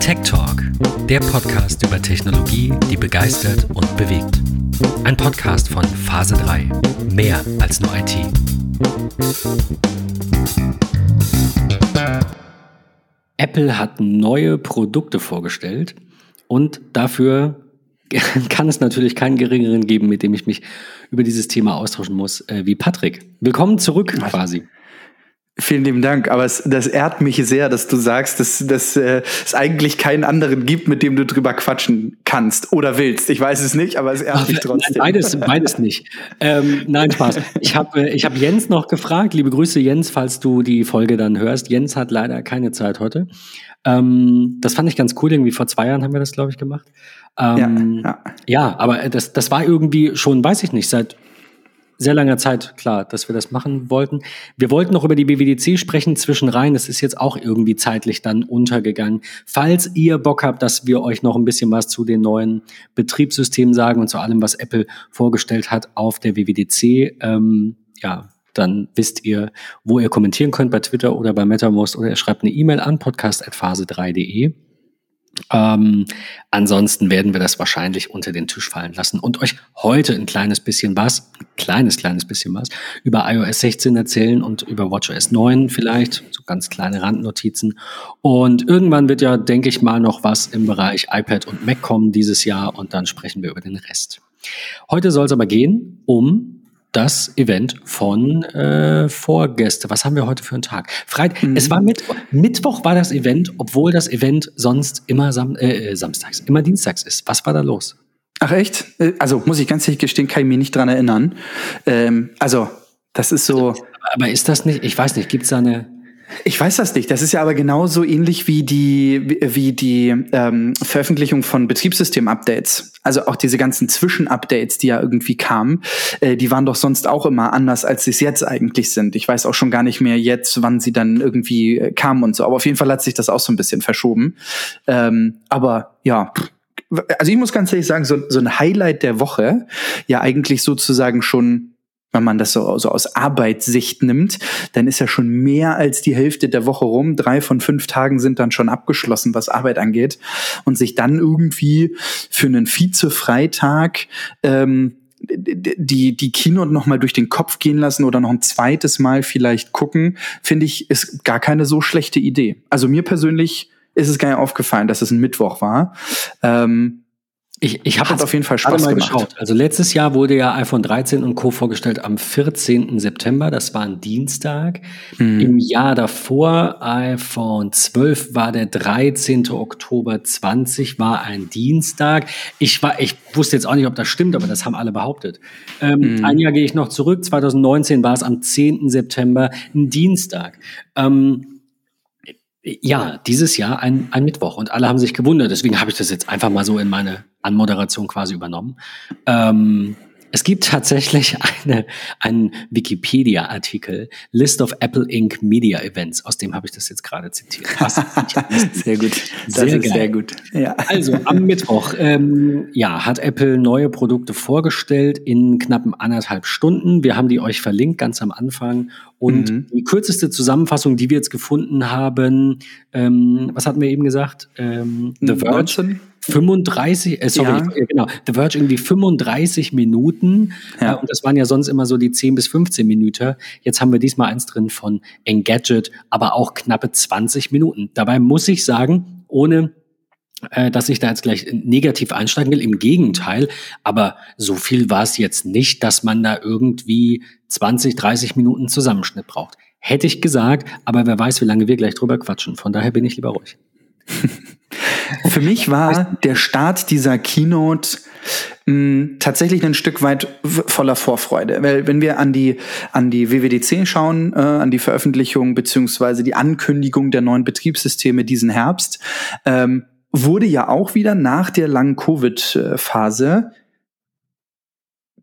Tech Talk, der Podcast über Technologie, die begeistert und bewegt. Ein Podcast von Phase 3. Mehr als nur IT. Apple hat neue Produkte vorgestellt und dafür kann es natürlich keinen geringeren geben, mit dem ich mich über dieses Thema austauschen muss, äh, wie Patrick. Willkommen zurück quasi. Vielen lieben Dank, aber es, das ehrt mich sehr, dass du sagst, dass, dass äh, es eigentlich keinen anderen gibt, mit dem du drüber quatschen kannst oder willst. Ich weiß es nicht, aber es ehrt Ach, mich trotzdem. Nein, beides, beides nicht. Ähm, nein, Spaß. Ich habe äh, ich hab Jens noch gefragt. Liebe Grüße, Jens, falls du die Folge dann hörst. Jens hat leider keine Zeit heute. Ähm, das fand ich ganz cool. Irgendwie vor zwei Jahren haben wir das, glaube ich, gemacht. Ähm, ja, ja. ja, aber das, das war irgendwie schon, weiß ich nicht, seit sehr langer Zeit klar, dass wir das machen wollten. Wir wollten noch über die BWDC sprechen zwischenrein. Das ist jetzt auch irgendwie zeitlich dann untergegangen. Falls ihr Bock habt, dass wir euch noch ein bisschen was zu den neuen Betriebssystemen sagen und zu allem, was Apple vorgestellt hat auf der WWDC, ähm, ja, dann wisst ihr, wo ihr kommentieren könnt bei Twitter oder bei MetaMost oder ihr schreibt eine E-Mail an podcast.phase3.de. Ähm, ansonsten werden wir das wahrscheinlich unter den Tisch fallen lassen und euch heute ein kleines bisschen was, ein kleines, kleines bisschen was über iOS 16 erzählen und über WatchOS 9 vielleicht, so ganz kleine Randnotizen. Und irgendwann wird ja, denke ich mal, noch was im Bereich iPad und Mac kommen dieses Jahr und dann sprechen wir über den Rest. Heute soll es aber gehen um das Event von äh, vorgestern. Was haben wir heute für einen Tag? Freitag. Mhm. Es war Mittwoch. Mittwoch war das Event, obwohl das Event sonst immer Sam äh, äh, samstags, immer dienstags ist. Was war da los? Ach echt? Äh, also muss ich ganz ehrlich gestehen, kann ich mich nicht dran erinnern. Ähm, also das ist so. Aber ist das nicht? Ich weiß nicht. Gibt es da eine? Ich weiß das nicht. Das ist ja aber genauso ähnlich wie die, wie die ähm, Veröffentlichung von Betriebssystem-Updates. Also auch diese ganzen Zwischen-Updates, die ja irgendwie kamen, äh, die waren doch sonst auch immer anders, als sie es jetzt eigentlich sind. Ich weiß auch schon gar nicht mehr jetzt, wann sie dann irgendwie äh, kamen und so. Aber auf jeden Fall hat sich das auch so ein bisschen verschoben. Ähm, aber ja, also ich muss ganz ehrlich sagen, so, so ein Highlight der Woche, ja eigentlich sozusagen schon wenn man das so, so aus Arbeitssicht nimmt, dann ist ja schon mehr als die Hälfte der Woche rum. Drei von fünf Tagen sind dann schon abgeschlossen, was Arbeit angeht. Und sich dann irgendwie für einen Vize-Freitag ähm, die, die Keynote noch mal durch den Kopf gehen lassen oder noch ein zweites Mal vielleicht gucken, finde ich, ist gar keine so schlechte Idee. Also mir persönlich ist es gar nicht aufgefallen, dass es ein Mittwoch war. Ähm, ich, ich habe auf jeden Fall Spaß mal gemacht. geschaut. Also letztes Jahr wurde ja iPhone 13 und Co. vorgestellt am 14. September. Das war ein Dienstag. Mhm. Im Jahr davor, iPhone 12, war der 13. Oktober 20, war ein Dienstag. Ich, war, ich wusste jetzt auch nicht, ob das stimmt, aber das haben alle behauptet. Ähm, mhm. Ein Jahr gehe ich noch zurück. 2019 war es am 10. September, ein Dienstag. Ähm, ja, dieses Jahr ein, ein Mittwoch und alle haben sich gewundert. Deswegen habe ich das jetzt einfach mal so in meine Anmoderation quasi übernommen. Ähm, es gibt tatsächlich eine, einen Wikipedia-Artikel, List of Apple Inc. Media Events, aus dem habe ich das jetzt gerade zitiert. Was, sehr gut. Das sehr ist geil. sehr gut. Ja. Also am Mittwoch ähm, ja, hat Apple neue Produkte vorgestellt in knappen anderthalb Stunden. Wir haben die euch verlinkt ganz am Anfang. Und mhm. die kürzeste Zusammenfassung, die wir jetzt gefunden haben, ähm, was hatten wir eben gesagt? Ähm, The Verge. 19? 35, äh, sorry, ja. genau, The Verge irgendwie 35 Minuten. Ja. Äh, und das waren ja sonst immer so die 10 bis 15 Minuten. Jetzt haben wir diesmal eins drin von Engadget, aber auch knappe 20 Minuten. Dabei muss ich sagen, ohne äh, dass ich da jetzt gleich negativ einsteigen will. Im Gegenteil, aber so viel war es jetzt nicht, dass man da irgendwie 20, 30 Minuten Zusammenschnitt braucht. Hätte ich gesagt, aber wer weiß, wie lange wir gleich drüber quatschen. Von daher bin ich lieber ruhig. Für mich war der Start dieser Keynote mh, hm, tatsächlich ein Stück weit voller Vorfreude, weil wenn wir an die an die WWDC schauen, äh, an die Veröffentlichung beziehungsweise die Ankündigung der neuen Betriebssysteme diesen Herbst, ähm, wurde ja auch wieder nach der langen Covid-Phase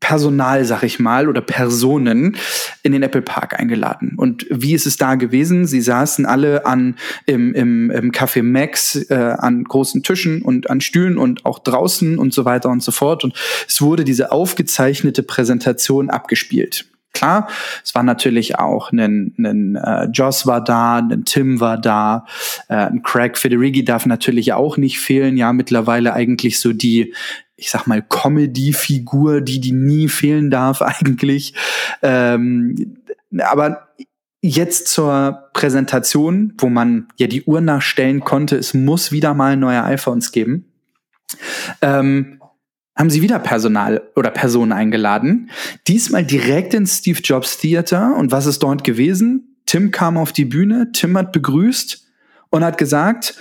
Personal, sag ich mal, oder Personen in den Apple Park eingeladen. Und wie ist es da gewesen? Sie saßen alle an im, im, im Café Max äh, an großen Tischen und an Stühlen und auch draußen und so weiter und so fort. Und es wurde diese aufgezeichnete Präsentation abgespielt. Klar, es war natürlich auch ein, ein äh, Joss war da, ein Tim war da, äh, ein Craig Federighi darf natürlich auch nicht fehlen. Ja, mittlerweile eigentlich so die, ich sag mal, Comedy-Figur, die die nie fehlen darf eigentlich. Ähm, aber jetzt zur Präsentation, wo man ja die Uhr nachstellen konnte, es muss wieder mal neue iPhones geben. Ähm, haben sie wieder Personal oder Personen eingeladen. Diesmal direkt ins Steve Jobs Theater. Und was ist dort gewesen? Tim kam auf die Bühne, Tim hat begrüßt und hat gesagt,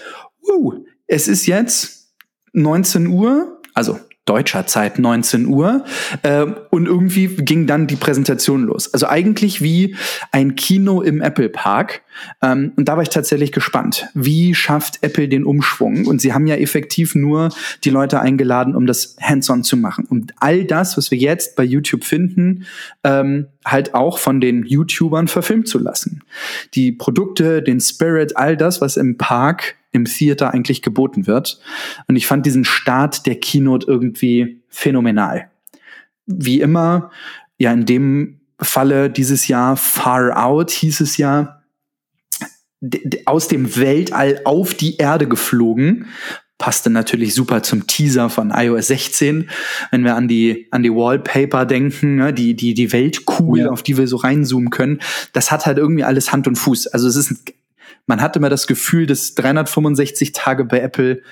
uh, es ist jetzt 19 Uhr, also deutscher Zeit 19 Uhr äh, und irgendwie ging dann die Präsentation los. Also eigentlich wie ein Kino im Apple Park. Ähm, und da war ich tatsächlich gespannt. Wie schafft Apple den Umschwung? Und sie haben ja effektiv nur die Leute eingeladen, um das Hands-on zu machen. Und all das, was wir jetzt bei YouTube finden, ähm, halt auch von den YouTubern verfilmt zu lassen. Die Produkte, den Spirit, all das, was im Park im Theater eigentlich geboten wird. Und ich fand diesen Start der Keynote irgendwie phänomenal. Wie immer, ja, in dem Falle dieses Jahr Far Out hieß es ja, aus dem Weltall auf die Erde geflogen. Passte natürlich super zum Teaser von iOS 16, wenn wir an die, an die Wallpaper denken, ne, die, die, die Weltkugel, ja. auf die wir so reinzoomen können. Das hat halt irgendwie alles Hand und Fuß. Also es ist man hat immer das Gefühl, dass 365 Tage bei Apple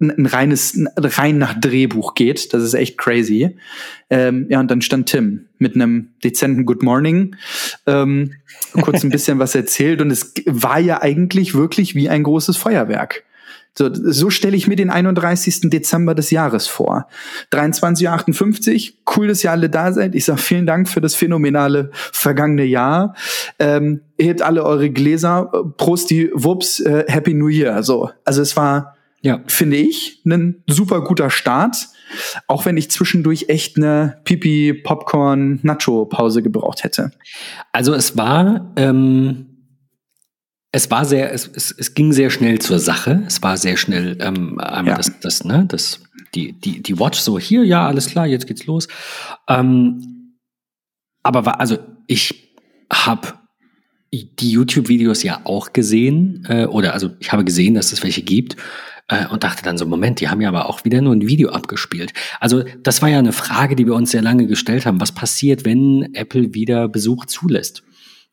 ein reines, rein nach Drehbuch geht. Das ist echt crazy. Ähm, ja, und dann stand Tim mit einem dezenten Good Morning, ähm, kurz ein bisschen was erzählt und es war ja eigentlich wirklich wie ein großes Feuerwerk. So, so stelle ich mir den 31. Dezember des Jahres vor. 23.58 cool, dass ihr alle da seid. Ich sage vielen Dank für das phänomenale vergangene Jahr. Ähm, hebt alle eure Gläser, Prost die Wups, äh, Happy New Year. So, also es war, ja. finde ich, ein super guter Start. Auch wenn ich zwischendurch echt eine Pipi, Popcorn, Nacho-Pause gebraucht hätte. Also es war, ähm es war sehr, es, es, es ging sehr schnell zur Sache. Es war sehr schnell ähm, einmal ja. das, das, ne, das, die, die, die Watch so hier, ja, alles klar, jetzt geht's los. Ähm, aber war, also ich habe die YouTube-Videos ja auch gesehen, äh, oder also ich habe gesehen, dass es welche gibt äh, und dachte dann so, Moment, die haben ja aber auch wieder nur ein Video abgespielt. Also das war ja eine Frage, die wir uns sehr lange gestellt haben. Was passiert, wenn Apple wieder Besuch zulässt?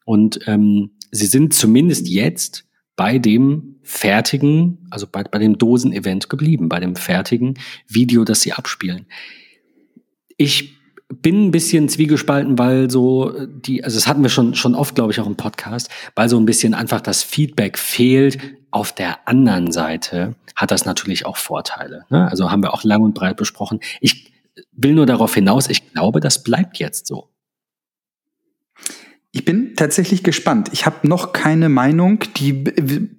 Und ähm, sie sind zumindest jetzt bei dem fertigen, also bei, bei dem Dosen-Event geblieben, bei dem fertigen Video, das sie abspielen. Ich bin ein bisschen zwiegespalten, weil so die, also das hatten wir schon, schon oft, glaube ich, auch im Podcast, weil so ein bisschen einfach das Feedback fehlt. Auf der anderen Seite hat das natürlich auch Vorteile. Ne? Also haben wir auch lang und breit besprochen. Ich will nur darauf hinaus, ich glaube, das bleibt jetzt so. Ich bin tatsächlich gespannt. Ich habe noch keine Meinung, die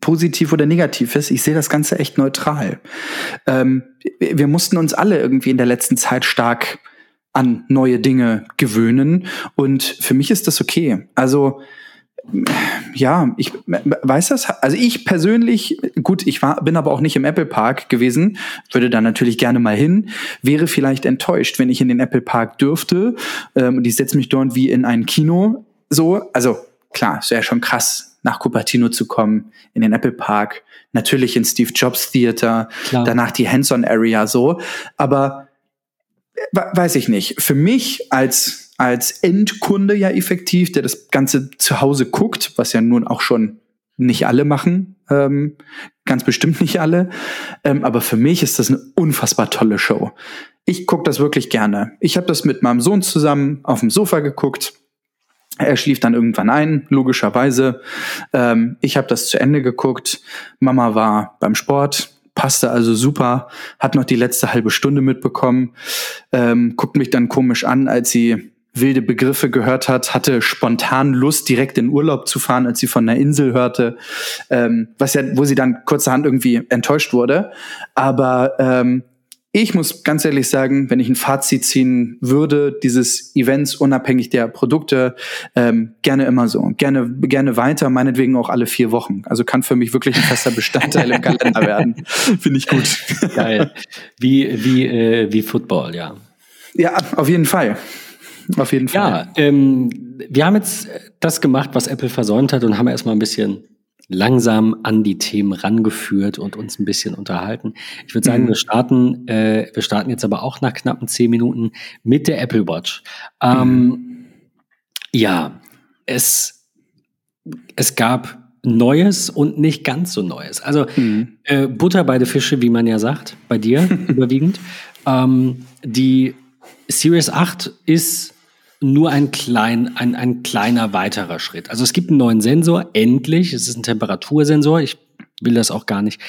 positiv oder negativ ist. Ich sehe das Ganze echt neutral. Ähm, wir mussten uns alle irgendwie in der letzten Zeit stark an neue Dinge gewöhnen. Und für mich ist das okay. Also, ja, ich weiß das. Also ich persönlich, gut, ich war, bin aber auch nicht im Apple Park gewesen, würde da natürlich gerne mal hin, wäre vielleicht enttäuscht, wenn ich in den Apple Park dürfte. Ähm, und ich setze mich dort wie in ein Kino so, also klar, es wäre schon krass, nach Cupertino zu kommen, in den Apple Park, natürlich in Steve Jobs Theater, klar. danach die Hands-on Area so, aber weiß ich nicht. Für mich als als Endkunde ja effektiv, der das Ganze zu Hause guckt, was ja nun auch schon nicht alle machen, ähm, ganz bestimmt nicht alle, ähm, aber für mich ist das eine unfassbar tolle Show. Ich gucke das wirklich gerne. Ich habe das mit meinem Sohn zusammen auf dem Sofa geguckt er schlief dann irgendwann ein, logischerweise. Ähm, ich habe das zu Ende geguckt. Mama war beim Sport, passte also super, hat noch die letzte halbe Stunde mitbekommen, ähm, guckt mich dann komisch an, als sie wilde Begriffe gehört hat, hatte spontan Lust, direkt in Urlaub zu fahren, als sie von der Insel hörte, ähm, was ja, wo sie dann kurzerhand irgendwie enttäuscht wurde. Aber ähm, ich muss ganz ehrlich sagen, wenn ich ein Fazit ziehen würde, dieses Events unabhängig der Produkte, ähm, gerne immer so. Gerne, gerne weiter, meinetwegen auch alle vier Wochen. Also kann für mich wirklich ein fester Bestandteil im Kalender werden. Finde ich gut. Geil. Wie, wie, äh, wie Football, ja. Ja, auf jeden Fall. Auf jeden Fall. Ja, ähm, wir haben jetzt das gemacht, was Apple versäumt hat und haben erstmal ein bisschen langsam an die Themen rangeführt und uns ein bisschen unterhalten. Ich würde sagen, mhm. wir starten, äh, wir starten jetzt aber auch nach knappen zehn Minuten mit der Apple Watch. Ähm, mhm. Ja, es, es gab Neues und nicht ganz so Neues. Also mhm. äh, Butter bei der Fische, wie man ja sagt, bei dir überwiegend. Ähm, die Series 8 ist nur ein, klein, ein, ein kleiner weiterer Schritt. Also es gibt einen neuen Sensor, endlich. Es ist ein Temperatursensor. Ich will das auch gar nicht,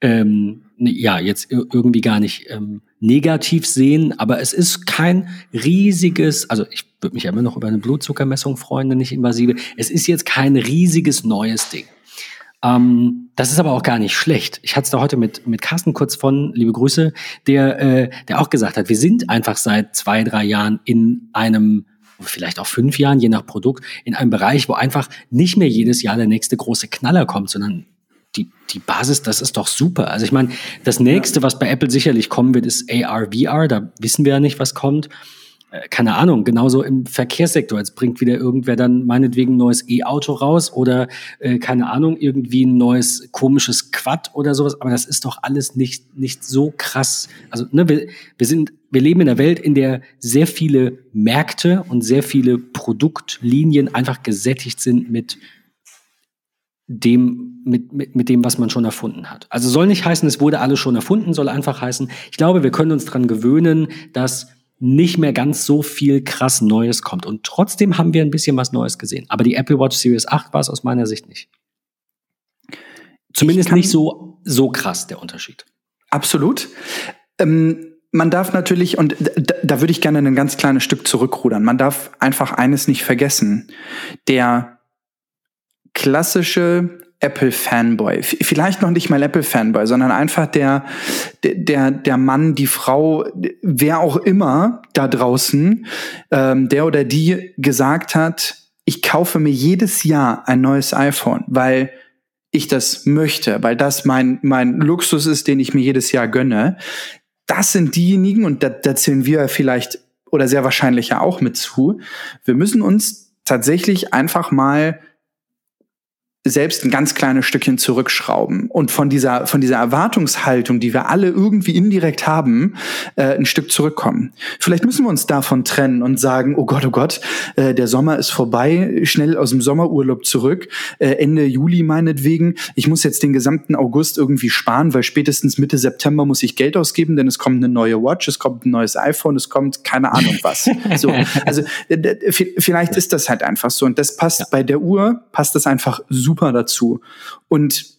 ähm, ne, ja, jetzt irgendwie gar nicht ähm, negativ sehen, aber es ist kein riesiges, also ich würde mich ja immer noch über eine Blutzuckermessung freuen, nicht invasive. Es ist jetzt kein riesiges neues Ding. Ähm, das ist aber auch gar nicht schlecht. Ich hatte es da heute mit, mit Carsten kurz von, liebe Grüße, der, äh, der auch gesagt hat, wir sind einfach seit zwei, drei Jahren in einem vielleicht auch fünf Jahren, je nach Produkt, in einem Bereich, wo einfach nicht mehr jedes Jahr der nächste große Knaller kommt, sondern die, die Basis, das ist doch super. Also ich meine, das nächste, was bei Apple sicherlich kommen wird, ist AR, VR. Da wissen wir ja nicht, was kommt. Äh, keine Ahnung, genauso im Verkehrssektor. Jetzt bringt wieder irgendwer dann meinetwegen ein neues E-Auto raus oder äh, keine Ahnung, irgendwie ein neues komisches Quad oder sowas. Aber das ist doch alles nicht, nicht so krass. Also, ne, wir, wir sind, wir leben in einer Welt, in der sehr viele Märkte und sehr viele Produktlinien einfach gesättigt sind mit dem, mit, mit, mit dem, was man schon erfunden hat. Also soll nicht heißen, es wurde alles schon erfunden, soll einfach heißen, ich glaube, wir können uns dran gewöhnen, dass nicht mehr ganz so viel krass Neues kommt. Und trotzdem haben wir ein bisschen was Neues gesehen. Aber die Apple Watch Series 8 war es aus meiner Sicht nicht. Zumindest nicht so, so krass der Unterschied. Absolut. Ähm, man darf natürlich, und da, da würde ich gerne ein ganz kleines Stück zurückrudern, man darf einfach eines nicht vergessen. Der klassische Apple-Fanboy. Vielleicht noch nicht mal Apple-Fanboy, sondern einfach der, der, der Mann, die Frau, wer auch immer da draußen, ähm, der oder die gesagt hat, ich kaufe mir jedes Jahr ein neues iPhone, weil ich das möchte, weil das mein, mein Luxus ist, den ich mir jedes Jahr gönne. Das sind diejenigen, und da, da zählen wir vielleicht oder sehr wahrscheinlich ja auch mit zu. Wir müssen uns tatsächlich einfach mal selbst ein ganz kleines Stückchen zurückschrauben und von dieser, von dieser Erwartungshaltung, die wir alle irgendwie indirekt haben, äh, ein Stück zurückkommen. Vielleicht müssen wir uns davon trennen und sagen, oh Gott, oh Gott, äh, der Sommer ist vorbei, schnell aus dem Sommerurlaub zurück, äh, Ende Juli meinetwegen. Ich muss jetzt den gesamten August irgendwie sparen, weil spätestens Mitte September muss ich Geld ausgeben, denn es kommt eine neue Watch, es kommt ein neues iPhone, es kommt keine Ahnung was. so, also vielleicht ist das halt einfach so und das passt ja. bei der Uhr, passt das einfach super super dazu. Und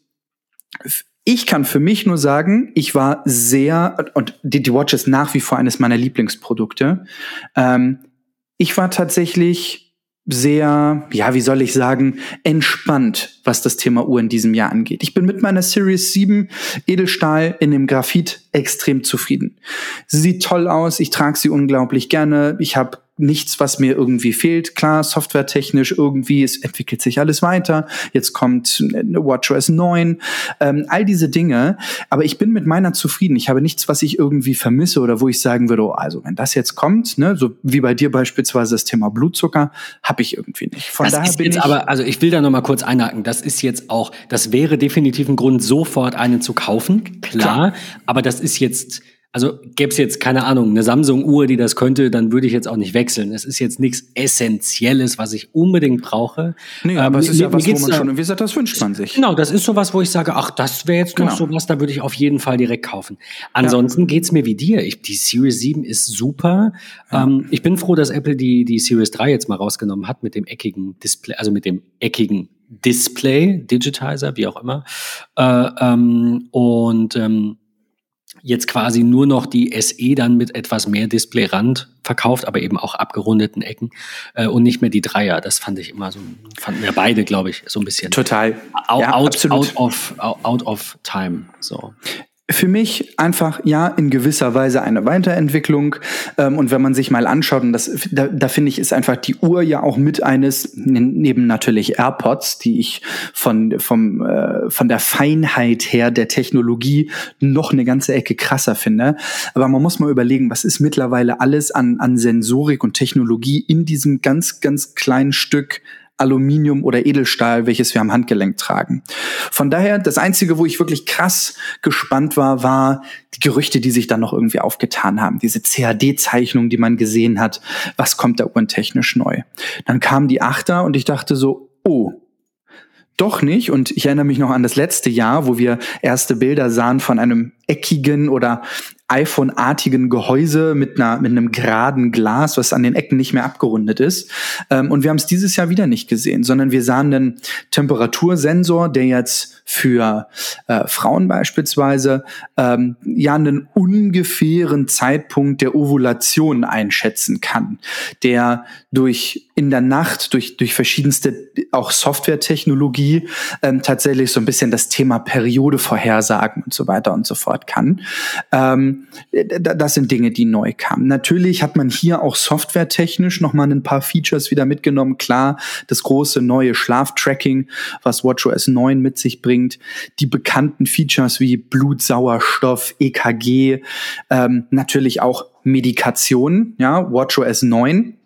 ich kann für mich nur sagen, ich war sehr, und die, die Watch ist nach wie vor eines meiner Lieblingsprodukte. Ähm, ich war tatsächlich sehr, ja, wie soll ich sagen, entspannt, was das Thema Uhr in diesem Jahr angeht. Ich bin mit meiner Series 7 Edelstahl in dem Graphit extrem zufrieden. Sie sieht toll aus, ich trage sie unglaublich gerne. Ich habe nichts, was mir irgendwie fehlt. Klar, softwaretechnisch irgendwie, es entwickelt sich alles weiter. Jetzt kommt eine WatchOS 9, ähm, all diese Dinge. Aber ich bin mit meiner zufrieden. Ich habe nichts, was ich irgendwie vermisse oder wo ich sagen würde, oh, also wenn das jetzt kommt, ne, so wie bei dir beispielsweise das Thema Blutzucker, habe ich irgendwie nicht. Von das daher bin ich aber, also ich will da noch mal kurz einhaken. Das ist jetzt auch, das wäre definitiv ein Grund, sofort einen zu kaufen. Klar, Klar. aber das ist jetzt also gäbe es jetzt, keine Ahnung, eine Samsung-Uhr, die das könnte, dann würde ich jetzt auch nicht wechseln. Es ist jetzt nichts Essentielles, was ich unbedingt brauche. Nee, aber ähm, es ist ja was, wo man schon, wie gesagt, das wünscht man sich. Genau, das ist sowas, wo ich sage, ach, das wäre jetzt noch genau. sowas, da würde ich auf jeden Fall direkt kaufen. Ansonsten ja. geht's mir wie dir. Ich, die Series 7 ist super. Ja. Ähm, ich bin froh, dass Apple die, die Series 3 jetzt mal rausgenommen hat mit dem eckigen Display, also mit dem eckigen Display, Digitizer, wie auch immer. Äh, ähm, und ähm, jetzt quasi nur noch die SE dann mit etwas mehr Displayrand verkauft, aber eben auch abgerundeten Ecken äh, und nicht mehr die Dreier. Das fand ich immer so, fanden wir beide, glaube ich, so ein bisschen. Total. Out, ja, out, out, of, out of time. So. Für mich einfach ja in gewisser Weise eine Weiterentwicklung. Ähm, und wenn man sich mal anschaut, und das, da, da finde ich, ist einfach die Uhr ja auch mit eines, neben natürlich AirPods, die ich von, vom, äh, von der Feinheit her der Technologie noch eine ganze Ecke krasser finde. Aber man muss mal überlegen, was ist mittlerweile alles an, an Sensorik und Technologie in diesem ganz, ganz kleinen Stück Aluminium oder Edelstahl, welches wir am Handgelenk tragen. Von daher, das Einzige, wo ich wirklich krass gespannt war, war die Gerüchte, die sich dann noch irgendwie aufgetan haben. Diese CAD-Zeichnung, die man gesehen hat. Was kommt da uhrentechnisch neu? Dann kam die Achter und ich dachte so, oh, doch nicht. Und ich erinnere mich noch an das letzte Jahr, wo wir erste Bilder sahen von einem eckigen oder iPhone-artigen Gehäuse mit einer mit einem geraden Glas, was an den Ecken nicht mehr abgerundet ist. Ähm, und wir haben es dieses Jahr wieder nicht gesehen, sondern wir sahen einen Temperatursensor, der jetzt für äh, Frauen beispielsweise ähm, ja einen ungefähren Zeitpunkt der Ovulation einschätzen kann, der durch in der Nacht durch durch verschiedenste auch Softwaretechnologie ähm, tatsächlich so ein bisschen das Thema Periode vorhersagen und so weiter und so fort kann. Ähm, das sind Dinge, die neu kamen. Natürlich hat man hier auch softwaretechnisch noch mal ein paar Features wieder mitgenommen. Klar, das große neue Schlaftracking, was WatchOS 9 mit sich bringt die bekannten Features wie Blutsauerstoff, EKG, ähm, natürlich auch Medikation, ja, WatchOS 9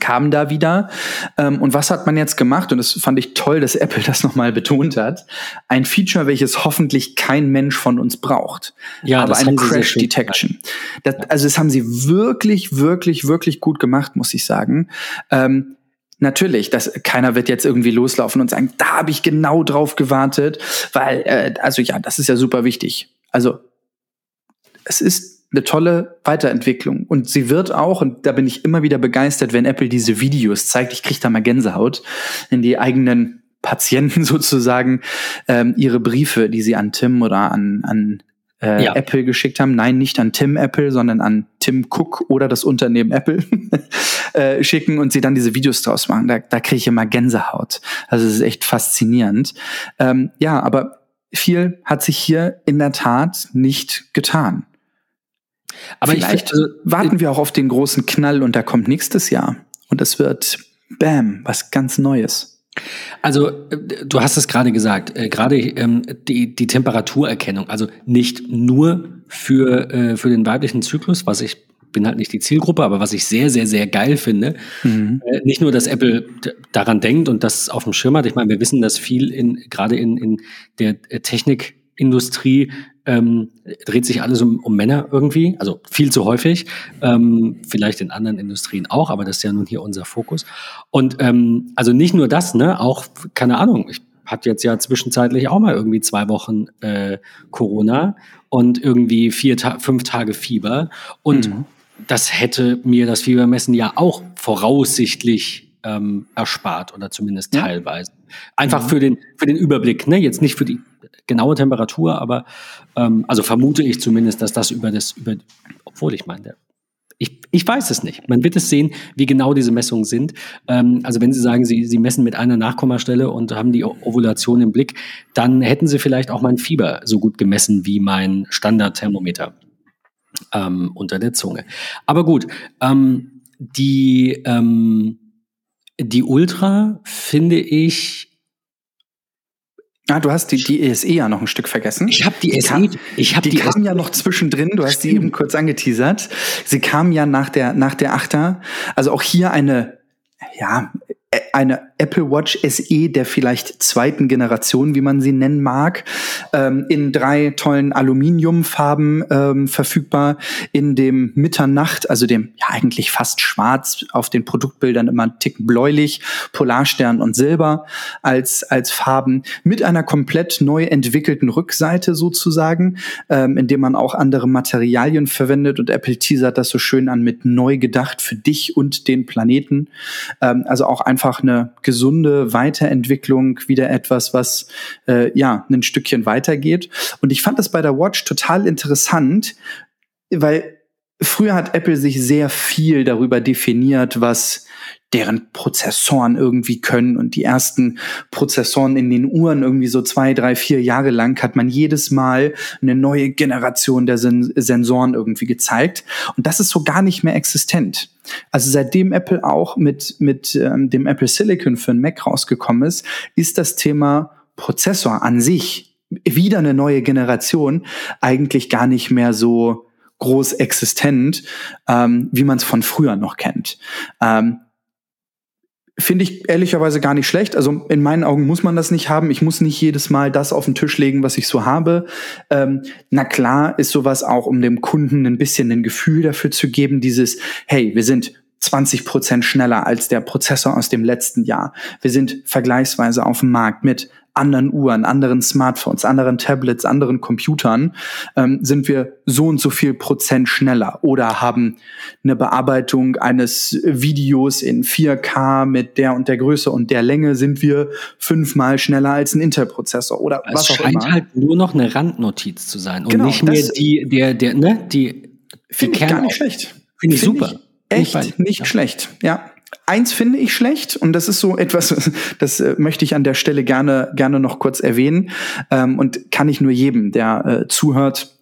kam da wieder. Ähm, und was hat man jetzt gemacht? Und das fand ich toll, dass Apple das nochmal betont hat. Ein Feature, welches hoffentlich kein Mensch von uns braucht. Ja, aber eine Crash Detection. Das, also das haben sie wirklich, wirklich, wirklich gut gemacht, muss ich sagen. Ähm, Natürlich, dass keiner wird jetzt irgendwie loslaufen und sagen, da habe ich genau drauf gewartet, weil, äh, also ja, das ist ja super wichtig. Also es ist eine tolle Weiterentwicklung und sie wird auch, und da bin ich immer wieder begeistert, wenn Apple diese Videos zeigt, ich kriege da mal Gänsehaut, in die eigenen Patienten sozusagen ähm, ihre Briefe, die sie an Tim oder an, an äh, ja. Apple geschickt haben. Nein, nicht an Tim Apple, sondern an Tim Cook oder das Unternehmen Apple äh, schicken und sie dann diese Videos draus machen. Da, da kriege ich immer Gänsehaut. Also es ist echt faszinierend. Ähm, ja, aber viel hat sich hier in der Tat nicht getan. Aber vielleicht ich, also, warten wir auch auf den großen Knall und da kommt nächstes Jahr. Und es wird, bam, was ganz Neues. Also, äh, du hast es gerade gesagt, äh, gerade ähm, die, die Temperaturerkennung, also nicht nur für, äh, für den weiblichen Zyklus, was ich bin halt nicht die Zielgruppe, aber was ich sehr, sehr, sehr geil finde, mhm. äh, nicht nur, dass Apple daran denkt und das auf dem Schirm hat. Ich meine, wir wissen, dass viel in, gerade in, in der äh, Technikindustrie ähm, dreht sich alles um, um Männer irgendwie, also viel zu häufig, ähm, vielleicht in anderen Industrien auch, aber das ist ja nun hier unser Fokus. Und ähm, also nicht nur das, ne, auch, keine Ahnung, ich hatte jetzt ja zwischenzeitlich auch mal irgendwie zwei Wochen äh, Corona und irgendwie vier, ta fünf Tage Fieber. Und mhm. das hätte mir das Fiebermessen ja auch voraussichtlich ähm, erspart oder zumindest ja. teilweise. Einfach mhm. für den für den Überblick, ne? Jetzt nicht für die genaue Temperatur, aber ähm, also vermute ich zumindest, dass das über das, über, obwohl ich meine, ich, ich weiß es nicht. Man wird es sehen, wie genau diese Messungen sind. Ähm, also wenn Sie sagen, Sie, Sie messen mit einer Nachkommastelle und haben die Ovulation im Blick, dann hätten Sie vielleicht auch mein Fieber so gut gemessen wie mein Standardthermometer ähm, unter der Zunge. Aber gut, ähm, die, ähm, die Ultra finde ich Ah, du hast die, die ESE ja noch ein Stück vergessen. Ich habe die, die ESE, ich habe die, die kam ja noch zwischendrin. Du hast die eben kurz angeteasert. Sie kam ja nach der nach der Achter. Also auch hier eine ja eine Apple Watch SE der vielleicht zweiten Generation, wie man sie nennen mag, ähm, in drei tollen Aluminiumfarben ähm, verfügbar, in dem Mitternacht, also dem ja eigentlich fast schwarz, auf den Produktbildern immer ein Tick bläulich, Polarstern und Silber als, als Farben, mit einer komplett neu entwickelten Rückseite sozusagen, ähm, in dem man auch andere Materialien verwendet. Und Apple teasert das so schön an mit neu gedacht für dich und den Planeten. Ähm, also auch einfach eine gesunde Weiterentwicklung, wieder etwas, was äh, ja ein Stückchen weitergeht. Und ich fand das bei der Watch total interessant, weil früher hat Apple sich sehr viel darüber definiert, was deren Prozessoren irgendwie können. Und die ersten Prozessoren in den Uhren irgendwie so zwei, drei, vier Jahre lang hat man jedes Mal eine neue Generation der Sen Sensoren irgendwie gezeigt. Und das ist so gar nicht mehr existent. Also seitdem Apple auch mit, mit ähm, dem Apple Silicon für den Mac rausgekommen ist, ist das Thema Prozessor an sich wieder eine neue Generation eigentlich gar nicht mehr so groß existent, ähm, wie man es von früher noch kennt. Ähm, Finde ich ehrlicherweise gar nicht schlecht. Also in meinen Augen muss man das nicht haben. Ich muss nicht jedes Mal das auf den Tisch legen, was ich so habe. Ähm, na klar ist sowas auch, um dem Kunden ein bisschen ein Gefühl dafür zu geben, dieses, hey, wir sind 20 Prozent schneller als der Prozessor aus dem letzten Jahr. Wir sind vergleichsweise auf dem Markt mit anderen Uhren, anderen Smartphones, anderen Tablets, anderen Computern ähm, sind wir so und so viel Prozent schneller oder haben eine Bearbeitung eines Videos in 4K mit der und der Größe und der Länge sind wir fünfmal schneller als ein Intel-Prozessor oder es was auch scheint immer. halt nur noch eine Randnotiz zu sein und Genau, nicht mehr die, der, der, ne, die, Finde die ich gar nicht schlecht. Finde ich Finde super. Echt ich bei dir. nicht Ja. schlecht, ja. Eins finde ich schlecht und das ist so etwas, das äh, möchte ich an der Stelle gerne gerne noch kurz erwähnen ähm, und kann ich nur jedem, der äh, zuhört,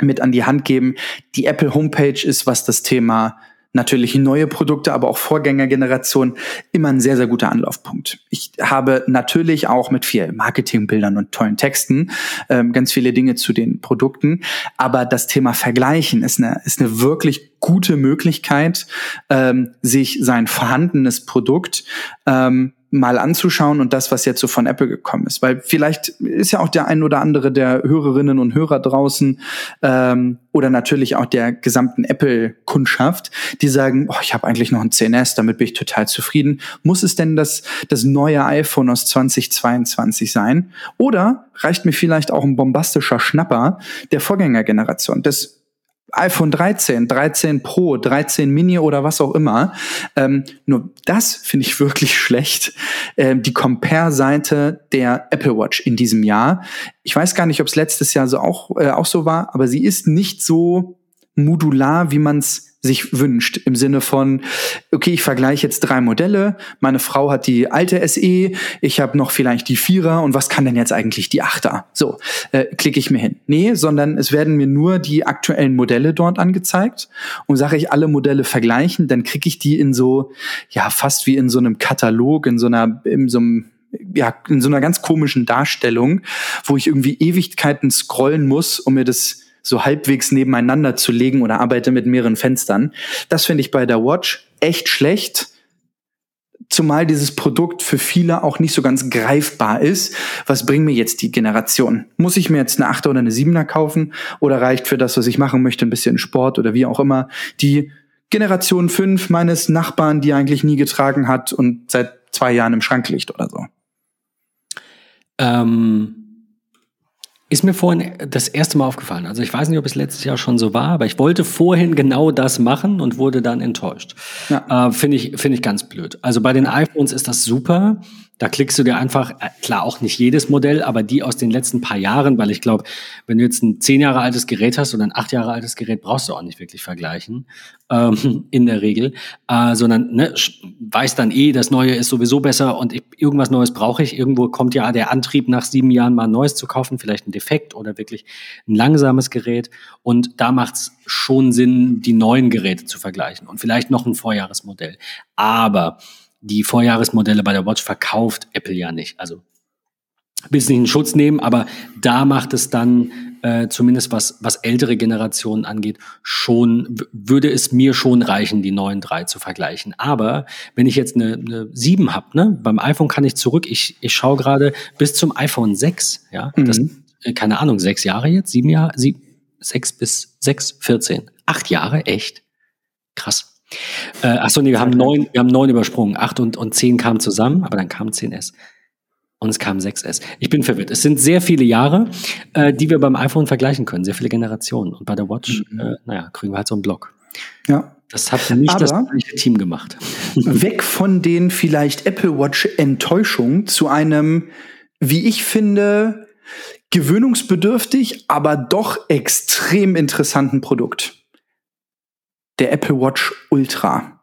mit an die Hand geben. Die Apple Homepage ist, was das Thema natürlich neue Produkte, aber auch Vorgängergeneration immer ein sehr, sehr guter Anlaufpunkt. Ich habe natürlich auch mit viel Marketingbildern und tollen Texten ähm, ganz viele Dinge zu den Produkten, aber das Thema Vergleichen ist eine, ist eine wirklich gute Möglichkeit, ähm, sich sein vorhandenes Produkt ähm, mal anzuschauen und das, was jetzt so von Apple gekommen ist. Weil vielleicht ist ja auch der ein oder andere der Hörerinnen und Hörer draußen ähm, oder natürlich auch der gesamten Apple-Kundschaft, die sagen, oh, ich habe eigentlich noch ein 10S, damit bin ich total zufrieden. Muss es denn das, das neue iPhone aus 2022 sein? Oder reicht mir vielleicht auch ein bombastischer Schnapper der Vorgängergeneration, des iPhone 13, 13 Pro, 13 Mini oder was auch immer. Ähm, nur das finde ich wirklich schlecht. Ähm, die Compare-Seite der Apple Watch in diesem Jahr. Ich weiß gar nicht, ob es letztes Jahr so auch, äh, auch so war, aber sie ist nicht so modular, wie man es sich wünscht. Im Sinne von, okay, ich vergleiche jetzt drei Modelle. Meine Frau hat die alte SE, ich habe noch vielleicht die Vierer und was kann denn jetzt eigentlich die Achter? So, äh, klicke ich mir hin. Nee, sondern es werden mir nur die aktuellen Modelle dort angezeigt und sage ich alle Modelle vergleichen, dann kriege ich die in so, ja, fast wie in so einem Katalog, in so einer, in so einem ja, in so einer ganz komischen Darstellung, wo ich irgendwie Ewigkeiten scrollen muss, um mir das so halbwegs nebeneinander zu legen oder arbeite mit mehreren Fenstern. Das finde ich bei der Watch echt schlecht. Zumal dieses Produkt für viele auch nicht so ganz greifbar ist. Was bringen mir jetzt die Generation? Muss ich mir jetzt eine 8er oder eine 7er kaufen? Oder reicht für das, was ich machen möchte, ein bisschen Sport oder wie auch immer, die Generation 5 meines Nachbarn, die eigentlich nie getragen hat und seit zwei Jahren im Schrank liegt oder so? Ähm, ist mir vorhin das erste Mal aufgefallen. Also ich weiß nicht, ob es letztes Jahr schon so war, aber ich wollte vorhin genau das machen und wurde dann enttäuscht. Ja. Äh, Finde ich, finde ich ganz blöd. Also bei den iPhones ist das super. Da klickst du dir einfach, äh, klar auch nicht jedes Modell, aber die aus den letzten paar Jahren, weil ich glaube, wenn du jetzt ein zehn Jahre altes Gerät hast oder ein acht Jahre altes Gerät, brauchst du auch nicht wirklich vergleichen, ähm, in der Regel, äh, sondern ne, weiß dann eh, das Neue ist sowieso besser und ich, irgendwas Neues brauche ich. Irgendwo kommt ja der Antrieb, nach sieben Jahren mal ein Neues zu kaufen, vielleicht ein Defekt oder wirklich ein langsames Gerät. Und da macht es schon Sinn, die neuen Geräte zu vergleichen und vielleicht noch ein Vorjahresmodell. Aber die Vorjahresmodelle bei der Watch verkauft Apple ja nicht. Also will es nicht in Schutz nehmen, aber da macht es dann äh, zumindest was was ältere Generationen angeht schon würde es mir schon reichen, die neuen drei zu vergleichen. Aber wenn ich jetzt eine, eine 7 habe, ne, beim iPhone kann ich zurück. Ich ich schaue gerade bis zum iPhone 6, ja, Mhm. das äh, keine Ahnung sechs Jahre jetzt, sieben Jahre, sieben, sechs bis sechs, 14, acht Jahre, echt krass. Äh, achso, nee, wir haben neun, wir haben neun übersprungen. Acht und, und zehn kamen zusammen, aber dann kam 10S. Und es kam 6S. Ich bin verwirrt. Es sind sehr viele Jahre, äh, die wir beim iPhone vergleichen können, sehr viele Generationen. Und bei der Watch, Mhm. äh, naja, kriegen wir halt so einen Block. Ja. Das hat nicht das Aber- gleiche Team gemacht. weg von den vielleicht Apple Watch Enttäuschung zu einem, wie ich finde, gewöhnungsbedürftig, aber doch extrem interessanten Produkt. Der Apple Watch Ultra.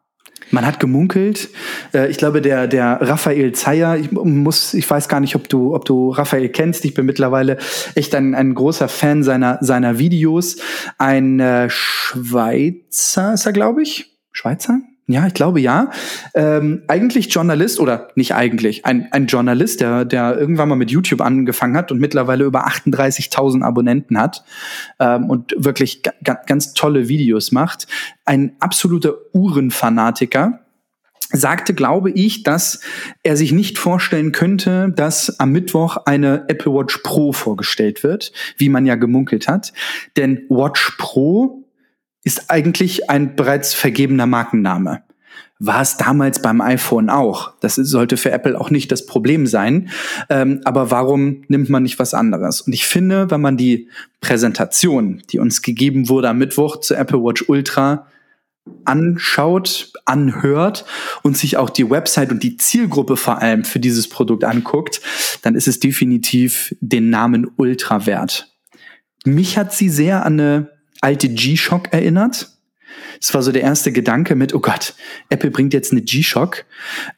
Man hat gemunkelt. Äh, ich glaube, der, der Raphael Zeyer, ich muss, ich weiß gar nicht, ob du, ob du Raphael kennst. Ich bin mittlerweile echt ein, ein großer Fan seiner, seiner Videos. Ein äh, Schweizer ist er, glaube ich. Schweizer? Ja, ich glaube ja. Ähm, eigentlich Journalist oder nicht eigentlich, ein, ein Journalist, der, der irgendwann mal mit YouTube angefangen hat und mittlerweile über 38.000 Abonnenten hat ähm, und wirklich ganz tolle Videos macht. Ein absoluter Uhrenfanatiker sagte, glaube ich, dass er sich nicht vorstellen könnte, dass am Mittwoch eine Apple Watch Pro vorgestellt wird, wie man ja gemunkelt hat. Denn Watch Pro ist eigentlich ein bereits vergebener Markenname. War es damals beim iPhone auch. Das sollte für Apple auch nicht das Problem sein. Ähm, aber warum nimmt man nicht was anderes? Und ich finde, wenn man die Präsentation, die uns gegeben wurde am Mittwoch zu Apple Watch Ultra, anschaut, anhört und sich auch die Website und die Zielgruppe vor allem für dieses Produkt anguckt, dann ist es definitiv den Namen Ultra wert. Mich hat sie sehr an eine alte G-Shock erinnert. Es war so der erste Gedanke mit, oh Gott, Apple bringt jetzt eine G-Shock.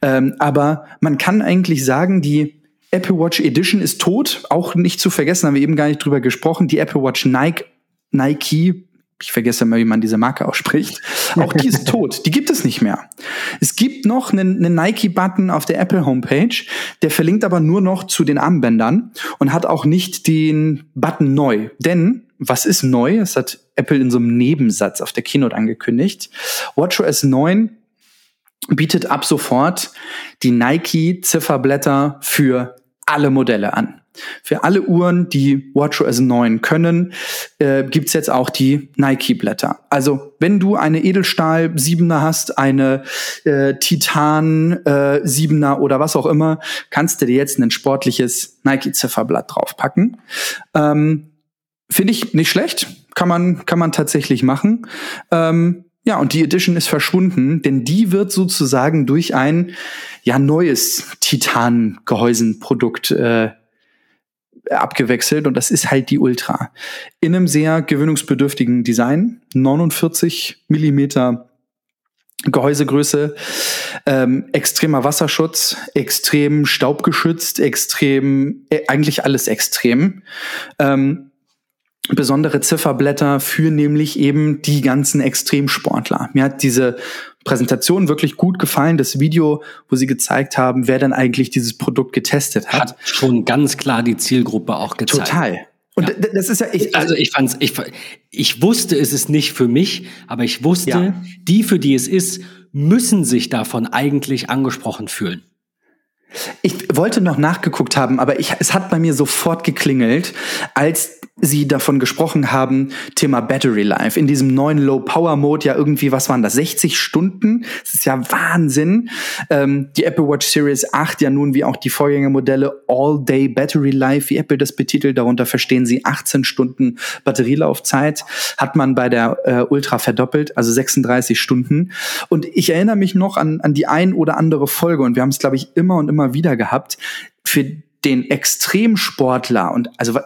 Ähm, aber man kann eigentlich sagen, die Apple Watch Edition ist tot. Auch nicht zu vergessen, haben wir eben gar nicht drüber gesprochen. Die Apple Watch Nike, Nike ich vergesse immer, wie man diese Marke ausspricht. Auch die ist tot. Die gibt es nicht mehr. Es gibt noch einen, einen Nike-Button auf der Apple Homepage, der verlinkt aber nur noch zu den Armbändern und hat auch nicht den Button neu. Denn was ist neu? Das hat Apple in so einem Nebensatz auf der Keynote angekündigt. WatchOS 9 bietet ab sofort die Nike-Zifferblätter für alle Modelle an. Für alle Uhren, die WatchOS 9 können, äh, gibt's jetzt auch die Nike-Blätter. Also wenn du eine Edelstahl 7er hast, eine äh, Titan äh, 7er oder was auch immer, kannst du dir jetzt ein sportliches Nike-Zifferblatt draufpacken. Ähm, Finde ich nicht schlecht. Kann man, kann man tatsächlich machen. Ähm, ja, und die Edition ist verschwunden, denn die wird sozusagen durch ein ja neues Titan-Gehäusenprodukt äh, abgewechselt und das ist halt die Ultra. In einem sehr gewöhnungsbedürftigen Design, 49 Millimeter Gehäusegröße, ähm, extremer Wasserschutz, extrem staubgeschützt, extrem, äh, eigentlich alles extrem. Ähm, besondere Zifferblätter für nämlich eben die ganzen Extremsportler. Mir hat diese Präsentation wirklich gut gefallen. Das Video, wo sie gezeigt haben, wer denn eigentlich dieses Produkt getestet hat. Hat schon ganz klar die Zielgruppe auch gezeigt. Total. Und ja. das ist ja, ich, also ich fand's, ich, ich wusste, es ist nicht für mich, aber ich wusste, ja. die, für die es ist, müssen sich davon eigentlich angesprochen fühlen. Ich wollte noch nachgeguckt haben, aber ich, es hat bei mir sofort geklingelt, als Sie davon gesprochen haben, Thema Battery Life. In diesem neuen Low Power Mode ja irgendwie, was waren das, 60 Stunden? Das ist ja Wahnsinn. Ähm, die Apple Watch Series 8 ja nun wie auch die Vorgängermodelle All Day Battery Life, wie Apple das betitelt. Darunter verstehen sie 18 Stunden Batterielaufzeit. Hat man bei der äh, Ultra verdoppelt, also 36 Stunden. Und ich erinnere mich noch an, an die ein oder andere Folge und wir haben es, glaube ich, immer und immer wieder gehabt. Für den Extremsportler und also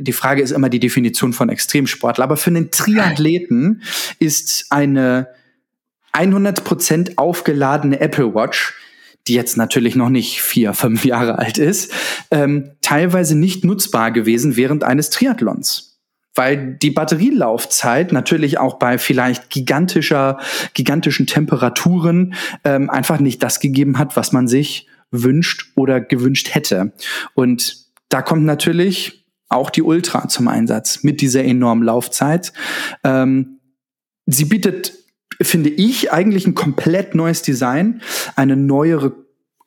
die Frage ist immer die Definition von Extremsportler, aber für einen Triathleten ist eine 100% aufgeladene Apple Watch, die jetzt natürlich noch nicht vier, fünf Jahre alt ist, ähm, teilweise nicht nutzbar gewesen während eines Triathlons weil die Batterielaufzeit natürlich auch bei vielleicht gigantischer, gigantischen Temperaturen ähm, einfach nicht das gegeben hat, was man sich wünscht oder gewünscht hätte. Und da kommt natürlich auch die Ultra zum Einsatz mit dieser enormen Laufzeit. Ähm, sie bietet, finde ich, eigentlich ein komplett neues Design, eine neuere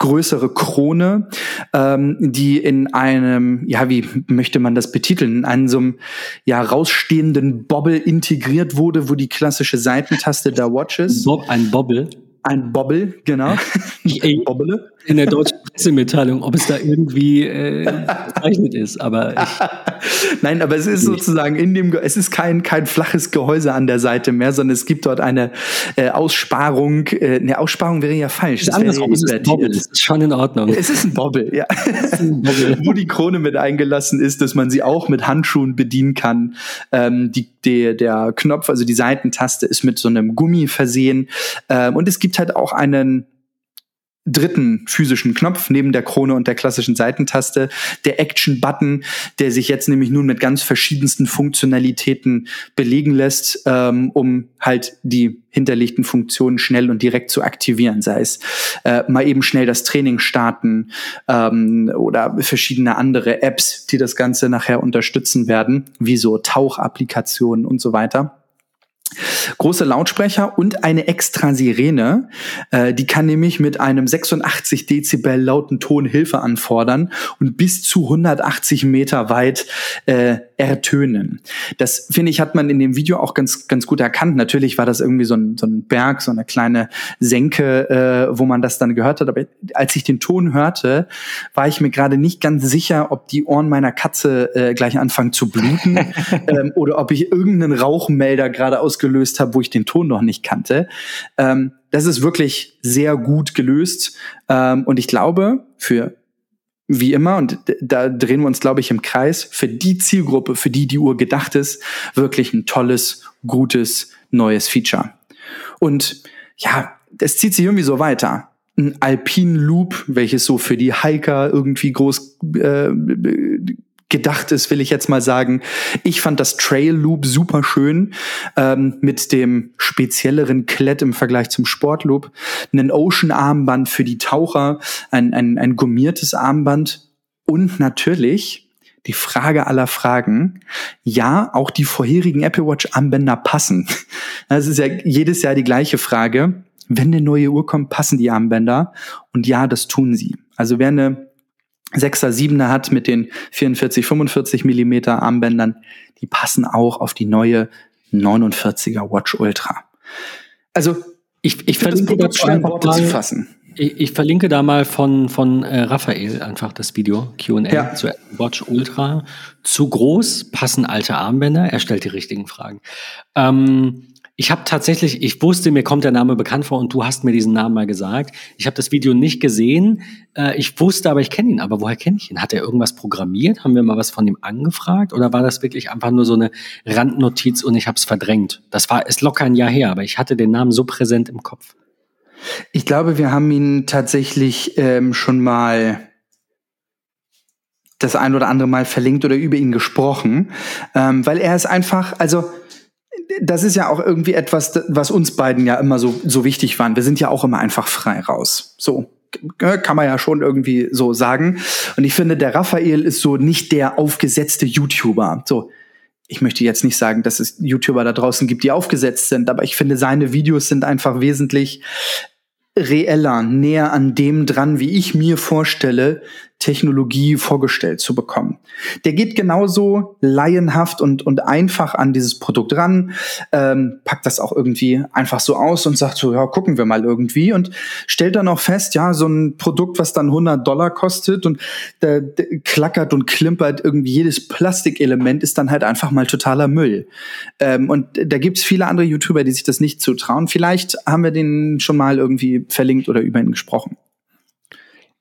größere Krone, ähm, die in einem, ja, wie möchte man das betiteln, in einem so einem ja rausstehenden Bobble integriert wurde, wo die klassische Seitentaste der Watches. Bob, ein Bobble. Ein Bobble, genau. Bobble. In der deutschen Pressemitteilung, ob es da irgendwie äh, bezeichnet ist. Aber Nein, aber es ist sozusagen in dem, es ist kein, kein flaches Gehäuse an der Seite mehr, sondern es gibt dort eine äh, Aussparung. Äh, eine Aussparung wäre ja falsch. Das, ist, ist, Bobble. Das ist schon in Ordnung. Es ist ein Bobble, ja. Ein Bobble. Wo die Krone mit eingelassen ist, dass man sie auch mit Handschuhen bedienen kann. Ähm, die, die, der Knopf, also die Seitentaste, ist mit so einem Gummi versehen. Ähm, und es gibt halt auch einen dritten physischen Knopf neben der Krone und der klassischen Seitentaste, der Action-Button, der sich jetzt nämlich nun mit ganz verschiedensten Funktionalitäten belegen lässt, ähm, um halt die hinterlegten Funktionen schnell und direkt zu aktivieren, sei es äh, mal eben schnell das Training starten ähm, oder verschiedene andere Apps, die das Ganze nachher unterstützen werden, wie so Tauchapplikationen und so weiter. Große Lautsprecher und eine extra Sirene. Äh, die kann nämlich mit einem 86 Dezibel lauten Ton Hilfe anfordern und bis zu 180 Meter weit äh, ertönen. Das finde ich hat man in dem Video auch ganz ganz gut erkannt. Natürlich war das irgendwie so ein, so ein Berg, so eine kleine Senke, äh, wo man das dann gehört hat. Aber als ich den Ton hörte, war ich mir gerade nicht ganz sicher, ob die Ohren meiner Katze äh, gleich anfangen zu bluten ähm, oder ob ich irgendeinen Rauchmelder gerade ausgelöst habe, wo ich den Ton noch nicht kannte. Ähm, das ist wirklich sehr gut gelöst. Ähm, und ich glaube, für wie immer, und da drehen wir uns, glaube ich, im Kreis, für die Zielgruppe, für die die Uhr gedacht ist, wirklich ein tolles, gutes, neues Feature. Und ja, das zieht sich irgendwie so weiter. Ein Alpine Loop, welches so für die Hiker irgendwie groß äh, gedacht ist, will ich jetzt mal sagen. Ich fand das Trail Loop super schön ähm, mit dem spezielleren Klett im Vergleich zum Sport Loop. Ein Ocean Armband für die Taucher, ein, ein, ein gummiertes Armband und natürlich die Frage aller Fragen. Ja, auch die vorherigen Apple Watch Armbänder passen. Das ist ja jedes Jahr die gleiche Frage. Wenn eine neue Uhr kommt, passen die Armbänder. Und ja, das tun sie. Also wer eine 6er, 7er hat mit den 44, 45 Millimeter Armbändern, die passen auch auf die neue 49er Watch Ultra. Also ich, ich verlinke das schwer Worte zu fassen. Ich, ich, verlinke da mal von, von äh, Raphael einfach das Video Q&A ja. zu Watch Ultra. Zu groß, passen alte Armbänder, er stellt die richtigen Fragen. Ähm, ich habe tatsächlich, ich wusste, mir kommt der Name bekannt vor und du hast mir diesen Namen mal gesagt. Ich habe das Video nicht gesehen. Äh, ich wusste aber, ich kenne ihn. Aber woher kenne ich ihn? Hat er irgendwas programmiert? Haben wir mal was von ihm angefragt? Oder war das wirklich einfach nur so eine Randnotiz und ich habe es verdrängt? Das war ist locker ein Jahr her, aber ich hatte den Namen so präsent im Kopf. Ich glaube, wir haben ihn tatsächlich ähm, schon mal das ein oder andere Mal verlinkt oder über ihn gesprochen, ähm, weil er ist einfach, also das ist ja auch irgendwie etwas, was uns beiden ja immer so, so wichtig war. Wir sind ja auch immer einfach frei raus. So. Kann man ja schon irgendwie so sagen. Und ich finde, der Raphael ist so nicht der aufgesetzte YouTuber. So. Ich möchte jetzt nicht sagen, dass es YouTuber da draußen gibt, die aufgesetzt sind, aber ich finde, seine Videos sind einfach wesentlich reeller, näher an dem dran, wie ich mir vorstelle, Technologie vorgestellt zu bekommen. Der geht genauso laienhaft und, und einfach an dieses Produkt ran, ähm, packt das auch irgendwie einfach so aus und sagt so, ja, gucken wir mal irgendwie und stellt dann auch fest, ja, so ein Produkt, was dann 100 Dollar kostet und der, der klackert und klimpert, irgendwie jedes Plastikelement ist dann halt einfach mal totaler Müll. Ähm, und da gibt's viele andere YouTuber, die sich das nicht zutrauen. Vielleicht haben wir den schon mal irgendwie verlinkt oder über ihn gesprochen.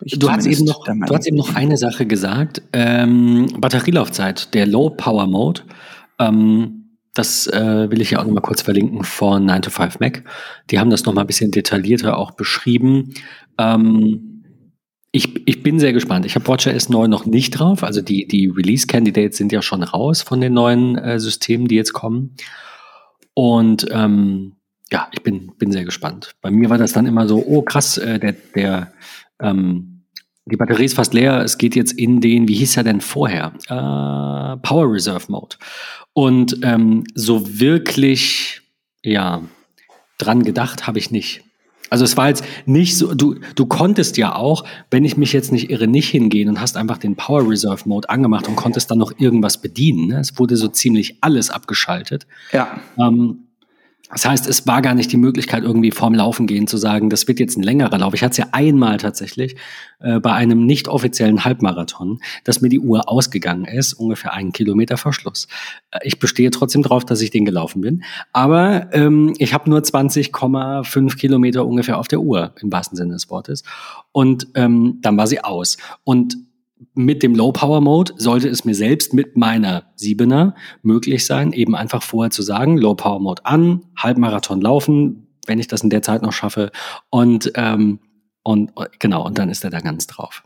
Du hast, eben noch, du hast eben noch eine Sache gesagt. Ähm, Batterielaufzeit, der Low Power Mode. Ähm, das äh, will ich ja auch noch mal kurz verlinken von 9 to 5 Mac. Die haben das noch mal ein bisschen detaillierter auch beschrieben. Ähm, ich, ich bin sehr gespannt. Ich habe WatchOS 9 noch nicht drauf. Also die, die Release-Candidates sind ja schon raus von den neuen äh, Systemen, die jetzt kommen. Und ähm, ja, ich bin, bin sehr gespannt. Bei mir war das dann immer so, oh krass, äh, der, der ähm, die Batterie ist fast leer. Es geht jetzt in den, wie hieß er denn vorher? Äh, Power Reserve Mode. Und ähm, so wirklich, ja, dran gedacht habe ich nicht. Also es war jetzt nicht so, du, du konntest ja auch, wenn ich mich jetzt nicht irre, nicht hingehen und hast einfach den Power Reserve Mode angemacht und konntest dann noch irgendwas bedienen. Ne? Es wurde so ziemlich alles abgeschaltet. Ja. Ähm, Das heißt, es war gar nicht die Möglichkeit, irgendwie vorm Laufen gehen zu sagen, das wird jetzt ein längerer Lauf. Ich hatte es ja einmal tatsächlich äh, bei einem nicht offiziellen Halbmarathon, dass mir die Uhr ausgegangen ist, ungefähr einen Kilometer vor Schluss. Äh, ich bestehe trotzdem drauf, dass ich den gelaufen bin. Aber ähm, ich habe nur 20,5 Kilometer ungefähr auf der Uhr, im wahrsten Sinne des Wortes. Und ähm, dann war sie aus. Und mit dem Low Power Mode sollte es mir selbst mit meiner Siebener möglich sein, eben einfach vorher zu sagen, Low Power Mode an, Halbmarathon laufen, wenn ich das in der Zeit noch schaffe und ähm, und genau und dann ist er da ganz drauf.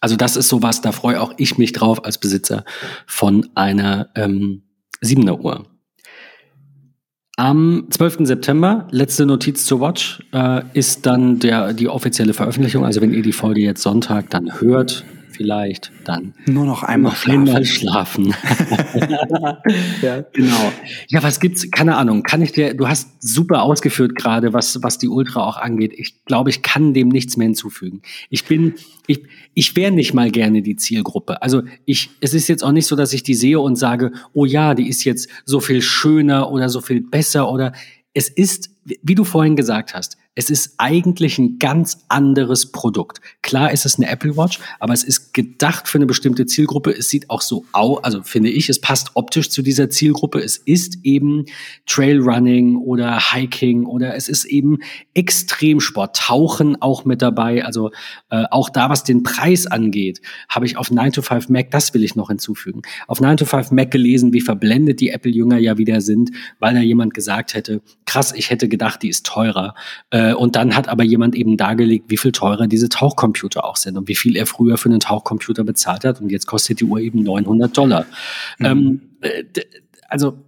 Also das ist sowas, da freue auch ich mich drauf als Besitzer von einer ähm, Siebener Uhr. Am 12. September, letzte Notiz zur Watch, äh, ist dann der, die offizielle Veröffentlichung. Also wenn ihr die Folge jetzt Sonntag dann hört, vielleicht dann. Nur noch einmal noch schlafen. Einmal schlafen. ja. Genau. Ja, was gibt's? Keine Ahnung. Kann ich dir, du hast super ausgeführt gerade, was, was die Ultra auch angeht. Ich glaube, ich kann dem nichts mehr hinzufügen. Ich bin, ich, ich wäre nicht mal gerne die Zielgruppe. Also ich, es ist jetzt auch nicht so, dass ich die sehe und sage, oh ja, die ist jetzt so viel schöner oder so viel besser oder es ist, wie du vorhin gesagt hast, es ist eigentlich ein ganz anderes Produkt. Klar ist es eine Apple Watch, aber es ist gedacht für eine bestimmte Zielgruppe. Es sieht auch so aus, also finde ich, es passt optisch zu dieser Zielgruppe. Es ist eben Trailrunning oder Hiking oder es ist eben Extremsport, Tauchen auch mit dabei. Also äh, auch da, was den Preis angeht, habe ich auf 9 to 5 Mac, das will ich noch hinzufügen, auf 9 to 5 Mac gelesen, wie verblendet die Apple-Jünger ja wieder sind, weil da jemand gesagt hätte, krass, ich hätte gedacht, die ist teurer. Äh, und dann hat aber jemand eben dargelegt, wie viel teurer diese Tauchcomputer auch sind und wie viel er früher für einen Tauchcomputer bezahlt hat. Und jetzt kostet die Uhr eben 900 Dollar. Mhm. Ähm, äh, also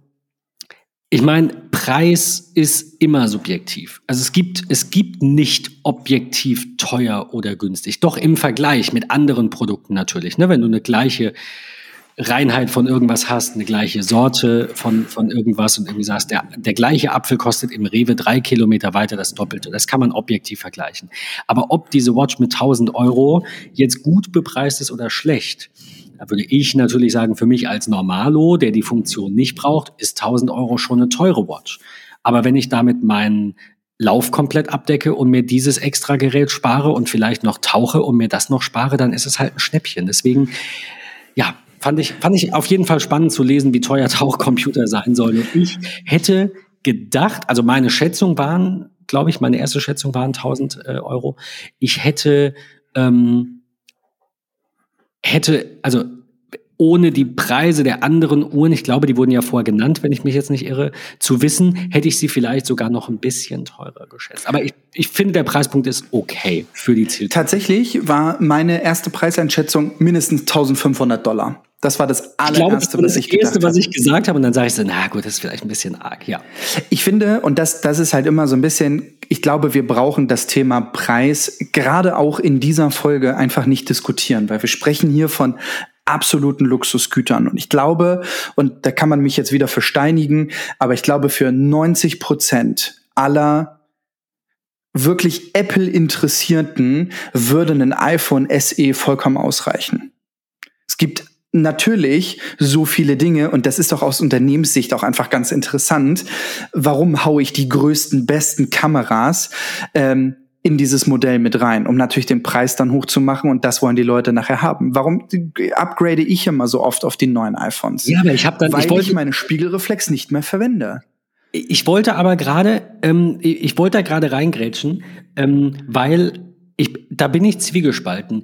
ich meine, Preis ist immer subjektiv. Also es gibt, es gibt nicht objektiv teuer oder günstig. Doch im Vergleich mit anderen Produkten natürlich. Ne? Wenn du eine gleiche Reinheit von irgendwas hast, eine gleiche Sorte von, von irgendwas und irgendwie sagst, der, der gleiche Apfel kostet im Rewe drei Kilometer weiter das Doppelte. Das kann man objektiv vergleichen. Aber ob diese Watch mit 1000 Euro jetzt gut bepreist ist oder schlecht, da würde ich natürlich sagen, für mich als Normalo, der die Funktion nicht braucht, ist 1000 Euro schon eine teure Watch. Aber wenn ich damit meinen Lauf komplett abdecke und mir dieses extra Gerät spare und vielleicht noch tauche und mir das noch spare, dann ist es halt ein Schnäppchen. Deswegen, ja, fand ich, fand ich auf jeden Fall spannend zu lesen, wie teuer Tauchcomputer sein sollen. Ich hätte gedacht, also meine Schätzung waren, glaube ich, meine erste Schätzung waren 1000 äh, Euro. Ich hätte, ähm, hätte, also ohne die Preise der anderen Uhren, ich glaube, die wurden ja vorher genannt, wenn ich mich jetzt nicht irre, zu wissen, hätte ich sie vielleicht sogar noch ein bisschen teurer geschätzt. Aber ich, ich finde, der Preispunkt ist okay für die Zielgruppe. Tatsächlich war meine erste Preiseinschätzung mindestens 1500 Dollar. Das war das allererste, was ich gesagt habe. was ich gesagt habe. Und dann sage ich so, na gut, das ist vielleicht ein bisschen arg, ja. Ich finde, und das, das ist halt immer so ein bisschen, ich glaube, wir brauchen das Thema Preis gerade auch in dieser Folge einfach nicht diskutieren, weil wir sprechen hier von absoluten Luxusgütern. Und ich glaube, und da kann man mich jetzt wieder versteinigen, aber ich glaube, für 90 Prozent aller wirklich Apple-Interessierten würde ein iPhone SE vollkommen ausreichen. Es gibt natürlich so viele Dinge und das ist doch aus Unternehmenssicht auch einfach ganz interessant. Warum haue ich die größten, besten Kameras ähm, in dieses Modell mit rein, um natürlich den Preis dann hochzumachen und das wollen die Leute nachher haben. Warum upgrade ich immer so oft auf die neuen iPhones? Ja, aber ich habe dann, weil ich, wollte, ich meine Spiegelreflex nicht mehr verwende. Ich wollte aber gerade, ähm, ich wollte da gerade reingrätschen, ähm, weil ich, da bin ich zwiegespalten.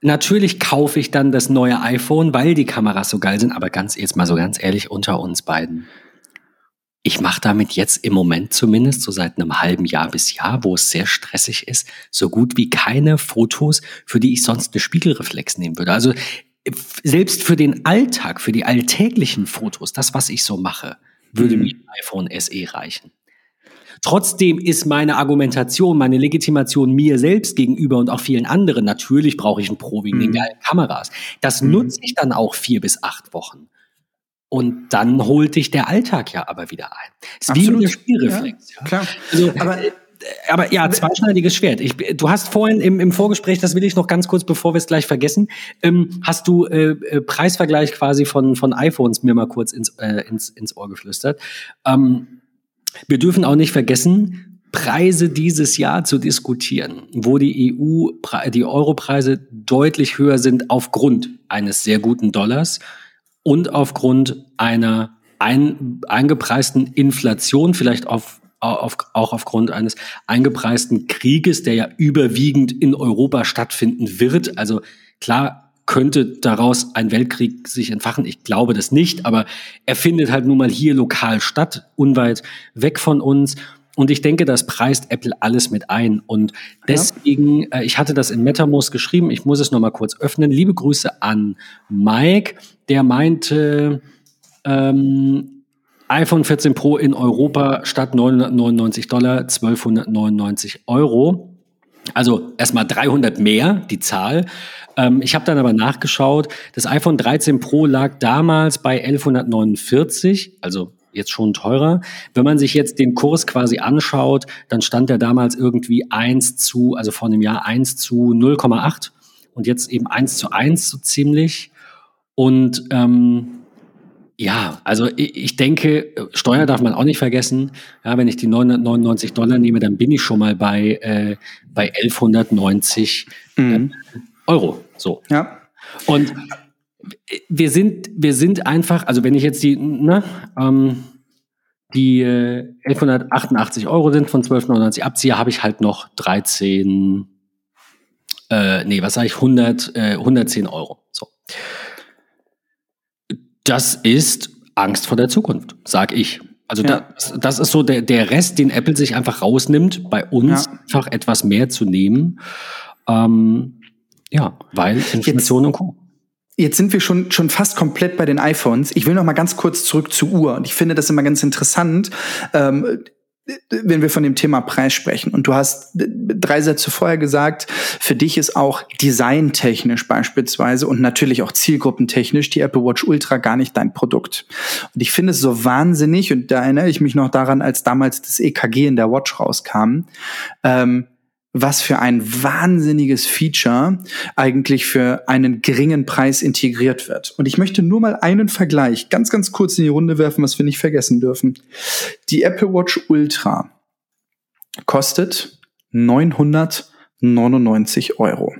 Natürlich kaufe ich dann das neue iPhone, weil die Kameras so geil sind, aber ganz jetzt mal so ganz ehrlich unter uns beiden. Ich mache damit jetzt im Moment zumindest, so seit einem halben Jahr bis Jahr, wo es sehr stressig ist, so gut wie keine Fotos, für die ich sonst eine Spiegelreflex nehmen würde. Also selbst für den Alltag, für die alltäglichen Fotos, das, was ich so mache, würde mhm. mir ein iPhone SE reichen. Trotzdem ist meine Argumentation, meine Legitimation mir selbst gegenüber und auch vielen anderen, natürlich brauche ich ein Pro wegen mhm. den geilen Kameras. Das mhm. nutze ich dann auch vier bis acht Wochen. Und dann holt dich der Alltag ja aber wieder ein. Es ist wie mit der Spielreflex. Ja, Klar. Also, aber, äh, aber ja, zweischneidiges Schwert. Ich, du hast vorhin im, im Vorgespräch, das will ich noch ganz kurz, bevor wir es gleich vergessen, ähm, hast du äh, äh, Preisvergleich quasi von, von iPhones mir mal kurz ins, äh, ins, ins Ohr geflüstert. Ähm, wir dürfen auch nicht vergessen, Preise dieses Jahr zu diskutieren, wo die EU, die Europreise deutlich höher sind aufgrund eines sehr guten Dollars und aufgrund einer ein, eingepreisten Inflation, vielleicht auf, auf, auch aufgrund eines eingepreisten Krieges, der ja überwiegend in Europa stattfinden wird. Also klar könnte daraus ein Weltkrieg sich entfachen. Ich glaube das nicht, aber er findet halt nun mal hier lokal statt, unweit weg von uns. Und ich denke, das preist Apple alles mit ein. Und deswegen, ja. äh, ich hatte das in MetaMost geschrieben, ich muss es nochmal kurz öffnen. Liebe Grüße an Mike, der meinte, ähm, iPhone 14 Pro in Europa statt 999 Dollar 1299 Euro. Also erstmal 300 mehr, die Zahl. Ähm, ich habe dann aber nachgeschaut, das iPhone 13 Pro lag damals bei 1149, also jetzt schon teurer. Wenn man sich jetzt den Kurs quasi anschaut, dann stand der damals irgendwie 1 zu, also vor einem Jahr 1 zu 0,8 und jetzt eben 1 zu 1 so ziemlich. Und ähm, ja, also ich, ich denke, Steuer darf man auch nicht vergessen. Ja, wenn ich die 999 Dollar nehme, dann bin ich schon mal bei, äh, bei 1190 mhm. äh, Euro. So. Ja. Und wir sind, wir sind einfach, also wenn ich jetzt die, ne, ähm, die äh, 1188 Euro sind von 12,99 abziehe, habe ich halt noch 13, äh, nee, was sage ich, 100, äh, 110 Euro. So. Das ist Angst vor der Zukunft, sag ich. Also ja. das, das ist so der, der Rest, den Apple sich einfach rausnimmt, bei uns ja. einfach etwas mehr zu nehmen. Ähm, ja, weil Inflation und Co. Jetzt sind wir schon, schon fast komplett bei den iPhones. Ich will noch mal ganz kurz zurück zur Uhr. Und ich finde das immer ganz interessant, ähm, wenn wir von dem Thema Preis sprechen. Und du hast drei Sätze vorher gesagt, für dich ist auch designtechnisch beispielsweise und natürlich auch zielgruppentechnisch die Apple Watch Ultra gar nicht dein Produkt. Und ich finde es so wahnsinnig, und da erinnere ich mich noch daran, als damals das EKG in der Watch rauskam, ähm, was für ein wahnsinniges Feature eigentlich für einen geringen Preis integriert wird. Und ich möchte nur mal einen Vergleich ganz, ganz kurz in die Runde werfen, was wir nicht vergessen dürfen. Die Apple Watch Ultra kostet 999 Euro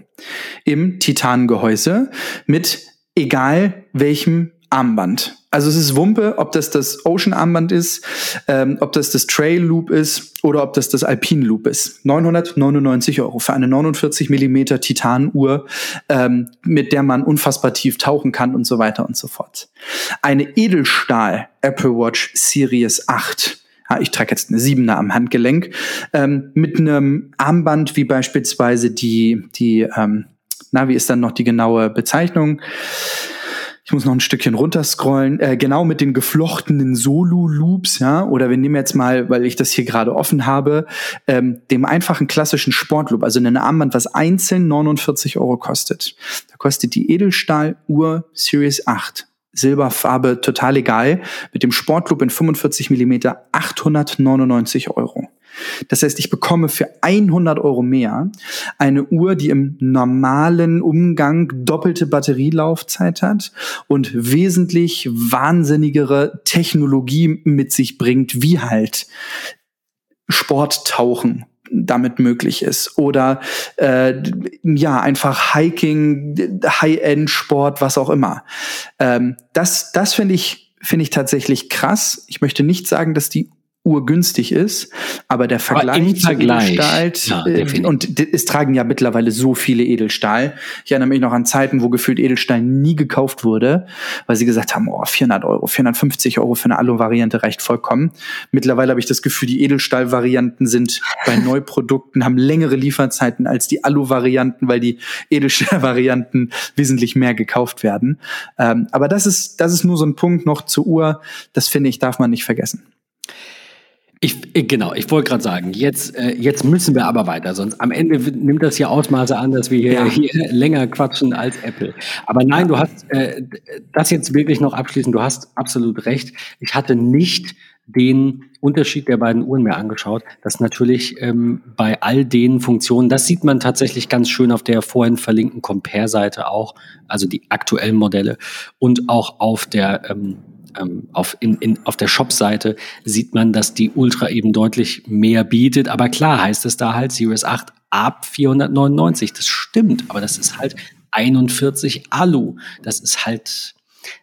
im Titangehäuse mit egal welchem Armband. Also es ist Wumpe, ob das das Ocean Armband ist, ähm, ob das das Trail Loop ist oder ob das das Alpine Loop ist. 999 Euro für eine 49 Millimeter Titanuhr, ähm, mit der man unfassbar tief tauchen kann und so weiter und so fort. Eine Edelstahl Apple Watch Series 8 ja, ich trage jetzt eine Siebener am Handgelenk, ähm, mit einem Armband wie beispielsweise die, die ähm, na, wie ist dann noch die genaue Bezeichnung? Ich muss noch ein Stückchen runterscrollen, äh, genau mit den geflochtenen Solo-Loops, ja, oder wir nehmen jetzt mal, weil ich das hier gerade offen habe, ähm, dem einfachen klassischen Sportloop, also eine Armband, was einzeln 49 Euro kostet. Da kostet die Edelstahl-Uhr Series 8 Silberfarbe total egal, mit dem Sportloop in 45 Millimeter 899 Euro. Das heißt, ich bekomme für 100 Euro mehr eine Uhr, die im normalen Umgang doppelte Batterielaufzeit hat und wesentlich wahnsinnigere Technologie mit sich bringt, wie halt Sporttauchen damit möglich ist oder äh, ja einfach Hiking, High-End-Sport, was auch immer. Ähm, das das finde ich finde ich tatsächlich krass. Ich möchte nicht sagen, dass die urgünstig ist, aber der Vergleich aber Vergleich, Edelstahl ja, äh, und es tragen ja mittlerweile so viele Edelstahl. Ich erinnere mich noch an Zeiten, wo gefühlt Edelstahl nie gekauft wurde, weil sie gesagt haben, oh, 400 Euro, 450 Euro für eine Alu-Variante reicht vollkommen. Mittlerweile habe ich das Gefühl, die Edelstahl-Varianten sind bei Neuprodukten, haben längere Lieferzeiten als die Alu-Varianten, weil die Edelstahl-Varianten wesentlich mehr gekauft werden. Ähm, aber das ist, das ist nur so ein Punkt noch zur Uhr. Das finde ich, darf man nicht vergessen. Ich, äh, genau, ich wollte gerade sagen, jetzt, äh, jetzt müssen wir aber weiter, sonst am Ende nimmt das hier Ausmaße an, dass wir hier, ja. hier länger quatschen als Apple. Aber nein, du hast äh, das jetzt wirklich noch abschließend, du hast absolut recht. Ich hatte nicht den Unterschied der beiden Uhren mir angeschaut, dass natürlich ähm, bei all den Funktionen, das sieht man tatsächlich ganz schön auf der vorhin verlinkten Compare-Seite auch, also die aktuellen Modelle und auch auf der ähm, ähm, auf, in, in, auf der Shop-Seite sieht man, dass die Ultra eben deutlich mehr bietet. Aber klar heißt es da halt Series 8 ab 499. Das stimmt, aber das ist halt 41 Alu. Das ist halt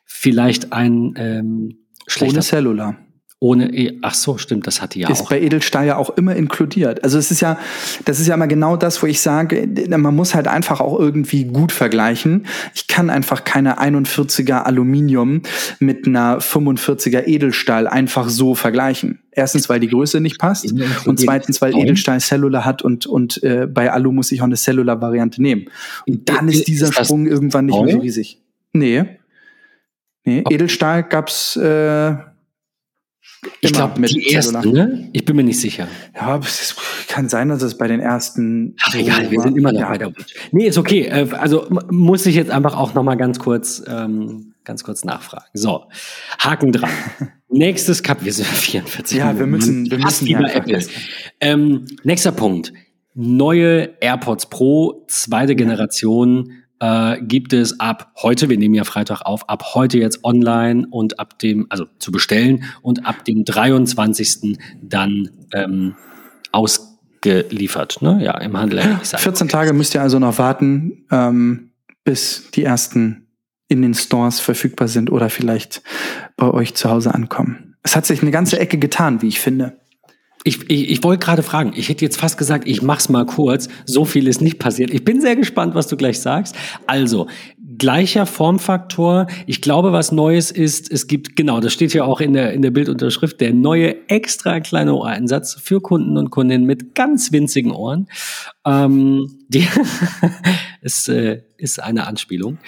vielleicht ein ähm, schlechter. Cellular. Ohne, e, ach so, stimmt, das hat die ja ist auch. Ist bei Edelstahl ja auch immer inkludiert. Also es ist ja, das ist ja immer genau das, wo ich sage, man muss halt einfach auch irgendwie gut vergleichen. Ich kann einfach keine 41er Aluminium mit einer 45er Edelstahl einfach so vergleichen. Erstens, weil die Größe nicht passt und zweitens, weil Edelstahl Cellular hat und, und äh, bei Alu muss ich auch eine Cellular-Variante nehmen. Und dann ist dieser ist Sprung irgendwann nicht mehr so riesig. Nee. Nee, Edelstahl gab's äh, ich glaube, die ersten, ne? Ich bin mir nicht sicher. Ja, es kann sein, dass es bei den ersten. Ach, egal, wir sind immer noch ja. bei der Nee, ist okay. Äh, also muss ich jetzt einfach auch noch mal ganz kurz, ähm, ganz kurz nachfragen. So, Haken dran. Nächstes Cup, wir sind 44. Ja, wir müssen, wir müssen ja Apple. Ähm, nächster Punkt. Neue AirPods Pro, zweite Generation äh, gibt es ab heute, wir nehmen ja Freitag auf, ab heute jetzt online und ab dem, also zu bestellen und ab dem 23. dann ähm, ausgeliefert, ne? Ja, im Handel. Ja, 14 Tage müsst ihr also noch warten, ähm, bis die ersten in den Stores verfügbar sind oder vielleicht bei euch zu Hause ankommen. Es hat sich eine ganze Ecke getan, wie ich finde. Ich, ich, ich wollte gerade fragen, ich hätte jetzt fast gesagt, ich mach's mal kurz. So viel ist nicht passiert. Ich bin sehr gespannt, was du gleich sagst. Also, gleicher Formfaktor. Ich glaube, was Neues ist, es gibt, genau, das steht ja auch in der, in der Bildunterschrift, der neue extra kleine Ohreinsatz für Kunden und Kundinnen mit ganz winzigen Ohren. Ähm, die es äh, ist eine Anspielung.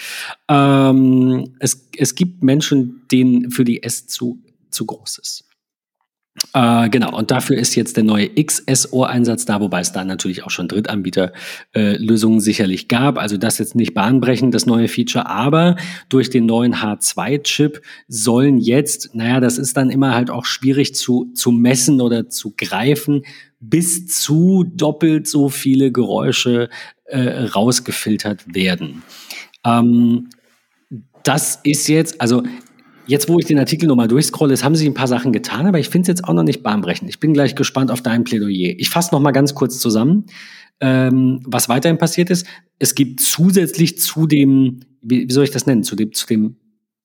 Ähm, es, es gibt Menschen, denen für die S zu, zu groß ist. Äh, genau, und dafür ist jetzt der neue XSO-Einsatz da, wobei es da natürlich auch schon Drittanbieter-Lösungen äh, sicherlich gab. Also das jetzt nicht bahnbrechend, das neue Feature, aber durch den neuen H2-Chip sollen jetzt, naja, das ist dann immer halt auch schwierig zu, zu messen oder zu greifen, bis zu doppelt so viele Geräusche äh, rausgefiltert werden. Ähm, das ist jetzt, also Jetzt, wo ich den Artikel nochmal durchscrolle, es haben sich ein paar Sachen getan, aber ich finde es jetzt auch noch nicht bahnbrechend. Ich bin gleich gespannt auf dein Plädoyer. Ich fasse nochmal ganz kurz zusammen, ähm, was weiterhin passiert ist. Es gibt zusätzlich zu dem, wie, wie soll ich das nennen, zu dem, zu dem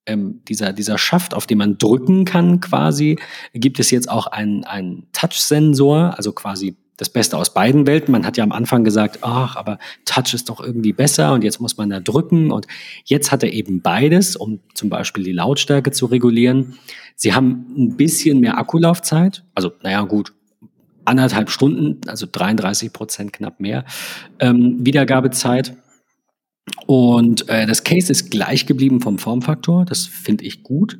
ähm, dieser, dieser Schaft, auf den man drücken kann quasi, gibt es jetzt auch einen, einen Touch-Sensor, also quasi das Beste aus beiden Welten. Man hat ja am Anfang gesagt, ach, aber Touch ist doch irgendwie besser und jetzt muss man da drücken. Und jetzt hat er eben beides, um zum Beispiel die Lautstärke zu regulieren. Sie haben ein bisschen mehr Akkulaufzeit, also naja gut, anderthalb Stunden, also 33 Prozent knapp mehr ähm, Wiedergabezeit. Und äh, das Case ist gleich geblieben vom Formfaktor, das finde ich gut.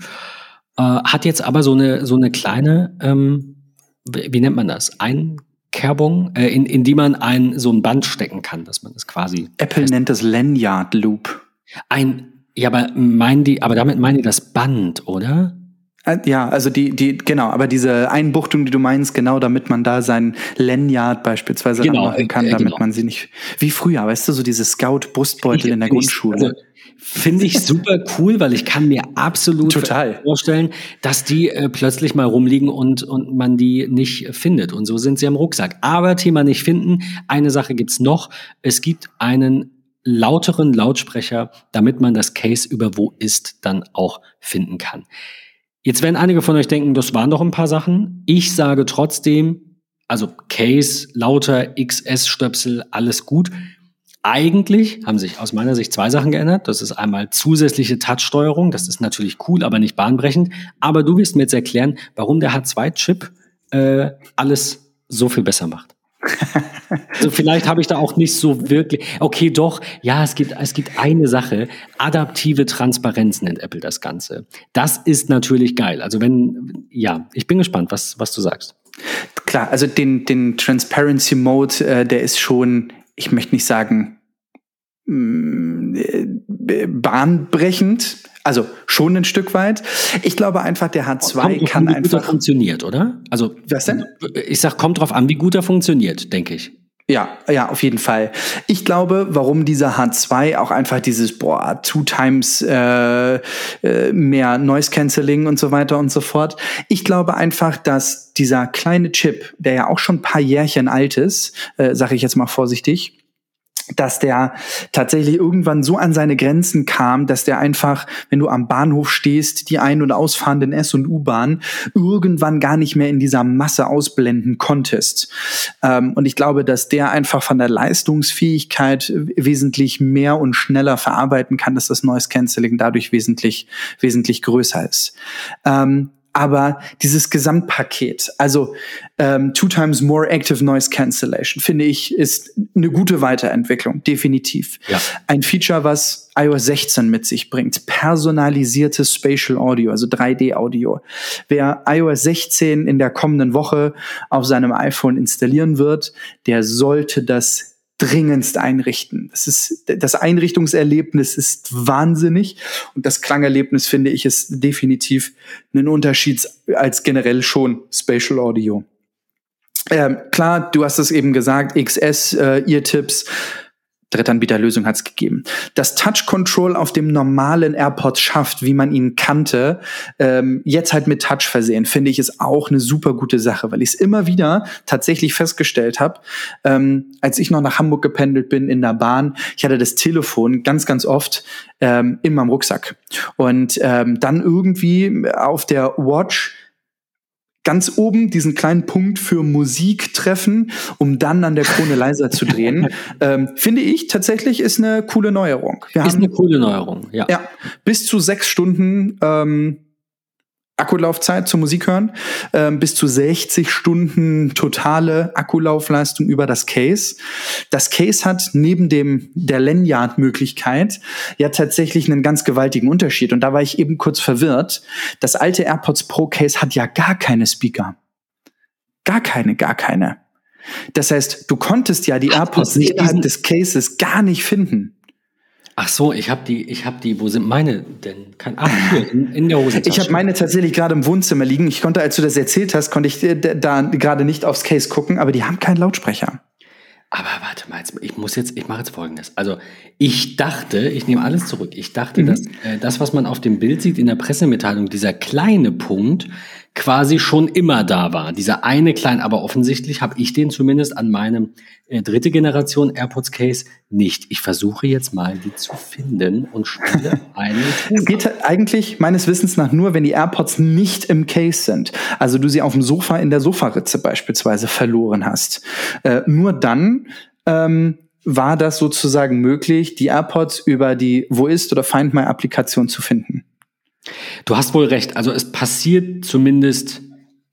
Äh, hat jetzt aber so eine, so eine kleine, ähm, wie nennt man das? Ein Kerbung, äh, in, in die man ein, so ein Band stecken kann, dass man es quasi. Apple nennt das Lanyard Loop. Ein, ja, aber meinen die, aber damit meinen die das Band, oder? Äh, ja, also die, die, genau, aber diese Einbuchtung, die du meinst, genau, damit man da sein Lanyard beispielsweise genau, machen kann, äh, damit genau. man sie nicht, wie früher, weißt du, so diese Scout-Brustbeutel in der Grundschule. Also, Finde ich super cool, weil ich kann mir absolut Total. vorstellen, dass die äh, plötzlich mal rumliegen und, und man die nicht findet. Und so sind sie am Rucksack. Aber Thema nicht finden, eine Sache gibt's noch. Es gibt einen lauteren Lautsprecher, damit man das Case über wo ist dann auch finden kann. Jetzt werden einige von euch denken, das waren doch ein paar Sachen. Ich sage trotzdem, also Case, lauter, XS-Stöpsel, alles gut. Eigentlich haben sich aus meiner Sicht zwei Sachen geändert. Das ist einmal zusätzliche Touch-Steuerung. Das ist natürlich cool, aber nicht bahnbrechend. Aber du wirst mir jetzt erklären, warum der H2-Chip äh, alles so viel besser macht. also vielleicht habe ich da auch nicht so wirklich. Okay, doch. Ja, es gibt es gibt eine Sache. Adaptive Transparenz nennt Apple das Ganze. Das ist natürlich geil. Also wenn ja, ich bin gespannt, was was du sagst. Klar, also den den Transparency Mode, äh, der ist schon ich möchte nicht sagen, mm, äh, bahnbrechend, also schon ein Stück weit. Ich glaube einfach, der H2 kommt kann an, wie einfach. Gut er funktioniert, oder? Also, was denn? Ich sag, kommt drauf an, wie gut er funktioniert, denke ich. Ja, ja, auf jeden Fall. Ich glaube, warum dieser H2 auch einfach dieses, boah, two times äh, äh, mehr Noise Cancelling und so weiter und so fort. Ich glaube einfach, dass dieser kleine Chip, der ja auch schon ein paar Jährchen alt ist, äh, sage ich jetzt mal vorsichtig, dass der tatsächlich irgendwann so an seine Grenzen kam, dass der einfach, wenn du am Bahnhof stehst, die ein- und ausfahrenden S- und U-Bahn irgendwann gar nicht mehr in dieser Masse ausblenden konntest. Ähm, und ich glaube, dass der einfach von der Leistungsfähigkeit wesentlich mehr und schneller verarbeiten kann, dass das Noise Cancelling dadurch wesentlich, wesentlich größer ist. Ähm, aber dieses Gesamtpaket, also ähm, Two Times More Active Noise Cancellation, finde ich, ist eine gute Weiterentwicklung, definitiv. Ja. Ein Feature, was iOS 16 mit sich bringt, personalisiertes Spatial Audio, also 3D-Audio. Wer iOS 16 in der kommenden Woche auf seinem iPhone installieren wird, der sollte das dringendst einrichten. Das ist, das Einrichtungserlebnis ist wahnsinnig und das Klangerlebnis finde ich ist definitiv ein Unterschied als generell schon Spatial Audio. Ähm, klar, du hast es eben gesagt, XS, äh, Eartips, Drittanbieterlösung hat es gegeben. Das Touch Control auf dem normalen AirPods schafft, wie man ihn kannte, ähm, jetzt halt mit Touch versehen, finde ich, ist auch eine super gute Sache, weil ich es immer wieder tatsächlich festgestellt habe, ähm, als ich noch nach Hamburg gependelt bin in der Bahn, ich hatte das Telefon ganz, ganz oft ähm, in meinem Rucksack. Und ähm, dann irgendwie auf der Watch ganz oben diesen kleinen Punkt für Musik treffen, um dann an der Krone leiser zu drehen, ähm, finde ich tatsächlich ist eine coole Neuerung. Wir ist haben, eine coole Neuerung, ja. Ja, bis zu sechs Stunden ähm, Akkulaufzeit zum Musik hören, ähm, bis zu 60 Stunden totale Akkulaufleistung über das Case. Das Case hat neben dem der Lanyard-Möglichkeit ja tatsächlich einen ganz gewaltigen Unterschied. Und da war ich eben kurz verwirrt. Das alte AirPods Pro Case hat ja gar keine Speaker. Gar keine, gar keine. Das heißt, du konntest ja die AirPods innerhalb des Cases gar nicht finden. Ach so, ich habe die, ich habe die, wo sind meine denn? Kein, ach, in, in der Hosentasche. Ich habe meine tatsächlich gerade im Wohnzimmer liegen. Ich konnte, als du das erzählt hast, konnte ich da gerade nicht aufs Case gucken, aber die haben keinen Lautsprecher. Aber warte mal, jetzt, ich muss jetzt, ich mache jetzt Folgendes. Also ich dachte, ich nehme alles zurück. Ich dachte, mhm. dass äh, das, was man auf dem Bild sieht in der Pressemitteilung, dieser kleine Punkt, quasi schon immer da war. Dieser eine klein, aber offensichtlich habe ich den zumindest an meinem äh, dritte Generation AirPods Case nicht. Ich versuche jetzt mal, die zu finden und spiele einen. es geht eigentlich meines Wissens nach nur, wenn die AirPods nicht im Case sind. Also du sie auf dem Sofa in der Sofaritze beispielsweise verloren hast. Äh, nur dann ähm, war das sozusagen möglich, die AirPods über die Wo ist oder Find My Applikation zu finden. Du hast wohl recht. Also es passiert zumindest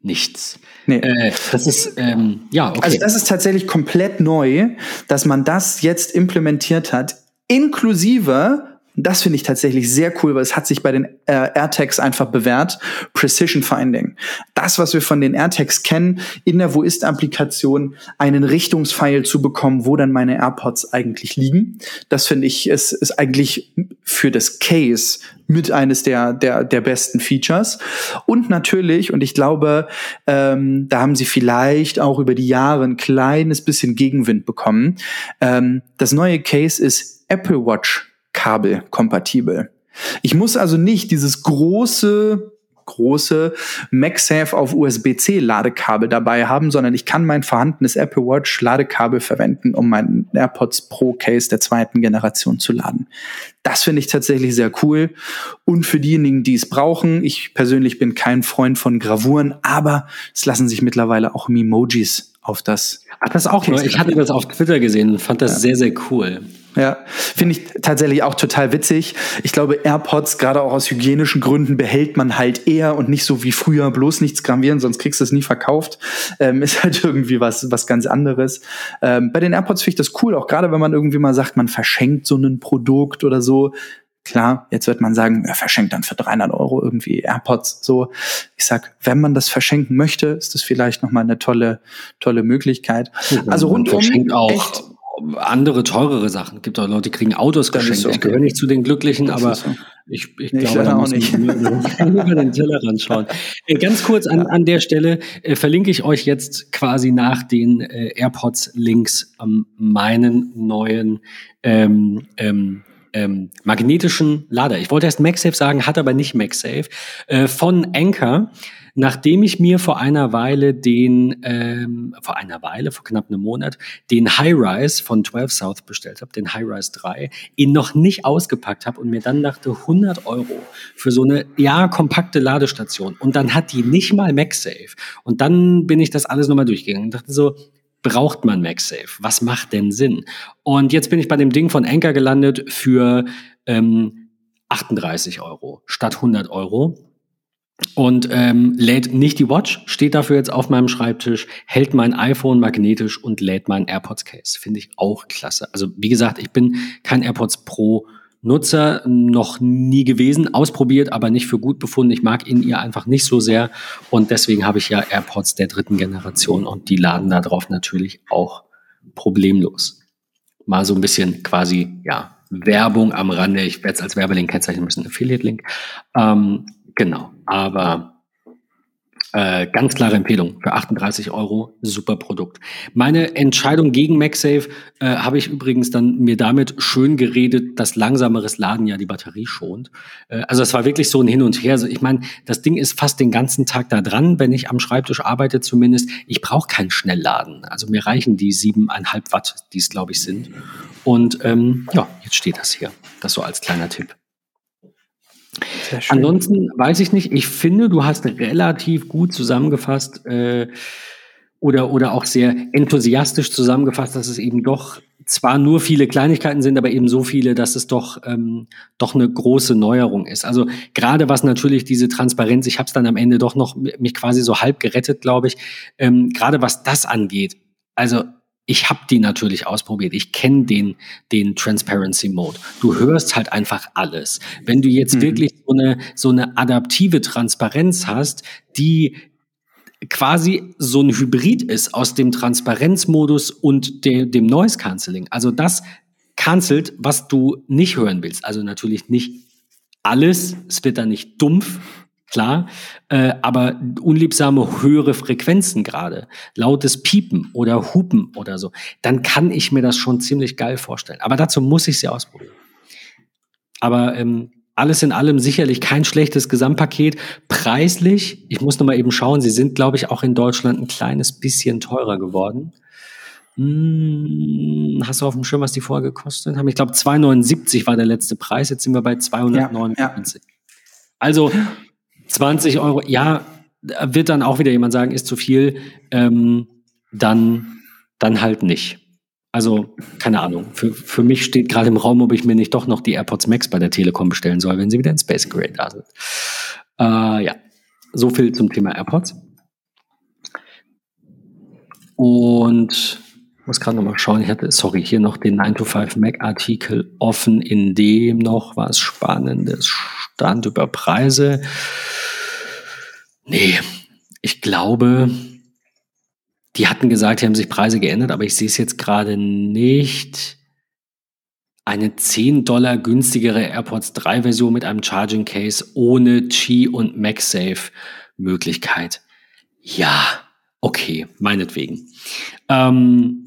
nichts. Nee. Äh, das ist, ähm, ja, okay. Also das ist tatsächlich komplett neu, dass man das jetzt implementiert hat, inklusive das finde ich tatsächlich sehr cool, weil es hat sich bei den äh, AirTags einfach bewährt. Precision Finding. Das, was wir von den AirTags kennen, in der Wo ist Applikation einen Richtungspfeil zu bekommen, wo dann meine AirPods eigentlich liegen. Das finde ich ist, ist eigentlich für das Case mit eines der, der, der besten Features. Und natürlich, und ich glaube, ähm, da haben sie vielleicht auch über die Jahre ein kleines bisschen Gegenwind bekommen. Ähm, das neue Case ist Apple Watch kabelkompatibel. Ich muss also nicht dieses große große MagSafe auf USB-C Ladekabel dabei haben, sondern ich kann mein vorhandenes Apple Watch Ladekabel verwenden, um meinen AirPods Pro Case der zweiten Generation zu laden. Das finde ich tatsächlich sehr cool. Und für diejenigen, die es brauchen, ich persönlich bin kein Freund von Gravuren, aber es lassen sich mittlerweile auch Emojis auf das. Ach, das auch nur. Ich hatte das auf Twitter gesehen und fand das ja. sehr, sehr cool. Ja, finde ich tatsächlich auch total witzig. Ich glaube, AirPods, gerade auch aus hygienischen Gründen, behält man halt eher und nicht so wie früher bloß nichts gravieren, sonst kriegst du es nie verkauft. Ähm, ist halt irgendwie was, was ganz anderes. Ähm, bei den AirPods finde ich das cool, auch gerade wenn man irgendwie mal sagt, man verschenkt so ein Produkt oder so. Klar, jetzt wird man sagen, er verschenkt dann für 300 Euro irgendwie AirPods. So, ich sag, wenn man das verschenken möchte, ist das vielleicht noch mal eine tolle, tolle Möglichkeit. Also rundum echt andere teurere Sachen. Es gibt auch Leute, die kriegen Autos geschenkt. Okay. Ich gehöre nicht zu den Glücklichen, aber so. ich, ich nee, glaube, da muss nicht. man über den Tellerrand schauen. Äh, ganz kurz an, an der Stelle äh, verlinke ich euch jetzt quasi nach den äh, AirPods-Links ähm, meinen neuen ähm, ähm, ähm, magnetischen Lader. Ich wollte erst MagSafe sagen, hat aber nicht MagSafe. Äh, von Anker nachdem ich mir vor einer Weile den, ähm, vor einer Weile, vor knapp einem Monat, den High-Rise von 12 South bestellt habe, den High-Rise 3, ihn noch nicht ausgepackt habe und mir dann dachte, 100 Euro für so eine, ja, kompakte Ladestation. Und dann hat die nicht mal MagSafe. Und dann bin ich das alles nochmal durchgegangen und dachte so, braucht man MagSafe? Was macht denn Sinn? Und jetzt bin ich bei dem Ding von Anker gelandet für ähm, 38 Euro statt 100 Euro und ähm, lädt nicht die Watch, steht dafür jetzt auf meinem Schreibtisch, hält mein iPhone magnetisch und lädt mein AirPods Case. Finde ich auch klasse. Also wie gesagt, ich bin kein AirPods Pro Nutzer, noch nie gewesen, ausprobiert, aber nicht für gut befunden. Ich mag in ihr einfach nicht so sehr und deswegen habe ich ja AirPods der dritten Generation und die laden da drauf natürlich auch problemlos. Mal so ein bisschen quasi, ja, Werbung am Rande. Ich werde es als Werbelink kennzeichnen müssen, Affiliate-Link. Ähm, Genau, aber äh, ganz klare Empfehlung für 38 Euro, super Produkt. Meine Entscheidung gegen MagSafe äh, habe ich übrigens dann mir damit schön geredet, dass langsameres Laden ja die Batterie schont. Äh, also es war wirklich so ein Hin und Her. Also ich meine, das Ding ist fast den ganzen Tag da dran, wenn ich am Schreibtisch arbeite zumindest. Ich brauche kein Schnellladen. Also mir reichen die siebeneinhalb Watt, die es glaube ich sind. Und ähm, ja, jetzt steht das hier. Das so als kleiner Tipp. Ansonsten weiß ich nicht, ich finde, du hast relativ gut zusammengefasst äh, oder, oder auch sehr enthusiastisch zusammengefasst, dass es eben doch zwar nur viele Kleinigkeiten sind, aber eben so viele, dass es doch, ähm, doch eine große Neuerung ist. Also gerade was natürlich diese Transparenz, ich habe es dann am Ende doch noch mich quasi so halb gerettet, glaube ich, ähm, gerade was das angeht. Also ich habe die natürlich ausprobiert. Ich kenne den, den Transparency Mode. Du hörst halt einfach alles. Wenn du jetzt mhm. wirklich so eine, so eine adaptive Transparenz hast, die quasi so ein Hybrid ist aus dem Transparenzmodus und de, dem Noise Cancelling. Also das cancelt, was du nicht hören willst. Also natürlich nicht alles. Es wird dann nicht dumpf, klar, äh, aber unliebsame höhere Frequenzen gerade, lautes Piepen oder Hupen oder so, dann kann ich mir das schon ziemlich geil vorstellen. Aber dazu muss ich sie ausprobieren. Aber ähm, alles in allem sicherlich kein schlechtes Gesamtpaket. Preislich, ich muss noch mal eben schauen, sie sind, glaube ich, auch in Deutschland ein kleines bisschen teurer geworden. Hm, hast du auf dem Schirm, was die vorher gekostet haben? Ich glaube, 2,79 war der letzte Preis. Jetzt sind wir bei 299. Ja, ja. Also 20 Euro, ja, wird dann auch wieder jemand sagen, ist zu viel, ähm, dann, dann halt nicht. Also, keine Ahnung. Für, für mich steht gerade im Raum, ob ich mir nicht doch noch die AirPods Max bei der Telekom bestellen soll, wenn sie wieder in Space Gray da sind. Äh, ja, so viel zum Thema AirPods. Und muss gerade noch mal schauen, ich hatte, sorry, hier noch den 9 to 5 Mac Artikel offen, in dem noch was Spannendes stand über Preise. Nee, ich glaube, die hatten gesagt, die haben sich Preise geändert, aber ich sehe es jetzt gerade nicht. Eine 10 Dollar günstigere AirPods 3 Version mit einem Charging Case ohne Qi und MagSafe Möglichkeit. Ja, okay, meinetwegen. Ähm,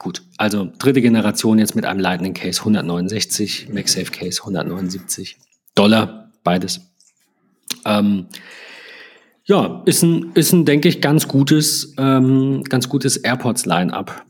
gut, also dritte Generation jetzt mit einem Lightning Case 169, MagSafe Case 179 Dollar, beides. Ähm, ja, ist ein, ist ein, denke ich, ganz gutes, ähm, ganz gutes AirPods-Line-up.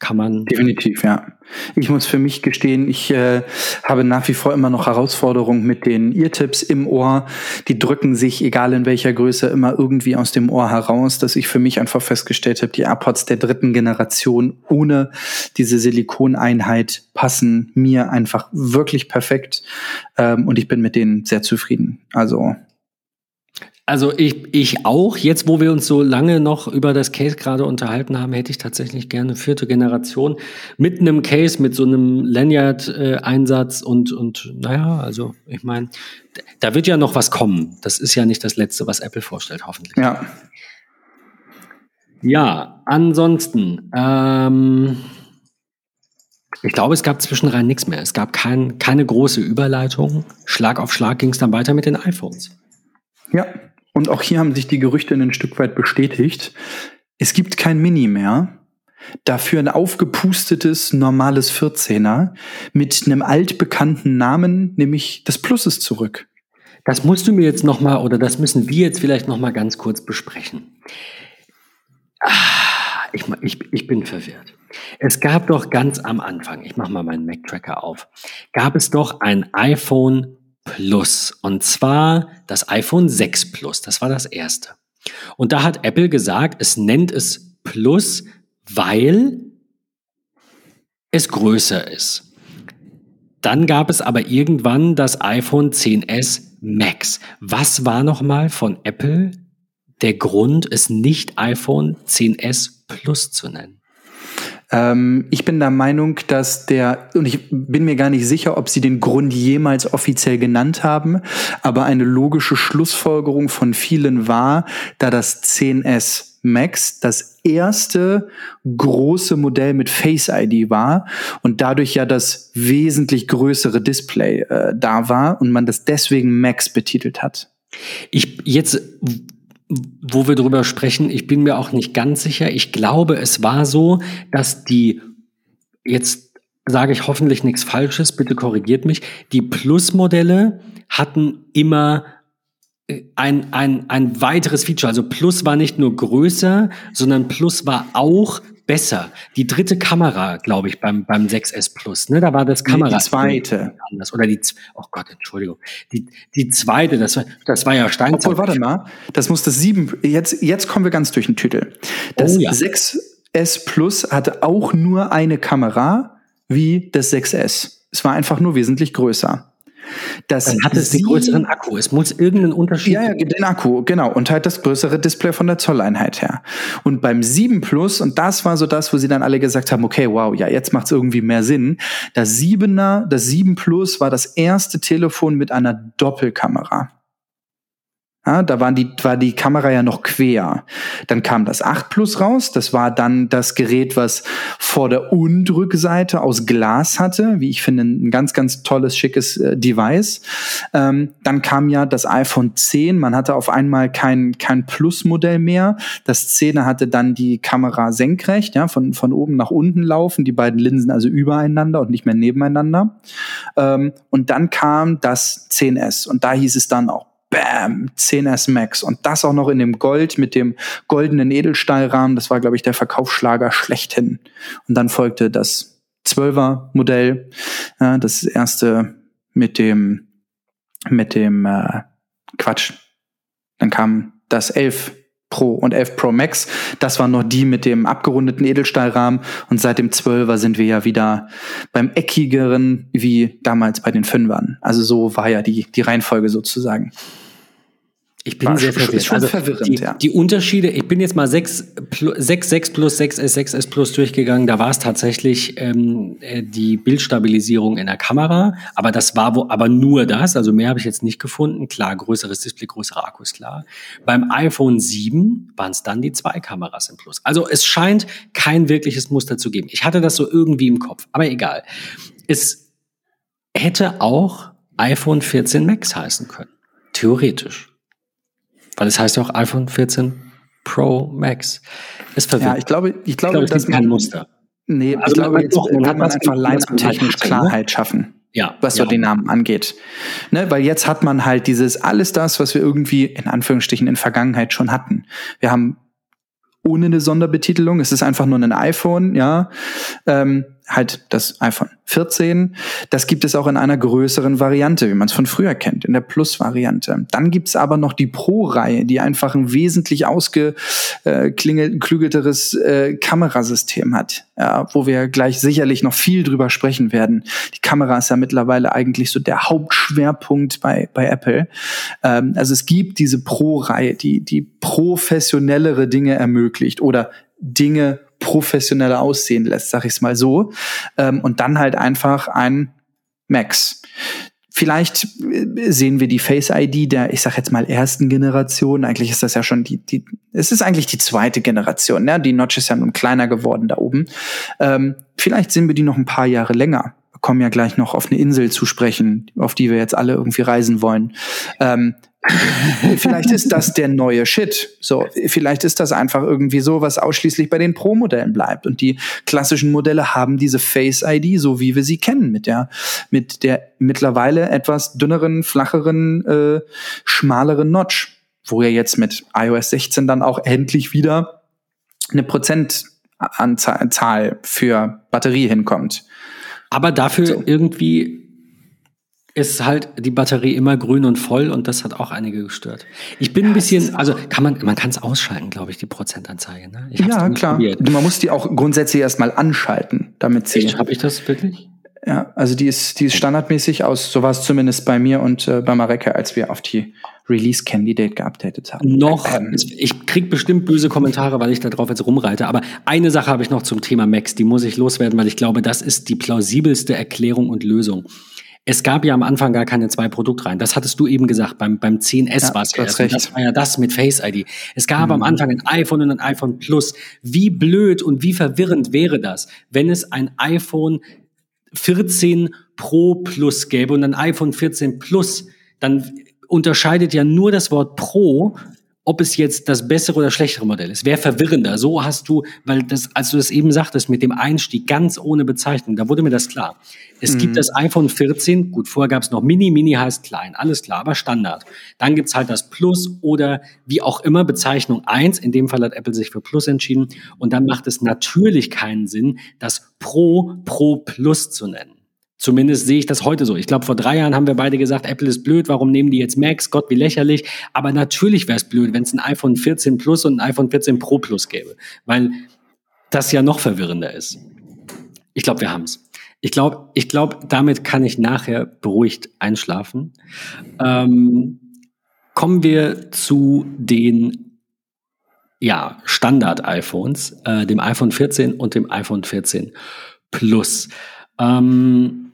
Kann man. Definitiv, ja. Ich muss für mich gestehen, ich äh, habe nach wie vor immer noch Herausforderungen mit den Eartips im Ohr. Die drücken sich, egal in welcher Größe, immer irgendwie aus dem Ohr heraus, dass ich für mich einfach festgestellt habe, die AirPods der dritten Generation ohne diese Silikoneinheit passen mir einfach wirklich perfekt. Ähm, und ich bin mit denen sehr zufrieden. Also also ich, ich auch. Jetzt, wo wir uns so lange noch über das Case gerade unterhalten haben, hätte ich tatsächlich gerne vierte Generation mit einem Case, mit so einem Lanyard-Einsatz und, und naja, also ich meine, da wird ja noch was kommen. Das ist ja nicht das Letzte, was Apple vorstellt, hoffentlich. Ja. Ja, ansonsten, ähm, Ich glaube, es gab zwischenrein nichts mehr. Es gab kein, keine große Überleitung. Schlag auf Schlag ging es dann weiter mit den iPhones. Ja, und auch hier haben sich die Gerüchte ein Stück weit bestätigt. Es gibt kein Mini mehr. Dafür ein aufgepustetes, normales 14er mit einem altbekannten Namen, nämlich das Plus ist zurück. Das musst du mir jetzt noch mal oder das müssen wir jetzt vielleicht noch mal ganz kurz besprechen. Ah, ich, ich, ich bin verwirrt. Es gab doch ganz am Anfang, ich mache mal meinen Mac-Tracker auf, gab es doch ein iPhone Plus und zwar das iPhone 6 Plus, das war das erste. Und da hat Apple gesagt, es nennt es Plus, weil es größer ist. Dann gab es aber irgendwann das iPhone 10s Max. Was war nochmal von Apple der Grund, es nicht iPhone 10s Plus zu nennen? Ähm, ich bin der Meinung, dass der, und ich bin mir gar nicht sicher, ob sie den Grund jemals offiziell genannt haben, aber eine logische Schlussfolgerung von vielen war, da das 10S Max das erste große Modell mit Face ID war und dadurch ja das wesentlich größere Display äh, da war und man das deswegen Max betitelt hat. Ich jetzt wo wir drüber sprechen, ich bin mir auch nicht ganz sicher. Ich glaube, es war so, dass die, jetzt sage ich hoffentlich nichts Falsches, bitte korrigiert mich, die Plus-Modelle hatten immer äh, ein, ein, ein weiteres Feature. Also Plus war nicht nur größer, sondern Plus war auch besser. Die dritte Kamera, glaube ich, beim, beim 6S Plus, ne, da war das Kamera. Die zweite. Anders. Oder die, oh Gott, Entschuldigung. Die, die zweite, das war, das war ja Steinzeit. Obwohl, warte mal, das muss das 7, jetzt, jetzt kommen wir ganz durch den Titel. Das oh, ja. 6S Plus hatte auch nur eine Kamera wie das 6S. Es war einfach nur wesentlich größer. Das Dann hat es den größeren Akku. Es muss irgendeinen Unterschied. Ja, ja, den Akku, genau. Und halt das größere Display von der Zolleinheit her. Und beim 7 Plus, und das war so das, wo sie dann alle gesagt haben, okay, wow, ja, jetzt macht es irgendwie mehr Sinn. Das 7er, das 7 Plus war das erste Telefon mit einer Doppelkamera. Ja, da waren die, war die Kamera ja noch quer. Dann kam das 8 Plus raus. Das war dann das Gerät, was vor der und Rückseite aus Glas hatte. Wie ich finde, ein ganz, ganz tolles, schickes äh, Device. Ähm, dann kam ja das iPhone 10. Man hatte auf einmal kein, kein Plus-Modell mehr. Das 10er hatte dann die Kamera senkrecht, ja, von, von oben nach unten laufen. Die beiden Linsen also übereinander und nicht mehr nebeneinander. Ähm, und dann kam das 10S. Und da hieß es dann auch Bam, 10S Max. Und das auch noch in dem Gold mit dem goldenen Edelstahlrahmen. Das war, glaube ich, der Verkaufsschlager schlechthin. Und dann folgte das 12er Modell, ja, das erste mit dem, mit dem äh, Quatsch. Dann kam das 11 Pro und 11 Pro Max. Das waren noch die mit dem abgerundeten Edelstahlrahmen. Und seit dem 12er sind wir ja wieder beim eckigeren wie damals bei den Fünfern. Also so war ja die, die Reihenfolge sozusagen. Ich bin War sehr verwirrt. Schon also verwirrend, die, ja. die Unterschiede, ich bin jetzt mal 6, 6, 6 plus, 6S, 6S plus durchgegangen. Da war es tatsächlich ähm, äh, die Bildstabilisierung in der Kamera, aber das war wo, aber nur das. Also mehr habe ich jetzt nicht gefunden. Klar, größeres Display, größere Akkus, klar. Beim iPhone 7 waren es dann die zwei Kameras im Plus. Also es scheint kein wirkliches Muster zu geben. Ich hatte das so irgendwie im Kopf, aber egal. Es hätte auch iPhone 14 Max heißen können. Theoretisch. Weil es heißt ja auch iPhone 14 Pro Max. Es verwirrt. Ja, ich glaube, ich glaube, ich glaube das ist kein Muster. Nee, also ich glaube, jetzt doch, man kann man einfach line-technisch ne? Klarheit schaffen. Ja, was so ja. den Namen angeht. Ne, weil jetzt hat man halt dieses, alles das, was wir irgendwie in Anführungsstrichen in Vergangenheit schon hatten. Wir haben ohne eine Sonderbetitelung, es ist einfach nur ein iPhone, ja. Ähm, halt das iPhone 14. Das gibt es auch in einer größeren Variante, wie man es von früher kennt, in der Plus-Variante. Dann gibt's aber noch die Pro-Reihe, die einfach ein wesentlich ausgeklügelteres äh, Kamerasystem hat, ja, wo wir gleich sicherlich noch viel drüber sprechen werden. Die Kamera ist ja mittlerweile eigentlich so der Hauptschwerpunkt bei, bei Apple. Ähm, also es gibt diese Pro-Reihe, die, die professionellere Dinge ermöglicht oder Dinge professioneller aussehen lässt, sag ich es mal so. Ähm, und dann halt einfach ein Max. vielleicht äh, sehen wir die Face ID der, ich sag jetzt mal, ersten Generation. Eigentlich ist das ja schon die, die es ist eigentlich die zweite Generation. Ne? Die Notch ist ja nun kleiner geworden da oben. Ähm, vielleicht sehen wir die noch ein paar Jahre länger. Wir kommen ja gleich noch auf eine Insel zu sprechen, auf die wir jetzt alle irgendwie reisen wollen. Ähm, vielleicht ist das der neue Shit. So, vielleicht ist das einfach irgendwie so, was ausschließlich bei den Pro-Modellen bleibt. Und die klassischen Modelle haben diese Face-ID, so wie wir sie kennen, mit der, mit der mittlerweile etwas dünneren, flacheren, äh, schmaleren Notch, wo ja jetzt mit iOS 16 dann auch endlich wieder eine Prozentanzahl für Batterie hinkommt. Aber dafür so. irgendwie ist halt die Batterie immer grün und voll und das hat auch einige gestört. Ich bin ein bisschen, also kann man, man kann es ausschalten, glaube ich, die Prozentanzeige. Ne? ja, klar. Probiert. Man muss die auch grundsätzlich erstmal anschalten, damit sie. Habe ich das wirklich? Ja, also die ist, die ist standardmäßig aus, so war es zumindest bei mir und äh, bei Mareke, als wir auf die Release Candidate geupdatet haben. Noch, ähm, ich krieg bestimmt böse Kommentare, weil ich da drauf jetzt rumreite, aber eine Sache habe ich noch zum Thema Max, die muss ich loswerden, weil ich glaube, das ist die plausibelste Erklärung und Lösung. Es gab ja am Anfang gar keine zwei Produktreihen. Das hattest du eben gesagt. Beim, beim 10S ja, war es ja erst. Das war ja das mit Face ID. Es gab mhm. am Anfang ein iPhone und ein iPhone Plus. Wie blöd und wie verwirrend wäre das, wenn es ein iPhone 14 Pro Plus gäbe und ein iPhone 14 Plus, dann unterscheidet ja nur das Wort Pro ob es jetzt das bessere oder schlechtere Modell ist. Wäre verwirrender. So hast du, weil das, als du das eben sagtest, mit dem Einstieg ganz ohne Bezeichnung, da wurde mir das klar. Es mhm. gibt das iPhone 14, gut, vorher gab es noch Mini, Mini heißt klein, alles klar, aber Standard. Dann gibt's halt das Plus oder wie auch immer Bezeichnung 1, in dem Fall hat Apple sich für Plus entschieden und dann macht es natürlich keinen Sinn, das Pro Pro Plus zu nennen. Zumindest sehe ich das heute so. Ich glaube, vor drei Jahren haben wir beide gesagt, Apple ist blöd, warum nehmen die jetzt Max? Gott, wie lächerlich. Aber natürlich wäre es blöd, wenn es ein iPhone 14 Plus und ein iPhone 14 Pro Plus gäbe. Weil das ja noch verwirrender ist. Ich glaube, wir haben es. Ich glaube, ich glaub, damit kann ich nachher beruhigt einschlafen. Ähm, kommen wir zu den ja, Standard-iPhones, äh, dem iPhone 14 und dem iPhone 14 Plus. Ähm,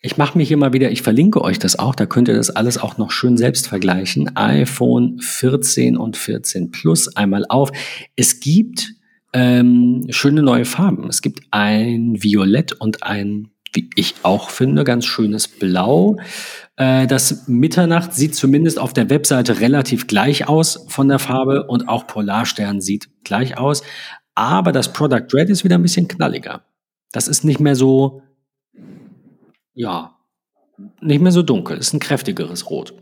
ich mache mich hier mal wieder, ich verlinke euch das auch, da könnt ihr das alles auch noch schön selbst vergleichen. iPhone 14 und 14 Plus einmal auf. Es gibt ähm, schöne neue Farben. Es gibt ein Violett und ein, wie ich auch finde, ganz schönes Blau. Äh, das Mitternacht sieht zumindest auf der Webseite relativ gleich aus von der Farbe und auch Polarstern sieht gleich aus. Aber das Product Red ist wieder ein bisschen knalliger. Das ist nicht mehr so ja, nicht mehr so dunkel, ist ein kräftigeres Rot.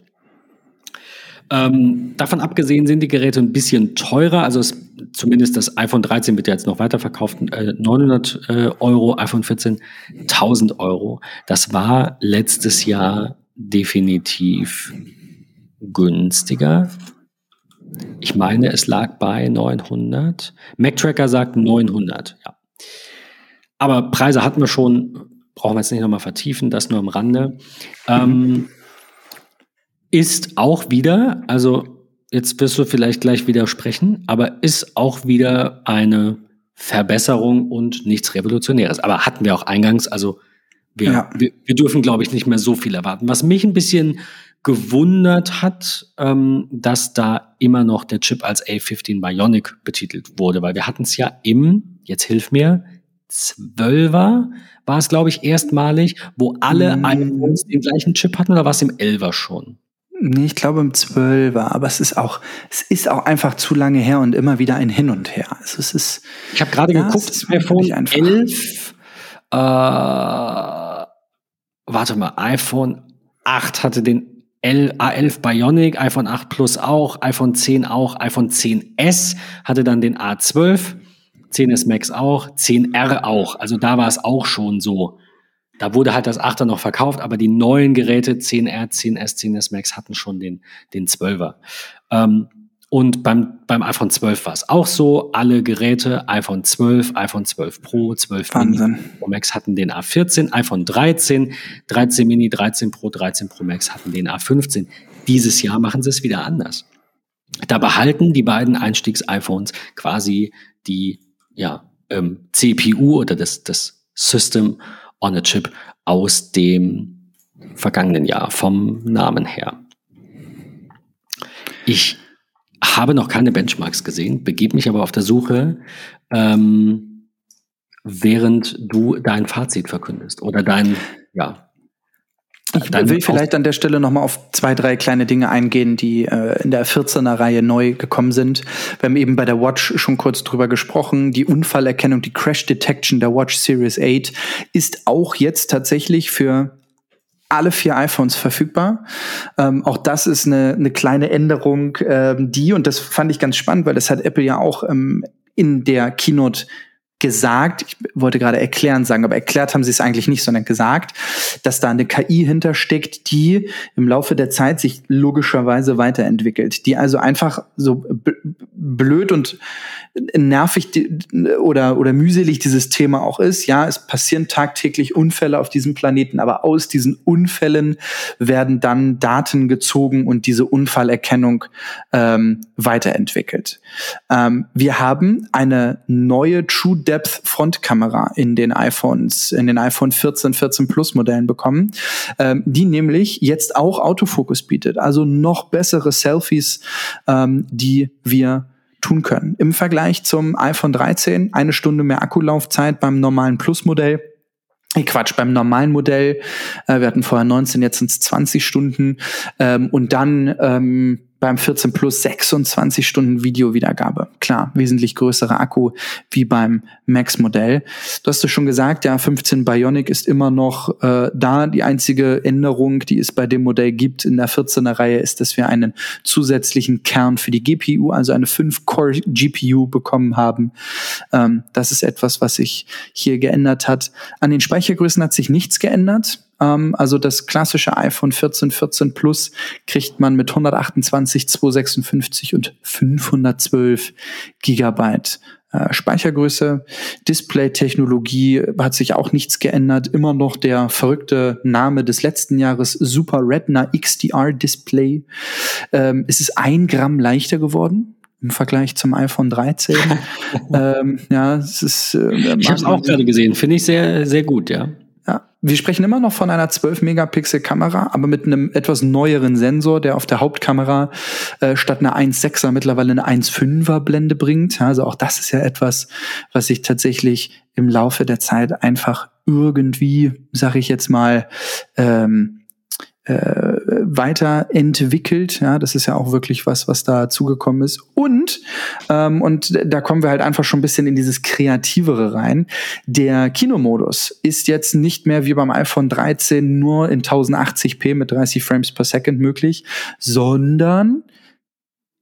Ähm, davon abgesehen sind die Geräte ein bisschen teurer, also es, zumindest das iPhone 13 wird ja jetzt noch weiterverkauft, äh, 900 äh, Euro, iPhone 14 1000 Euro. Das war letztes Jahr definitiv günstiger. Ich meine, es lag bei 900. MacTracker sagt 900, ja. Aber Preise hatten wir schon, brauchen wir jetzt nicht nochmal vertiefen, das nur am Rande. Ähm, ist auch wieder, also jetzt wirst du vielleicht gleich widersprechen, aber ist auch wieder eine Verbesserung und nichts Revolutionäres. Aber hatten wir auch eingangs, also wir, ja. wir, wir, dürfen, glaube ich, nicht mehr so viel erwarten. Was mich ein bisschen gewundert hat, ähm, dass da immer noch der Chip als A15 Bionic betitelt wurde, weil wir hatten es ja im, jetzt hilf mir, 12er war es, glaube ich, erstmalig, wo alle mm. iPhones den gleichen Chip hatten oder war es im 11er schon? Nee, ich glaube im 12er, aber es ist auch, es ist auch einfach zu lange her und immer wieder ein Hin und Her. Also es ist. Ich habe gerade ja, geguckt, iPhone 11, äh, warte mal, iPhone 8 hatte den L, A11 Bionic, iPhone 8 Plus auch, iPhone 10 auch, iPhone 10s hatte dann den A12 10S Max auch, 10R auch. Also da war es auch schon so. Da wurde halt das 8er noch verkauft, aber die neuen Geräte 10R, 10S, 10S Max hatten schon den, den 12er. Ähm, und beim, beim iPhone 12 war es auch so. Alle Geräte, iPhone 12, iPhone 12 Pro, 12 Wahnsinn. Mini, Pro Max hatten den A14, iPhone 13, 13 Mini, 13 Pro, 13 Pro Max hatten den A15. Dieses Jahr machen sie es wieder anders. Da behalten die beiden Einstiegs-iPhones quasi die ja, ähm, CPU oder das, das System on a Chip aus dem vergangenen Jahr vom Namen her. Ich habe noch keine Benchmarks gesehen, begebe mich aber auf der Suche, ähm, während du dein Fazit verkündest oder dein, ja, ich will vielleicht an der Stelle nochmal auf zwei, drei kleine Dinge eingehen, die äh, in der 14er Reihe neu gekommen sind. Wir haben eben bei der Watch schon kurz drüber gesprochen. Die Unfallerkennung, die Crash Detection der Watch Series 8 ist auch jetzt tatsächlich für alle vier iPhones verfügbar. Ähm, auch das ist eine, eine kleine Änderung, ähm, die, und das fand ich ganz spannend, weil das hat Apple ja auch ähm, in der Keynote gesagt, ich wollte gerade erklären sagen, aber erklärt haben sie es eigentlich nicht, sondern gesagt, dass da eine KI hintersteckt, die im Laufe der Zeit sich logischerweise weiterentwickelt, die also einfach so blöd und nervig oder, oder mühselig dieses Thema auch ist. Ja, es passieren tagtäglich Unfälle auf diesem Planeten, aber aus diesen Unfällen werden dann Daten gezogen und diese Unfallerkennung ähm, weiterentwickelt. Ähm, wir haben eine neue True Depth Frontkamera in den iPhones, in den iPhone 14, 14 Plus Modellen bekommen, ähm, die nämlich jetzt auch Autofokus bietet. Also noch bessere Selfies, ähm, die wir tun können. Im Vergleich zum iPhone 13 eine Stunde mehr Akkulaufzeit beim normalen Plus-Modell. Quatsch, beim normalen Modell, äh, wir hatten vorher 19, jetzt sind es 20 Stunden ähm, und dann ähm, beim 14 Plus 26 Stunden Videowiedergabe. Klar, wesentlich größerer Akku wie beim Max-Modell. Du hast es schon gesagt, ja, 15 Bionic ist immer noch äh, da. Die einzige Änderung, die es bei dem Modell gibt in der 14er Reihe, ist, dass wir einen zusätzlichen Kern für die GPU, also eine 5-Core-GPU bekommen haben. Ähm, das ist etwas, was sich hier geändert hat. An den Speichergrößen hat sich nichts geändert. Ähm, also das klassische iPhone 14, 14 Plus kriegt man mit 128, 256 und 512 Gigabyte äh, Speichergröße. Display-Technologie hat sich auch nichts geändert. Immer noch der verrückte Name des letzten Jahres, Super Retina XDR Display. Ähm, es ist ein Gramm leichter geworden im Vergleich zum iPhone 13. ähm, ja, es ist. Äh, ich habe es auch gerade gesehen. Finde ich sehr, sehr gut, ja. Wir sprechen immer noch von einer 12 Megapixel Kamera, aber mit einem etwas neueren Sensor, der auf der Hauptkamera äh, statt einer 1,6er mittlerweile eine 1,5er Blende bringt. Also auch das ist ja etwas, was sich tatsächlich im Laufe der Zeit einfach irgendwie, sag ich jetzt mal, ähm, äh, weiterentwickelt. Ja, das ist ja auch wirklich was, was da zugekommen ist. Und, ähm, und da kommen wir halt einfach schon ein bisschen in dieses Kreativere rein. Der Kinomodus ist jetzt nicht mehr wie beim iPhone 13 nur in 1080p mit 30 Frames per Second möglich, sondern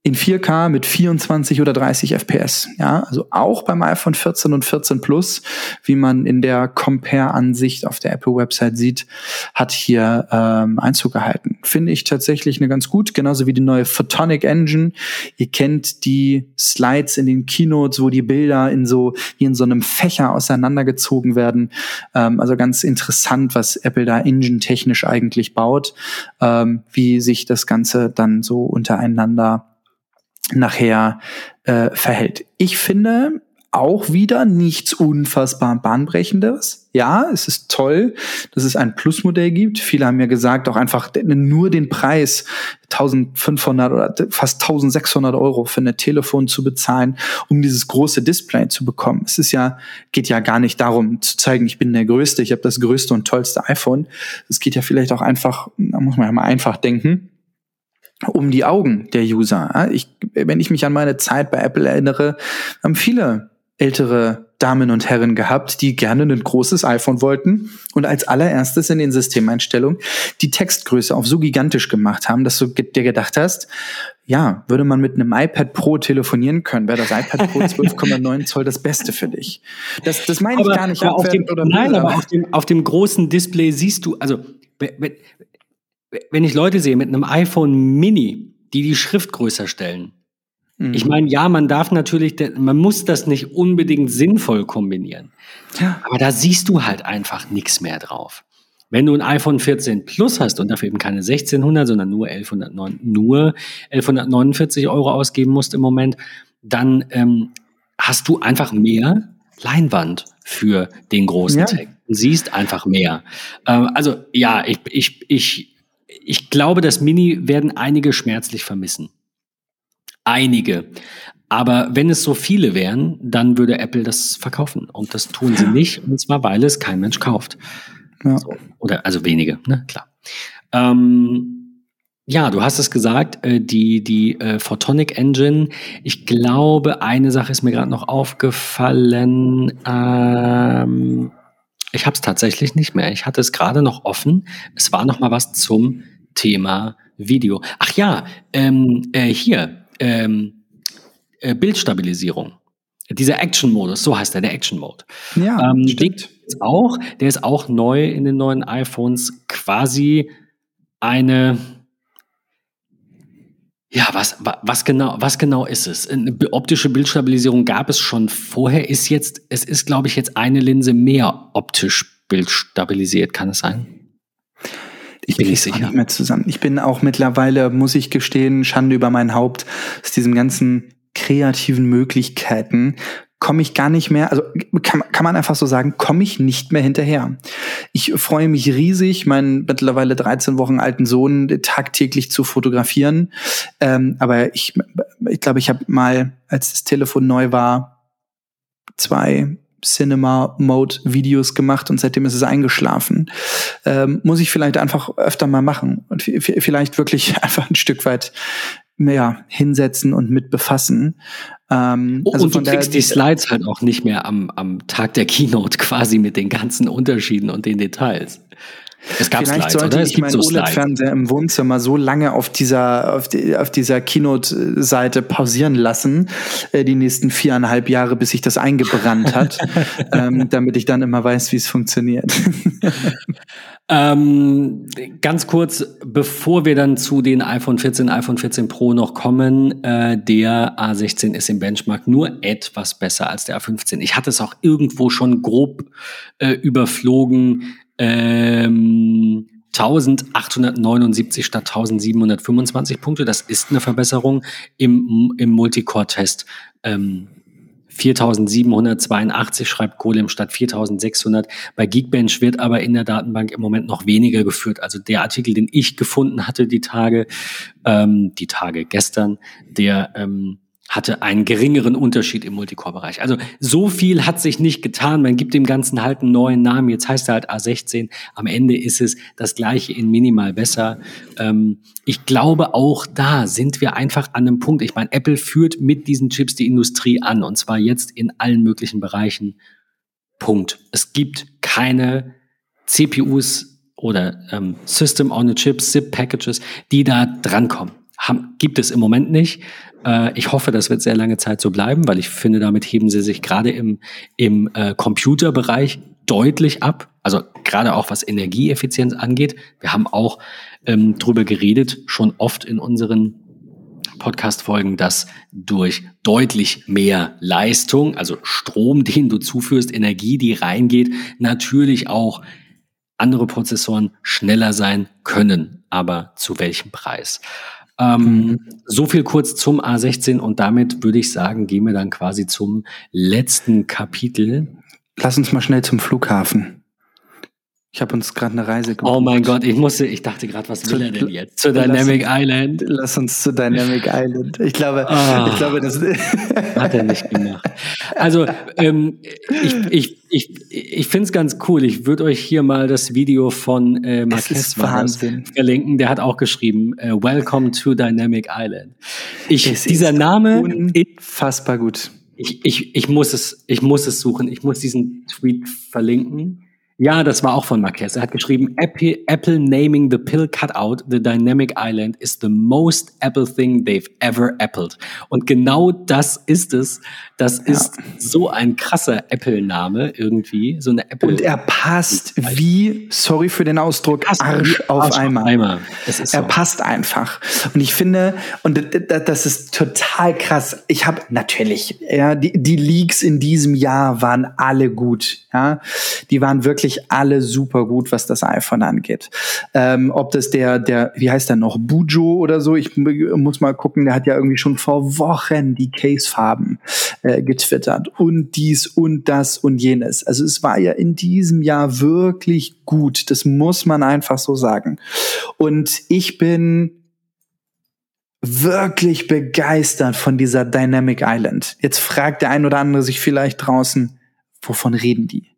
in 4K mit 24 oder 30 FPS. Ja, also auch beim iPhone 14 und 14 Plus, wie man in der Compare-Ansicht auf der Apple-Website sieht, hat hier ähm, Einzug gehalten. Finde ich tatsächlich eine ganz gut, genauso wie die neue Photonic Engine. Ihr kennt die Slides in den Keynotes, wo die Bilder in so wie in so einem Fächer auseinandergezogen werden. Ähm, also ganz interessant, was Apple da engine-technisch eigentlich baut, ähm, wie sich das Ganze dann so untereinander nachher äh, verhält. Ich finde auch wieder nichts unfassbar bahnbrechendes. Ja, es ist toll, dass es ein Plusmodell gibt. Viele haben ja gesagt, auch einfach nur den Preis 1500 oder fast 1600 Euro für ein Telefon zu bezahlen, um dieses große Display zu bekommen. Es ist ja, geht ja gar nicht darum zu zeigen, ich bin der Größte, ich habe das größte und tollste iPhone. Es geht ja vielleicht auch einfach, da muss man ja mal einfach denken um die Augen der User. Ich, wenn ich mich an meine Zeit bei Apple erinnere, haben viele ältere Damen und Herren gehabt, die gerne ein großes iPhone wollten und als allererstes in den Systemeinstellungen die Textgröße auf so gigantisch gemacht haben, dass du dir gedacht hast, ja, würde man mit einem iPad Pro telefonieren können, wäre das iPad Pro 12,9 Zoll das Beste für dich. Das, das meine ich aber, gar nicht. Aber auf dem, nein, aber auf dem, auf dem großen Display siehst du, also wenn ich Leute sehe mit einem iPhone Mini, die die Schrift größer stellen. Mhm. Ich meine, ja, man darf natürlich, man muss das nicht unbedingt sinnvoll kombinieren. Ja. Aber da siehst du halt einfach nichts mehr drauf. Wenn du ein iPhone 14 Plus hast und dafür eben keine 1600, sondern nur 1109, nur 1149 Euro ausgeben musst im Moment, dann ähm, hast du einfach mehr Leinwand für den großen ja. Tech. Du siehst einfach mehr. Ähm, also ja, ich, ich, ich, ich glaube, das Mini werden einige schmerzlich vermissen. Einige. Aber wenn es so viele wären, dann würde Apple das verkaufen. Und das tun sie nicht. Und zwar, weil es kein Mensch kauft. Ja. So. Oder also wenige, ne? Klar. Ähm, ja, du hast es gesagt, äh, die, die äh, Photonic Engine. Ich glaube, eine Sache ist mir gerade noch aufgefallen. Ähm, ich habe es tatsächlich nicht mehr. Ich hatte es gerade noch offen. Es war noch mal was zum Thema Video. Ach ja, ähm, äh, hier, ähm, äh, Bildstabilisierung. Dieser Action-Modus, so heißt er, der Action-Mode. Ja, ähm, stimmt. Ist auch, der ist auch neu in den neuen iPhones quasi eine, ja, was, was genau, was genau ist es? Eine optische Bildstabilisierung gab es schon vorher, ist jetzt, es ist, glaube ich, jetzt eine Linse mehr optisch bildstabilisiert, kann es sein? Ich bin nicht sicher. Nicht mehr zusammen. Ich bin auch mittlerweile, muss ich gestehen, Schande über mein Haupt, aus diesem ganzen kreativen Möglichkeiten komme ich gar nicht mehr, also kann, kann man einfach so sagen, komme ich nicht mehr hinterher. Ich freue mich riesig, meinen mittlerweile 13 Wochen alten Sohn tagtäglich zu fotografieren. Ähm, aber ich, ich glaube, ich habe mal, als das Telefon neu war, zwei Cinema-Mode-Videos gemacht und seitdem ist es eingeschlafen. Ähm, muss ich vielleicht einfach öfter mal machen und vielleicht wirklich einfach ein Stück weit ja, hinsetzen und mit befassen. Ähm, oh, also und du kriegst die Slides halt auch nicht mehr am, am Tag der Keynote quasi mit den ganzen Unterschieden und den Details. Es gab Vielleicht Slides, sollte oder? ich meinen so OLED-Fernseher im Wohnzimmer so lange auf dieser, auf, die, auf dieser Keynote-Seite pausieren lassen, äh, die nächsten viereinhalb Jahre, bis sich das eingebrannt hat, ähm, damit ich dann immer weiß, wie es funktioniert. Ähm, ganz kurz, bevor wir dann zu den iPhone 14, iPhone 14 Pro noch kommen, äh, der A16 ist im Benchmark nur etwas besser als der A15. Ich hatte es auch irgendwo schon grob äh, überflogen. Ähm, 1879 statt 1725 Punkte. Das ist eine Verbesserung im, im Multicore-Test. Ähm, 4782 schreibt Golem statt 4600. Bei Geekbench wird aber in der Datenbank im Moment noch weniger geführt. Also der Artikel, den ich gefunden hatte, die Tage, ähm, die Tage gestern, der ähm, hatte einen geringeren Unterschied im Multicore-Bereich. Also so viel hat sich nicht getan. Man gibt dem Ganzen halt einen neuen Namen. Jetzt heißt er halt A16. Am Ende ist es das gleiche in minimal besser. Ähm, ich glaube, auch da sind wir einfach an einem Punkt. Ich meine, Apple führt mit diesen Chips die Industrie an und zwar jetzt in allen möglichen Bereichen. Punkt. Es gibt keine CPUs oder ähm, System on a Chip, SIP Packages, die da drankommen. Haben, gibt es im Moment nicht. Äh, ich hoffe, das wird sehr lange Zeit so bleiben, weil ich finde, damit heben sie sich gerade im, im äh, Computerbereich deutlich ab. Also gerade auch was Energieeffizienz angeht. Wir haben auch ähm, drüber geredet, schon oft in unseren Podcast-Folgen, dass durch deutlich mehr Leistung, also Strom, den du zuführst, Energie, die reingeht, natürlich auch andere Prozessoren schneller sein können. Aber zu welchem Preis? Ähm, mhm. So viel kurz zum A16 und damit würde ich sagen, gehen wir dann quasi zum letzten Kapitel. Lass uns mal schnell zum Flughafen. Ich habe uns gerade eine Reise gemacht. Oh mein Gott, ich musste, ich dachte gerade, was will er denn jetzt? Zu Dynamic lass, Island. Lass uns zu Dynamic Island. Ich glaube, oh, ich glaube, das hat er nicht gemacht. Also ähm, ich, ich, ich, ich finde es ganz cool. Ich würde euch hier mal das Video von äh, Marquez verlinken. Der hat auch geschrieben: äh, Welcome to Dynamic Island. Ich, dieser Name unfassbar gut. Ich, ich, ich muss es, ich muss es suchen. Ich muss diesen Tweet verlinken. Ja, das war auch von Marquez. Er hat geschrieben, Apple, Apple naming the pill cutout the dynamic island is the most Apple thing they've ever appled. Und genau das ist es. Das ist ja. so ein krasser Apple-Name irgendwie. So eine Apple. Und er passt wie, sorry für den Ausdruck, Arsch auf Arsch Eimer. Auf Eimer. er so. passt einfach. Und ich finde, und das ist total krass. Ich habe natürlich, ja, die, die Leaks in diesem Jahr waren alle gut. Ja, die waren wirklich wirklich alle super gut, was das iPhone angeht. Ähm, ob das der, der, wie heißt der noch, Bujo oder so, ich muss mal gucken, der hat ja irgendwie schon vor Wochen die Case-Farben äh, getwittert und dies und das und jenes. Also es war ja in diesem Jahr wirklich gut. Das muss man einfach so sagen. Und ich bin wirklich begeistert von dieser Dynamic Island. Jetzt fragt der ein oder andere sich vielleicht draußen, wovon reden die?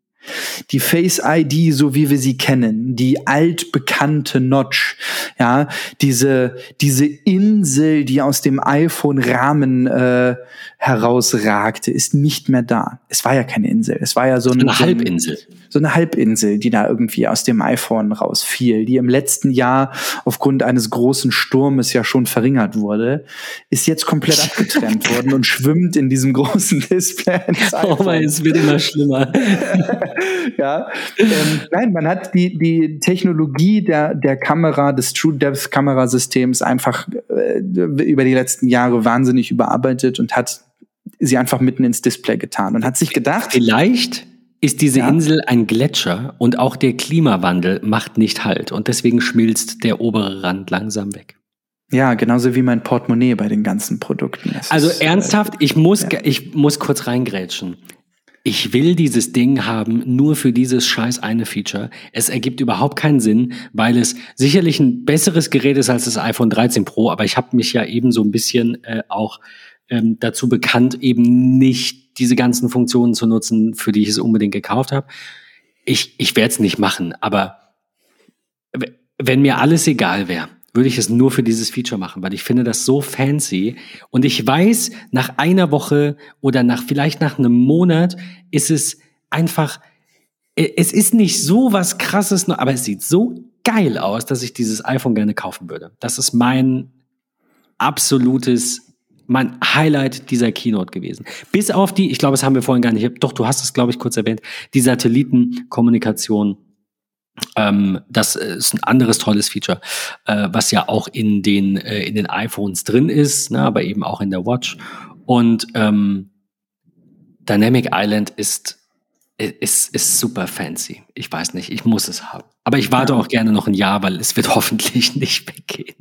Die Face ID, so wie wir sie kennen, die altbekannte Notch, ja, diese, diese Insel, die aus dem iPhone-Rahmen äh, herausragte, ist nicht mehr da. Es war ja keine Insel, es war ja so, eine, eine Halbinsel. So eine Halbinsel, die da irgendwie aus dem iPhone rausfiel, die im letzten Jahr aufgrund eines großen Sturmes ja schon verringert wurde, ist jetzt komplett abgetrennt worden und schwimmt in diesem großen Display. Oh mein, es wird immer schlimmer. ja. Ähm, nein, man hat die, die Technologie der, der Kamera, des True Depth Kamerasystems einfach äh, über die letzten Jahre wahnsinnig überarbeitet und hat sie einfach mitten ins Display getan und hat sich gedacht. Vielleicht ist diese ja. Insel ein Gletscher und auch der Klimawandel macht nicht Halt und deswegen schmilzt der obere Rand langsam weg. Ja, genauso wie mein Portemonnaie bei den ganzen Produkten. Das also ist, ernsthaft, ich muss, ja. ich muss kurz reingrätschen ich will dieses Ding haben nur für dieses scheiß eine Feature. Es ergibt überhaupt keinen Sinn, weil es sicherlich ein besseres Gerät ist als das iPhone 13 Pro, aber ich habe mich ja eben so ein bisschen äh, auch ähm, dazu bekannt, eben nicht diese ganzen Funktionen zu nutzen, für die ich es unbedingt gekauft habe. Ich, ich werde es nicht machen, aber wenn mir alles egal wäre, würde ich es nur für dieses Feature machen, weil ich finde das so fancy. Und ich weiß, nach einer Woche oder nach vielleicht nach einem Monat ist es einfach, es ist nicht so was krasses, aber es sieht so geil aus, dass ich dieses iPhone gerne kaufen würde. Das ist mein absolutes mein Highlight dieser Keynote gewesen. Bis auf die, ich glaube, das haben wir vorhin gar nicht, doch, du hast es, glaube ich, kurz erwähnt, die Satellitenkommunikation ähm, das ist ein anderes tolles Feature, äh, was ja auch in den, äh, in den iPhones drin ist, ne, aber eben auch in der Watch. Und ähm, Dynamic Island ist, ist, ist super fancy. Ich weiß nicht, ich muss es haben. Aber ich warte auch gerne noch ein Jahr, weil es wird hoffentlich nicht weggehen.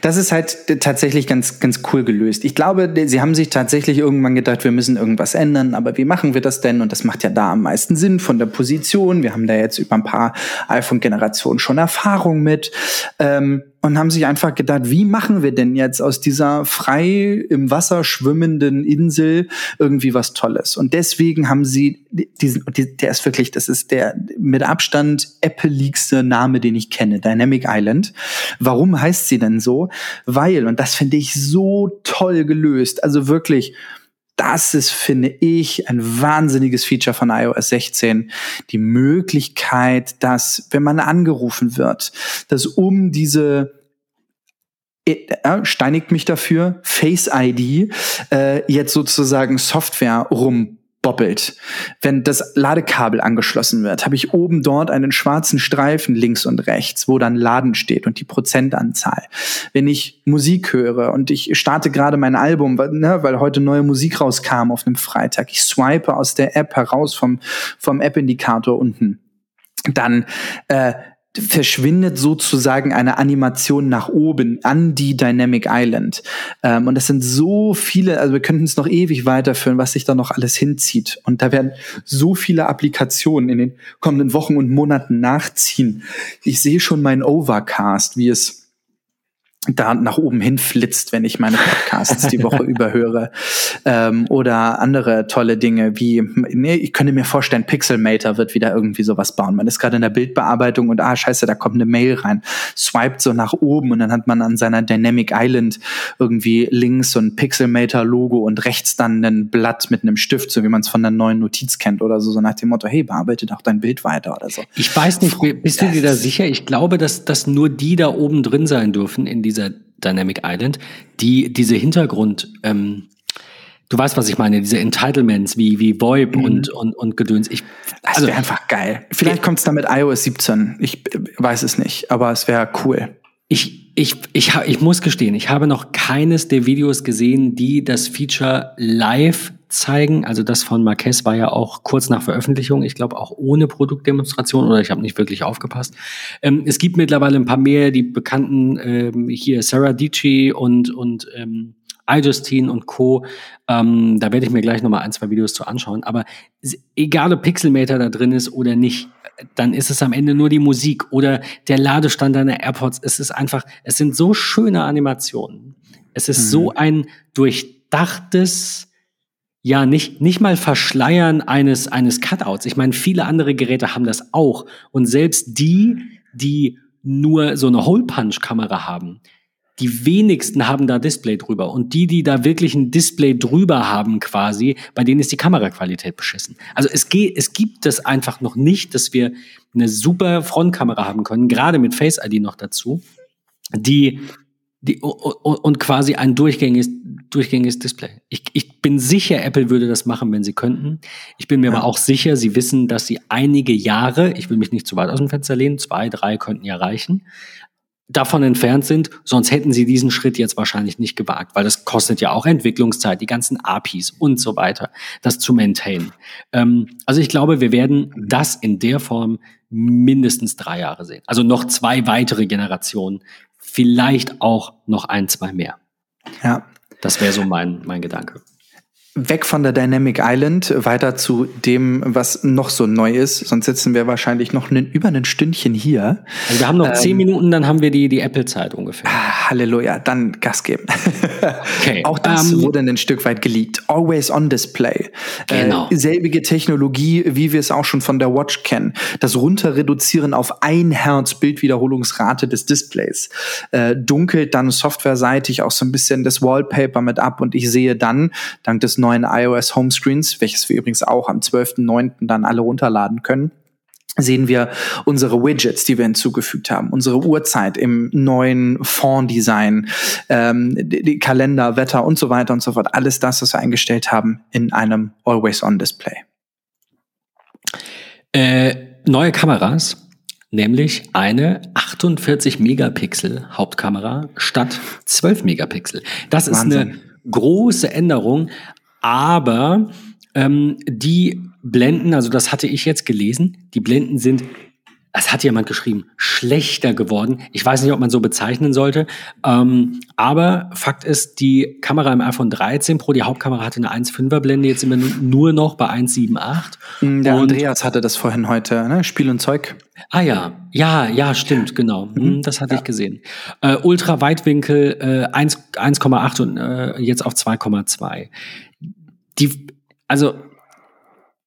Das ist halt tatsächlich ganz, ganz cool gelöst. Ich glaube, sie haben sich tatsächlich irgendwann gedacht, wir müssen irgendwas ändern, aber wie machen wir das denn? Und das macht ja da am meisten Sinn von der Position. Wir haben da jetzt über ein paar iPhone-Generationen schon Erfahrung mit. Ähm, und haben sich einfach gedacht, wie machen wir denn jetzt aus dieser frei im Wasser schwimmenden Insel irgendwie was Tolles? Und deswegen haben sie diesen, der ist wirklich, das ist der mit Abstand Apple-liegste Name, den ich kenne, Dynamic Island. Warum heißt sie denn so? Weil, und das finde ich so toll gelöst, also wirklich, das ist, finde ich, ein wahnsinniges Feature von iOS 16. Die Möglichkeit, dass, wenn man angerufen wird, dass um diese äh, steinigt mich dafür, Face ID, äh, jetzt sozusagen Software rum bobbelt. Wenn das Ladekabel angeschlossen wird, habe ich oben dort einen schwarzen Streifen links und rechts, wo dann Laden steht und die Prozentanzahl. Wenn ich Musik höre und ich starte gerade mein Album, ne, weil heute neue Musik rauskam auf einem Freitag, ich swipe aus der App heraus vom, vom App-Indikator unten, dann äh, verschwindet sozusagen eine Animation nach oben an die Dynamic Island. Ähm, und das sind so viele, also wir könnten es noch ewig weiterführen, was sich da noch alles hinzieht. Und da werden so viele Applikationen in den kommenden Wochen und Monaten nachziehen. Ich sehe schon meinen Overcast, wie es da nach oben hin flitzt, wenn ich meine Podcasts die Woche überhöre. Ähm, oder andere tolle Dinge wie, nee, ich könnte mir vorstellen, Pixelmator wird wieder irgendwie sowas bauen. Man ist gerade in der Bildbearbeitung und ah, scheiße, da kommt eine Mail rein, swiped so nach oben und dann hat man an seiner Dynamic Island irgendwie links so ein Pixelmator-Logo und rechts dann ein Blatt mit einem Stift, so wie man es von der neuen Notiz kennt oder so, so nach dem Motto, hey, bearbeite doch dein Bild weiter oder so. Ich weiß nicht, bist du dir da sicher? Ich glaube, dass, dass nur die da oben drin sein dürfen in dieser Dynamic Island, die diese Hintergrund, ähm, du weißt, was ich meine, diese Entitlements wie, wie VoIP mhm. und, und, und Gedöns. Ich, also, das wäre einfach geil. Vielleicht kommt es dann mit iOS 17. Ich weiß es nicht, aber es wäre cool. Ich, ich, ich, ich muss gestehen, ich habe noch keines der Videos gesehen, die das Feature live zeigen. Also das von Marquez war ja auch kurz nach Veröffentlichung, ich glaube auch ohne Produktdemonstration oder ich habe nicht wirklich aufgepasst. Ähm, es gibt mittlerweile ein paar mehr, die bekannten ähm, hier Sarah Dici und, und ähm, iJustine und Co. Ähm, da werde ich mir gleich nochmal ein, zwei Videos zu anschauen. Aber egal, ob Pixelmator da drin ist oder nicht, dann ist es am Ende nur die Musik oder der Ladestand deiner AirPods. Es ist einfach, es sind so schöne Animationen. Es ist mhm. so ein durchdachtes, ja, nicht, nicht mal Verschleiern eines, eines Cutouts. Ich meine, viele andere Geräte haben das auch. Und selbst die, die nur so eine Hole-Punch-Kamera haben, die wenigsten haben da Display drüber. Und die, die da wirklich ein Display drüber haben quasi, bei denen ist die Kameraqualität beschissen. Also es, geht, es gibt es einfach noch nicht, dass wir eine super Frontkamera haben können, gerade mit Face ID noch dazu, die, die und quasi ein durchgängiges, durchgängiges Display. Ich, ich bin sicher, Apple würde das machen, wenn sie könnten. Ich bin mir ja. aber auch sicher, sie wissen, dass sie einige Jahre, ich will mich nicht zu weit aus dem Fenster lehnen, zwei, drei könnten ja reichen, davon entfernt sind, sonst hätten sie diesen Schritt jetzt wahrscheinlich nicht gewagt, weil das kostet ja auch Entwicklungszeit, die ganzen APIs und so weiter, das zu maintainen. Ähm, also ich glaube, wir werden das in der Form mindestens drei Jahre sehen. Also noch zwei weitere Generationen, vielleicht auch noch ein, zwei mehr. Ja. Das wäre so mein, mein Gedanke weg von der Dynamic Island, weiter zu dem, was noch so neu ist. Sonst sitzen wir wahrscheinlich noch einen, über ein Stündchen hier. Also wir haben noch ähm, zehn Minuten, dann haben wir die, die Apple-Zeit ungefähr. Ah, Halleluja, dann Gas geben. Okay. Auch das um, ähm, wurde ein Stück weit geleakt. Always on Display. Genau. Äh, selbige Technologie, wie wir es auch schon von der Watch kennen. Das Runterreduzieren auf ein Hertz Bildwiederholungsrate des Displays. Äh, dunkelt dann softwareseitig auch so ein bisschen das Wallpaper mit ab und ich sehe dann, dank des neuen neuen iOS Homescreens, welches wir übrigens auch am 12.09. dann alle runterladen können sehen wir unsere Widgets, die wir hinzugefügt haben, unsere Uhrzeit im neuen Font-Design, ähm, die, Kalender, Wetter und so weiter und so fort. Alles das, was wir eingestellt haben in einem Always-On-Display. Äh, neue Kameras, nämlich eine 48 Megapixel Hauptkamera statt 12 Megapixel. Das Wahnsinn. ist eine große Änderung, aber ähm, die Blenden, also das hatte ich jetzt gelesen, die Blenden sind es hat jemand geschrieben, schlechter geworden. Ich weiß nicht, ob man so bezeichnen sollte. Ähm, aber Fakt ist, die Kamera im iPhone 13 Pro, die Hauptkamera hatte eine 1,5er Blende, jetzt sind wir nur noch bei 1,78. Mm, der und Andreas hatte das vorhin heute, ne? Spiel und Zeug. Ah ja, ja, ja, stimmt, genau. Mhm. Hm, das hatte ja. ich gesehen. Äh, Ultra-Weitwinkel äh, 1,8 und äh, jetzt auf 2,2 die, also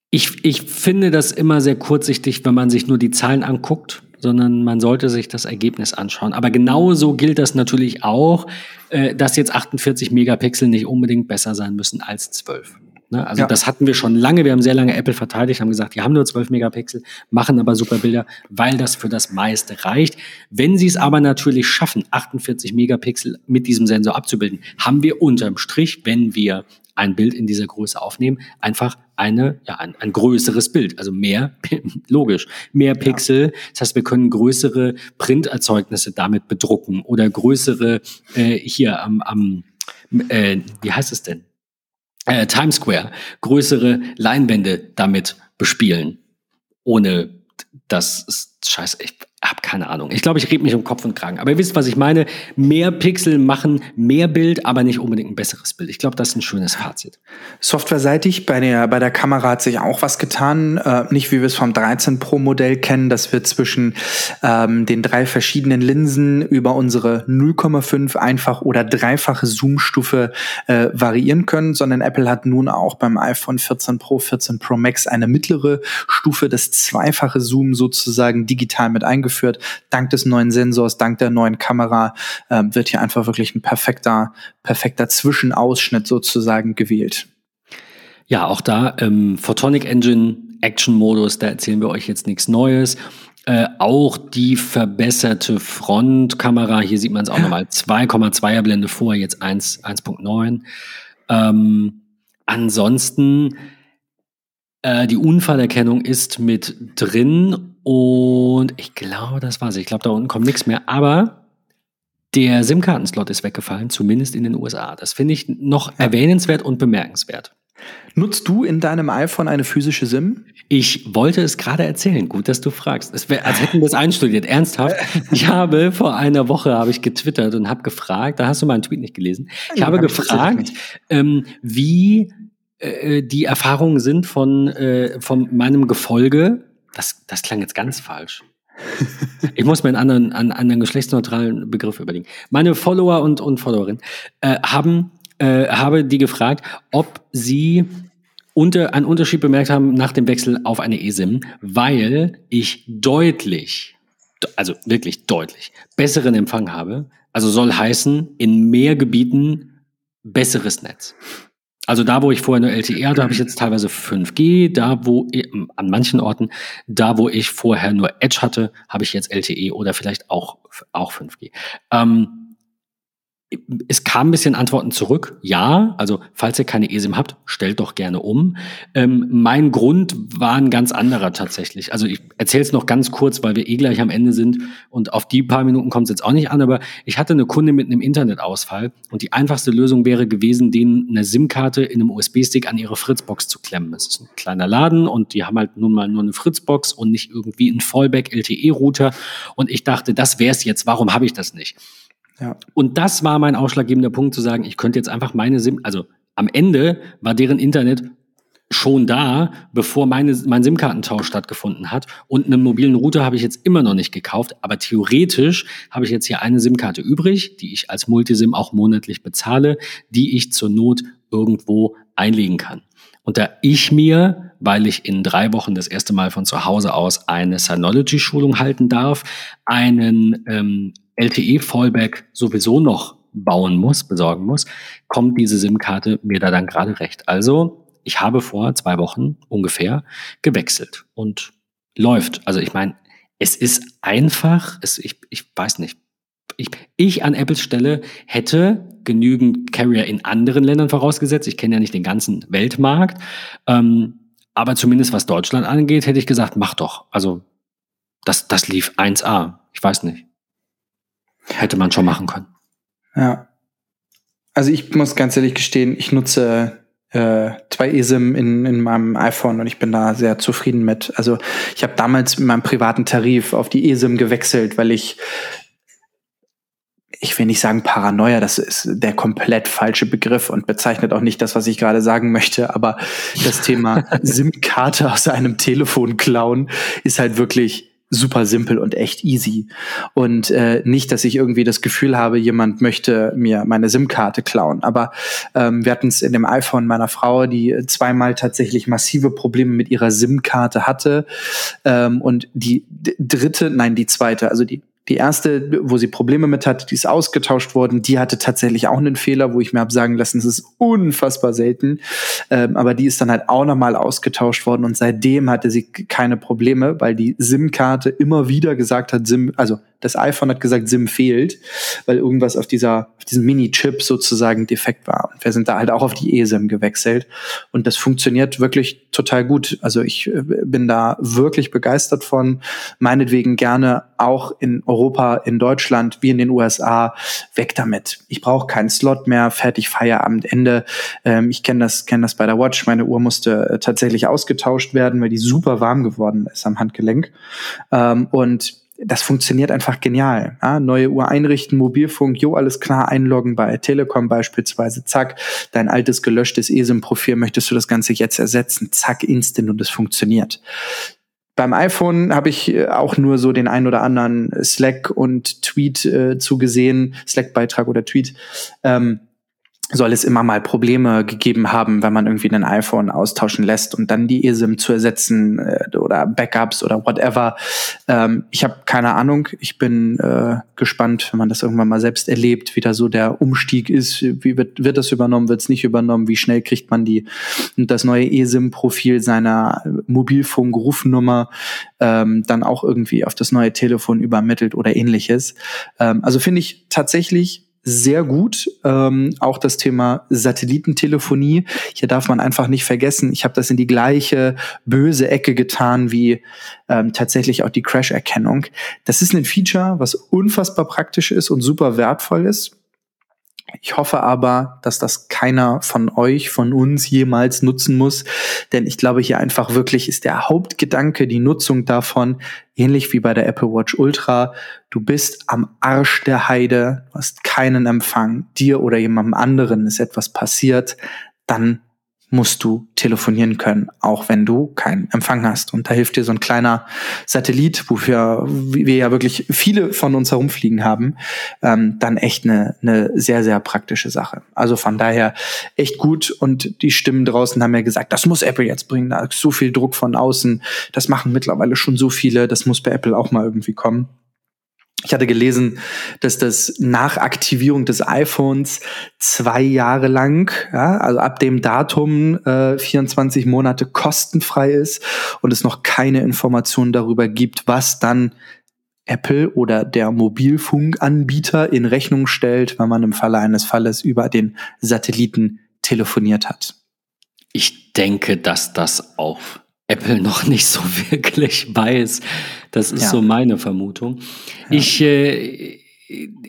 ich, ich finde das immer sehr kurzsichtig, wenn man sich nur die Zahlen anguckt, sondern man sollte sich das Ergebnis anschauen. Aber genauso gilt das natürlich auch, äh, dass jetzt 48 Megapixel nicht unbedingt besser sein müssen als 12. Ne? Also ja. das hatten wir schon lange. Wir haben sehr lange Apple verteidigt, haben gesagt, die haben nur 12 Megapixel, machen aber super Bilder, weil das für das meiste reicht. Wenn sie es aber natürlich schaffen, 48 Megapixel mit diesem Sensor abzubilden, haben wir unterm Strich, wenn wir ein Bild in dieser Größe aufnehmen, einfach eine, ja, ein, ein größeres Bild, also mehr, logisch, mehr Pixel. Ja. Das heißt, wir können größere Printerzeugnisse damit bedrucken oder größere, äh, hier am, am äh, wie heißt es denn? Äh, Times Square, größere Leinwände damit bespielen, ohne das ist scheiße. Ich, hab keine Ahnung. Ich glaube, ich rede mich um Kopf und Kragen. Aber ihr wisst, was ich meine. Mehr Pixel machen mehr Bild, aber nicht unbedingt ein besseres Bild. Ich glaube, das ist ein schönes Fazit. Softwareseitig bei der, bei der Kamera hat sich auch was getan. Äh, nicht wie wir es vom 13 Pro Modell kennen, dass wir zwischen ähm, den drei verschiedenen Linsen über unsere 0,5 einfach oder dreifache Zoom-Stufe äh, variieren können, sondern Apple hat nun auch beim iPhone 14 Pro, 14 Pro Max eine mittlere Stufe, das zweifache Zoom sozusagen digital mit eingeführt eingeführt. Dank des neuen Sensors, dank der neuen Kamera äh, wird hier einfach wirklich ein perfekter, perfekter Zwischenausschnitt sozusagen gewählt. Ja, auch da ähm, Photonic Engine Action Modus, da erzählen wir euch jetzt nichts Neues. Äh, auch die verbesserte Frontkamera, hier sieht man es auch nochmal, 2,2er Blende vor, jetzt 1,9. Ähm, ansonsten, äh, die Unfallerkennung ist mit drin und ich glaube, das war's. Ich glaube, da unten kommt nichts mehr. Aber der SIM-Kartenslot ist weggefallen, zumindest in den USA. Das finde ich noch erwähnenswert und bemerkenswert. Nutzt du in deinem iPhone eine physische SIM? Ich wollte es gerade erzählen. Gut, dass du fragst. Es wäre, als hätten wir es einstudiert. Ernsthaft. Ich habe vor einer Woche habe ich getwittert und habe gefragt. Da hast du meinen Tweet nicht gelesen. Ich ja, habe hab gefragt, ähm, wie äh, die Erfahrungen sind von äh, von meinem Gefolge. Das, das klang jetzt ganz falsch. Ich muss mir einen anderen, einen anderen geschlechtsneutralen Begriff überlegen. Meine Follower und, und Followerinnen äh, haben äh, habe die gefragt, ob sie unter, einen Unterschied bemerkt haben nach dem Wechsel auf eine eSIM, weil ich deutlich, also wirklich deutlich, besseren Empfang habe. Also soll heißen, in mehr Gebieten besseres Netz. Also da, wo ich vorher nur LTE hatte, habe ich jetzt teilweise 5G. Da, wo an manchen Orten, da, wo ich vorher nur Edge hatte, habe ich jetzt LTE oder vielleicht auch auch 5G. Ähm, es kam ein bisschen Antworten zurück. Ja, also falls ihr keine ESIM habt, stellt doch gerne um. Ähm, mein Grund war ein ganz anderer tatsächlich. Also ich erzähle es noch ganz kurz, weil wir eh gleich am Ende sind und auf die paar Minuten kommt es jetzt auch nicht an, aber ich hatte eine Kunde mit einem Internetausfall und die einfachste Lösung wäre gewesen, denen eine SIM-Karte in einem USB-Stick an ihre Fritzbox zu klemmen. Das ist ein kleiner Laden und die haben halt nun mal nur eine Fritzbox und nicht irgendwie einen Fallback-LTE-Router und ich dachte, das wäre es jetzt, warum habe ich das nicht? Ja. Und das war mein ausschlaggebender Punkt zu sagen, ich könnte jetzt einfach meine SIM, also am Ende war deren Internet schon da, bevor meine, mein SIM-Kartentausch stattgefunden hat. Und einen mobilen Router habe ich jetzt immer noch nicht gekauft. Aber theoretisch habe ich jetzt hier eine SIM-Karte übrig, die ich als Multisim auch monatlich bezahle, die ich zur Not irgendwo einlegen kann. Und da ich mir, weil ich in drei Wochen das erste Mal von zu Hause aus eine Synology-Schulung halten darf, einen ähm, LTE-Fallback sowieso noch bauen muss, besorgen muss, kommt diese SIM-Karte mir da dann gerade recht. Also ich habe vor zwei Wochen ungefähr gewechselt und läuft. Also ich meine, es ist einfach, es, ich, ich weiß nicht. Ich, ich an Apples Stelle hätte genügend Carrier in anderen Ländern vorausgesetzt. Ich kenne ja nicht den ganzen Weltmarkt. Ähm, aber zumindest was Deutschland angeht, hätte ich gesagt, mach doch. Also das, das lief 1A. Ich weiß nicht. Hätte man schon machen können. Ja. Also ich muss ganz ehrlich gestehen, ich nutze äh, zwei eSIM in, in meinem iPhone und ich bin da sehr zufrieden mit. Also ich habe damals mit meinem privaten Tarif auf die eSIM gewechselt, weil ich ich will nicht sagen Paranoia, das ist der komplett falsche Begriff und bezeichnet auch nicht das, was ich gerade sagen möchte, aber das Thema SIM-Karte aus einem Telefon klauen ist halt wirklich super simpel und echt easy. Und äh, nicht, dass ich irgendwie das Gefühl habe, jemand möchte mir meine SIM-Karte klauen. Aber ähm, wir hatten es in dem iPhone meiner Frau, die zweimal tatsächlich massive Probleme mit ihrer SIM-Karte hatte. Ähm, und die dritte, nein, die zweite, also die die erste, wo sie Probleme mit hatte, die ist ausgetauscht worden, die hatte tatsächlich auch einen Fehler, wo ich mir habe sagen lassen, es ist unfassbar selten. Ähm, aber die ist dann halt auch nochmal ausgetauscht worden und seitdem hatte sie keine Probleme, weil die SIM-Karte immer wieder gesagt hat, SIM, also das iPhone hat gesagt, SIM fehlt, weil irgendwas auf dieser, auf diesem Mini-Chip sozusagen defekt war. Und wir sind da halt auch auf die eSIM gewechselt. Und das funktioniert wirklich total gut. Also ich äh, bin da wirklich begeistert von. Meinetwegen gerne auch in Europa, in Deutschland, wie in den USA. Weg damit. Ich brauche keinen Slot mehr. Fertig, Feierabend, Ende. Ähm, ich kenne das, kenne das bei der Watch. Meine Uhr musste äh, tatsächlich ausgetauscht werden, weil die super warm geworden ist am Handgelenk. Ähm, und das funktioniert einfach genial. Ja, neue Uhr einrichten, Mobilfunk, jo, alles klar, einloggen bei Telekom beispielsweise, zack, dein altes gelöschtes eSIM-Profil, möchtest du das Ganze jetzt ersetzen, zack, instant und es funktioniert. Beim iPhone habe ich äh, auch nur so den ein oder anderen Slack und Tweet äh, zugesehen, Slack-Beitrag oder Tweet. Ähm, soll es immer mal Probleme gegeben haben, wenn man irgendwie ein iPhone austauschen lässt und dann die eSIM zu ersetzen äh, oder Backups oder whatever. Ähm, ich habe keine Ahnung. Ich bin äh, gespannt, wenn man das irgendwann mal selbst erlebt, wie da so der Umstieg ist. Wie wird, wird das übernommen, wird es nicht übernommen? Wie schnell kriegt man die das neue eSIM-Profil seiner Mobilfunk-Rufnummer ähm, dann auch irgendwie auf das neue Telefon übermittelt oder ähnliches? Ähm, also finde ich tatsächlich sehr gut. Ähm, auch das Thema Satellitentelefonie. Hier darf man einfach nicht vergessen, ich habe das in die gleiche böse Ecke getan wie ähm, tatsächlich auch die Crash-Erkennung. Das ist ein Feature, was unfassbar praktisch ist und super wertvoll ist. Ich hoffe aber, dass das keiner von euch, von uns jemals nutzen muss, denn ich glaube hier einfach wirklich ist der Hauptgedanke die Nutzung davon, ähnlich wie bei der Apple Watch Ultra. Du bist am Arsch der Heide, hast keinen Empfang, dir oder jemandem anderen ist etwas passiert, dann musst du telefonieren können, auch wenn du keinen Empfang hast. Und da hilft dir so ein kleiner Satellit, wofür wir ja wirklich viele von uns herumfliegen haben, ähm, dann echt eine, eine sehr, sehr praktische Sache. Also von daher echt gut. Und die Stimmen draußen haben ja gesagt, das muss Apple jetzt bringen. Da ist so viel Druck von außen. Das machen mittlerweile schon so viele. Das muss bei Apple auch mal irgendwie kommen. Ich hatte gelesen, dass das nach Aktivierung des iPhones zwei Jahre lang, ja, also ab dem Datum äh, 24 Monate kostenfrei ist und es noch keine Informationen darüber gibt, was dann Apple oder der Mobilfunkanbieter in Rechnung stellt, wenn man im Falle eines Falles über den Satelliten telefoniert hat. Ich denke, dass das auch Apple noch nicht so wirklich weiß. Das ist ja. so meine Vermutung. Ja. Ich, äh,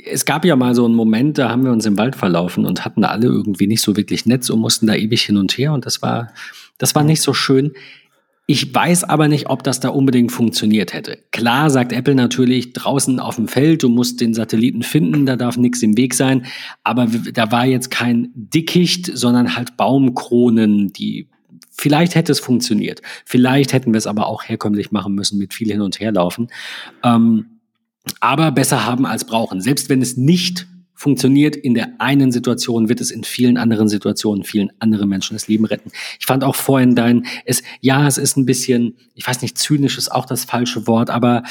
es gab ja mal so einen Moment, da haben wir uns im Wald verlaufen und hatten alle irgendwie nicht so wirklich Netz und mussten da ewig hin und her und das war, das war nicht so schön. Ich weiß aber nicht, ob das da unbedingt funktioniert hätte. Klar sagt Apple natürlich draußen auf dem Feld, du musst den Satelliten finden, da darf nichts im Weg sein. Aber da war jetzt kein Dickicht, sondern halt Baumkronen, die Vielleicht hätte es funktioniert. Vielleicht hätten wir es aber auch herkömmlich machen müssen mit viel hin und her laufen. Ähm, aber besser haben als brauchen. Selbst wenn es nicht funktioniert in der einen Situation, wird es in vielen anderen Situationen vielen anderen Menschen das Leben retten. Ich fand auch vorhin dein, es, ja, es ist ein bisschen, ich weiß nicht, zynisch ist auch das falsche Wort, aber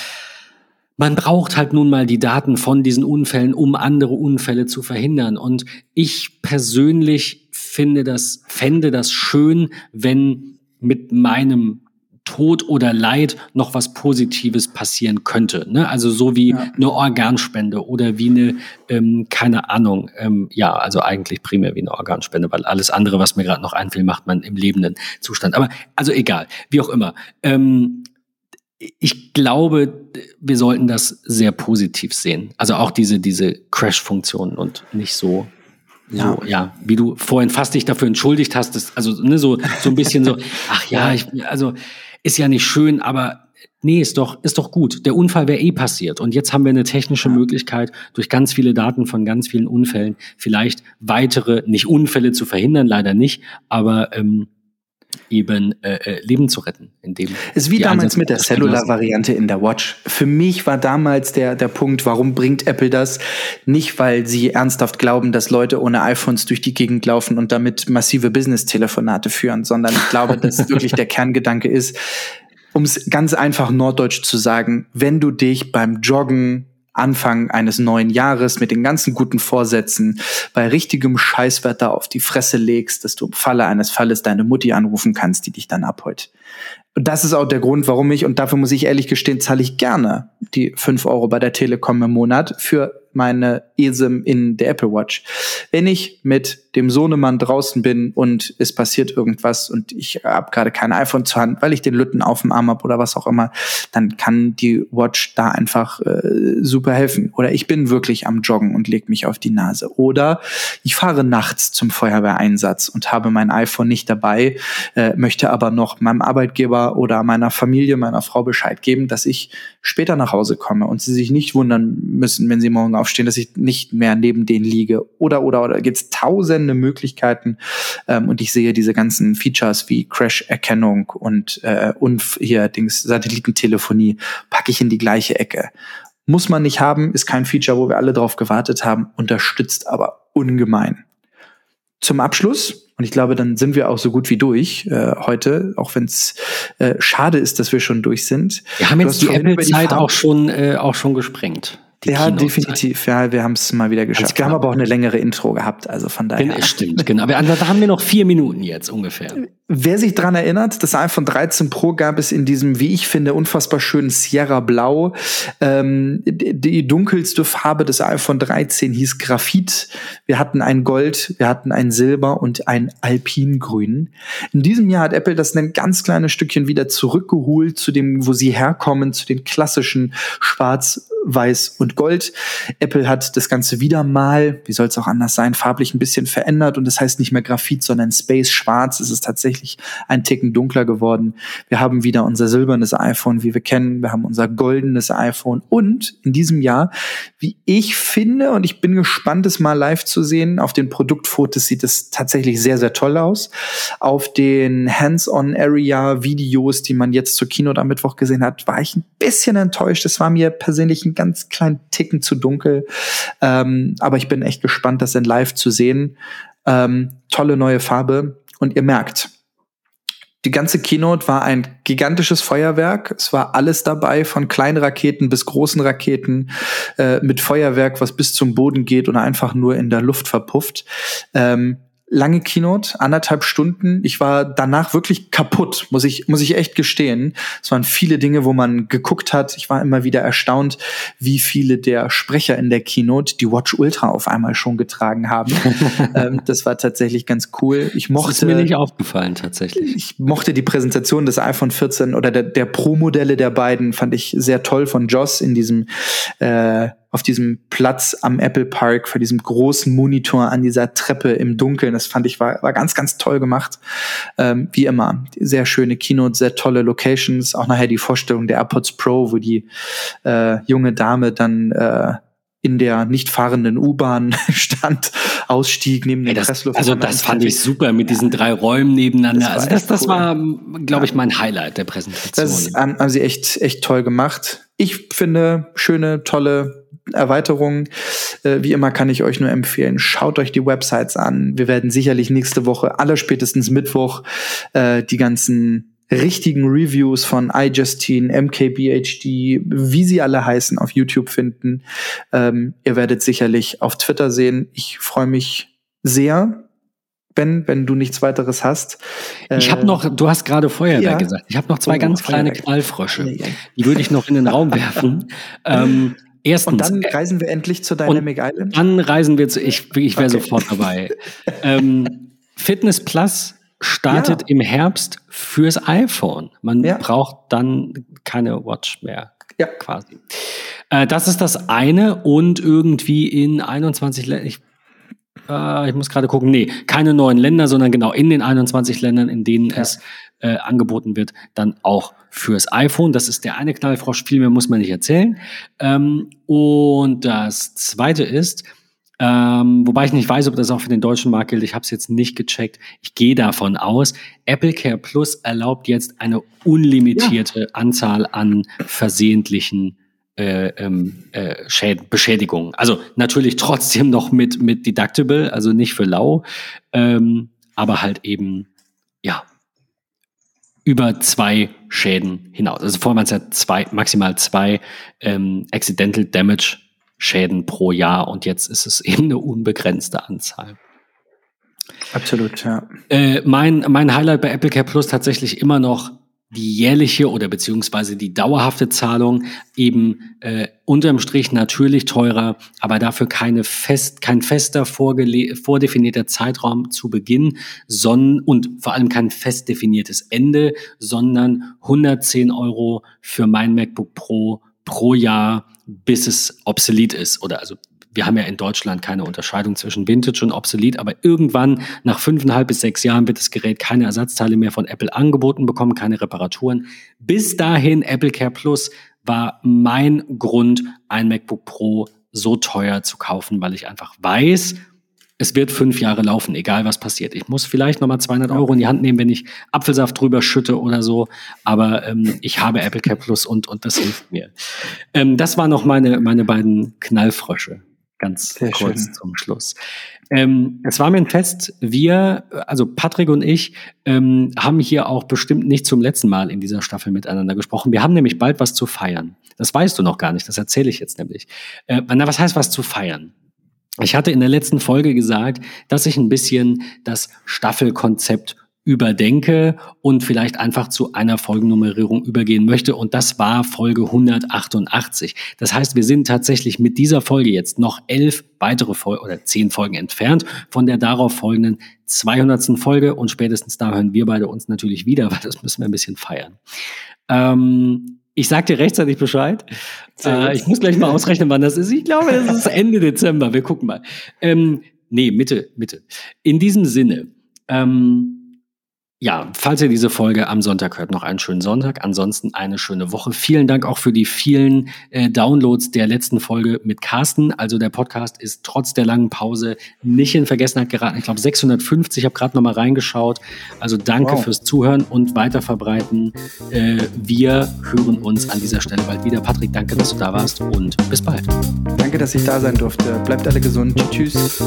man braucht halt nun mal die Daten von diesen Unfällen, um andere Unfälle zu verhindern. Und ich persönlich finde das, fände das schön, wenn mit meinem Tod oder Leid noch was Positives passieren könnte. Ne? Also so wie ja. eine Organspende oder wie eine, ähm, keine Ahnung, ähm, ja, also eigentlich primär wie eine Organspende, weil alles andere, was mir gerade noch einfällt, macht man im lebenden Zustand. Aber also egal, wie auch immer. Ähm, ich glaube, wir sollten das sehr positiv sehen. Also auch diese, diese Crash-Funktionen und nicht so, ja. so, ja, wie du vorhin fast dich dafür entschuldigt hast, das, also ne, so, so ein bisschen so, ach ja, ich, also ist ja nicht schön, aber nee, ist doch, ist doch gut. Der Unfall wäre eh passiert. Und jetzt haben wir eine technische. Möglichkeit, durch ganz viele Daten von ganz vielen Unfällen vielleicht weitere, nicht Unfälle zu verhindern, leider nicht, aber ähm, eben äh, äh, Leben zu retten. Indem es ist wie damals mit der Cellular-Variante in der Watch. Für mich war damals der, der Punkt, warum bringt Apple das? Nicht, weil sie ernsthaft glauben, dass Leute ohne iPhones durch die Gegend laufen und damit massive Business-Telefonate führen, sondern ich glaube, dass wirklich der Kerngedanke ist, um es ganz einfach norddeutsch zu sagen, wenn du dich beim Joggen Anfang eines neuen Jahres mit den ganzen guten Vorsätzen bei richtigem Scheißwetter auf die Fresse legst, dass du im Falle eines Falles deine Mutti anrufen kannst, die dich dann abholt. Und das ist auch der Grund, warum ich, und dafür muss ich ehrlich gestehen, zahle ich gerne die fünf Euro bei der Telekom im Monat für meine ESIM in der Apple Watch. Wenn ich mit dem Sohnemann draußen bin und es passiert irgendwas und ich habe gerade kein iPhone zur Hand, weil ich den Lütten auf dem Arm habe oder was auch immer, dann kann die Watch da einfach äh, super helfen. Oder ich bin wirklich am Joggen und leg mich auf die Nase. Oder ich fahre nachts zum Feuerwehreinsatz und habe mein iPhone nicht dabei, äh, möchte aber noch meinem Arbeitgeber oder meiner Familie, meiner Frau Bescheid geben, dass ich später nach Hause komme und sie sich nicht wundern müssen, wenn sie morgen aufstehen, dass ich nicht mehr neben denen liege. Oder, oder, oder gibt es tausende Möglichkeiten. Ähm, und ich sehe diese ganzen Features wie Crash-Erkennung und, äh, und hier Dings Satellitentelefonie, packe ich in die gleiche Ecke. Muss man nicht haben, ist kein Feature, wo wir alle drauf gewartet haben, unterstützt aber ungemein. Zum Abschluss, und ich glaube, dann sind wir auch so gut wie durch äh, heute, auch wenn es äh, schade ist, dass wir schon durch sind. Wir haben jetzt die Apple-Zeit auch schon, äh, auch schon gesprengt ja, definitiv. Ja, wir haben es mal wieder geschafft. Also, wir haben aber auch eine längere Intro gehabt, also von daher. Stimmt, genau. Aber da haben wir noch vier Minuten jetzt ungefähr. Wer sich dran erinnert, das iPhone 13 Pro gab es in diesem, wie ich finde, unfassbar schönen Sierra Blau. Ähm, die dunkelste Farbe des iPhone 13 hieß Graphit. Wir hatten ein Gold, wir hatten ein Silber und ein Alpingrün. In diesem Jahr hat Apple das ein ganz kleines Stückchen wieder zurückgeholt zu dem, wo sie herkommen, zu den klassischen schwarz weiß und gold. Apple hat das Ganze wieder mal, wie soll es auch anders sein, farblich ein bisschen verändert und das heißt nicht mehr Graphit, sondern Space Schwarz. Es ist tatsächlich ein Ticken dunkler geworden. Wir haben wieder unser silbernes iPhone, wie wir kennen. Wir haben unser goldenes iPhone und in diesem Jahr, wie ich finde, und ich bin gespannt, es mal live zu sehen, auf den Produktfotos sieht es tatsächlich sehr, sehr toll aus. Auf den Hands-on-Area-Videos, die man jetzt zur Keynote am Mittwoch gesehen hat, war ich ein bisschen enttäuscht. Es war mir persönlich ein ganz kleinen Ticken zu dunkel. Ähm, aber ich bin echt gespannt, das in live zu sehen. Ähm, tolle neue Farbe. Und ihr merkt, die ganze Keynote war ein gigantisches Feuerwerk. Es war alles dabei, von kleinen Raketen bis großen Raketen, äh, mit Feuerwerk, was bis zum Boden geht oder einfach nur in der Luft verpufft. Ähm, lange Keynote, anderthalb Stunden. Ich war danach wirklich kaputt, muss ich, muss ich echt gestehen. Es waren viele Dinge, wo man geguckt hat. Ich war immer wieder erstaunt, wie viele der Sprecher in der Keynote die Watch Ultra auf einmal schon getragen haben. ähm, das war tatsächlich ganz cool. Ich mochte. Das ist mir nicht aufgefallen, tatsächlich. Ich mochte die Präsentation des iPhone 14 oder der, der Pro-Modelle der beiden, fand ich sehr toll von Joss in diesem, äh, auf diesem Platz am Apple Park vor diesem großen Monitor an dieser Treppe im Dunkeln. Das fand ich war, war ganz, ganz toll gemacht. Ähm, wie immer. Sehr schöne Keynote, sehr tolle Locations. Auch nachher die Vorstellung der AirPods Pro, wo die äh, junge Dame dann äh, in der nicht fahrenden U-Bahn stand, ausstieg neben dem Pressluft. Also das fand ich super mit diesen drei Räumen nebeneinander. Das also das, das cool. war, glaube ich, mein Highlight der Präsentation. Das haben, haben sie echt, echt toll gemacht. Ich finde schöne, tolle Erweiterungen. Äh, wie immer kann ich euch nur empfehlen, schaut euch die Websites an. Wir werden sicherlich nächste Woche, allerspätestens Mittwoch, äh, die ganzen richtigen Reviews von iJustine, MKBHD, wie sie alle heißen, auf YouTube finden. Ähm, ihr werdet sicherlich auf Twitter sehen. Ich freue mich sehr, Ben, wenn du nichts weiteres hast. Ich äh, habe noch, du hast gerade Feuerwerk ja. gesagt. Ich habe noch zwei oh, ganz kleine Knallfrösche. Die würde ich noch in den Raum werfen. ähm, Erstens. Und dann reisen wir endlich zu Dynamic Island. Dann reisen wir zu, ich, ich wäre okay. sofort dabei. ähm, Fitness Plus startet ja. im Herbst fürs iPhone. Man ja. braucht dann keine Watch mehr. Ja. Quasi. Äh, das ist das eine und irgendwie in 21 Ländern, ich, äh, ich muss gerade gucken, nee, keine neuen Länder, sondern genau in den 21 Ländern, in denen ja. es äh, angeboten wird, dann auch fürs iPhone. Das ist der eine Knallfrosch, viel mehr muss man nicht erzählen. Ähm, und das zweite ist, ähm, wobei ich nicht weiß, ob das auch für den deutschen Markt gilt. Ich habe es jetzt nicht gecheckt. Ich gehe davon aus, Apple Care Plus erlaubt jetzt eine unlimitierte ja. Anzahl an versehentlichen äh, ähm, äh, Schäd Beschädigungen. Also natürlich trotzdem noch mit, mit Deductible, also nicht für lau, ähm, aber halt eben, über zwei Schäden hinaus. Also vorher waren es ja zwei, maximal zwei ähm, Accidental Damage Schäden pro Jahr und jetzt ist es eben eine unbegrenzte Anzahl. Absolut, ja. Äh, mein, mein Highlight bei Apple Care Plus tatsächlich immer noch die jährliche oder beziehungsweise die dauerhafte Zahlung eben äh, unterm Strich natürlich teurer, aber dafür keine fest, kein fester vordefinierter Zeitraum zu Beginn sondern, und vor allem kein fest definiertes Ende, sondern 110 Euro für mein MacBook Pro pro Jahr, bis es obsolet ist oder also wir haben ja in Deutschland keine Unterscheidung zwischen Vintage und Obsolet, aber irgendwann nach fünfeinhalb bis sechs Jahren wird das Gerät keine Ersatzteile mehr von Apple angeboten bekommen, keine Reparaturen. Bis dahin Apple Care Plus war mein Grund, ein MacBook Pro so teuer zu kaufen, weil ich einfach weiß, es wird fünf Jahre laufen, egal was passiert. Ich muss vielleicht nochmal 200 Euro in die Hand nehmen, wenn ich Apfelsaft drüber schütte oder so. Aber ähm, ich habe Apple Care Plus und, und das hilft mir. Ähm, das waren noch meine, meine beiden Knallfrösche ganz Sehr kurz schön. zum Schluss. Ähm, es war mir ein Fest. Wir, also Patrick und ich, ähm, haben hier auch bestimmt nicht zum letzten Mal in dieser Staffel miteinander gesprochen. Wir haben nämlich bald was zu feiern. Das weißt du noch gar nicht. Das erzähle ich jetzt nämlich. Äh, na, was heißt was zu feiern? Ich hatte in der letzten Folge gesagt, dass ich ein bisschen das Staffelkonzept überdenke und vielleicht einfach zu einer Folgennummerierung übergehen möchte. Und das war Folge 188. Das heißt, wir sind tatsächlich mit dieser Folge jetzt noch elf weitere Folgen oder zehn Folgen entfernt von der darauf folgenden 200. Folge. Und spätestens da hören wir beide uns natürlich wieder, weil das müssen wir ein bisschen feiern. Ähm, Ich sag dir rechtzeitig Bescheid. Äh, ich muss gleich mal ausrechnen, wann das ist. Ich glaube, das ist Ende Dezember. Wir gucken mal. Ähm, nee, Mitte, Mitte. In diesem Sinne, ähm, ja, falls ihr diese Folge am Sonntag hört, noch einen schönen Sonntag. Ansonsten eine schöne Woche. Vielen Dank auch für die vielen äh, Downloads der letzten Folge mit Carsten. Also der Podcast ist trotz der langen Pause nicht in Vergessenheit geraten. Ich glaube 650, ich habe gerade noch mal reingeschaut. Also danke wow. fürs Zuhören und weiterverbreiten. Äh, wir hören uns an dieser Stelle bald wieder. Patrick, danke, dass du da warst und bis bald. Danke, dass ich da sein durfte. Bleibt alle gesund. Tschüss.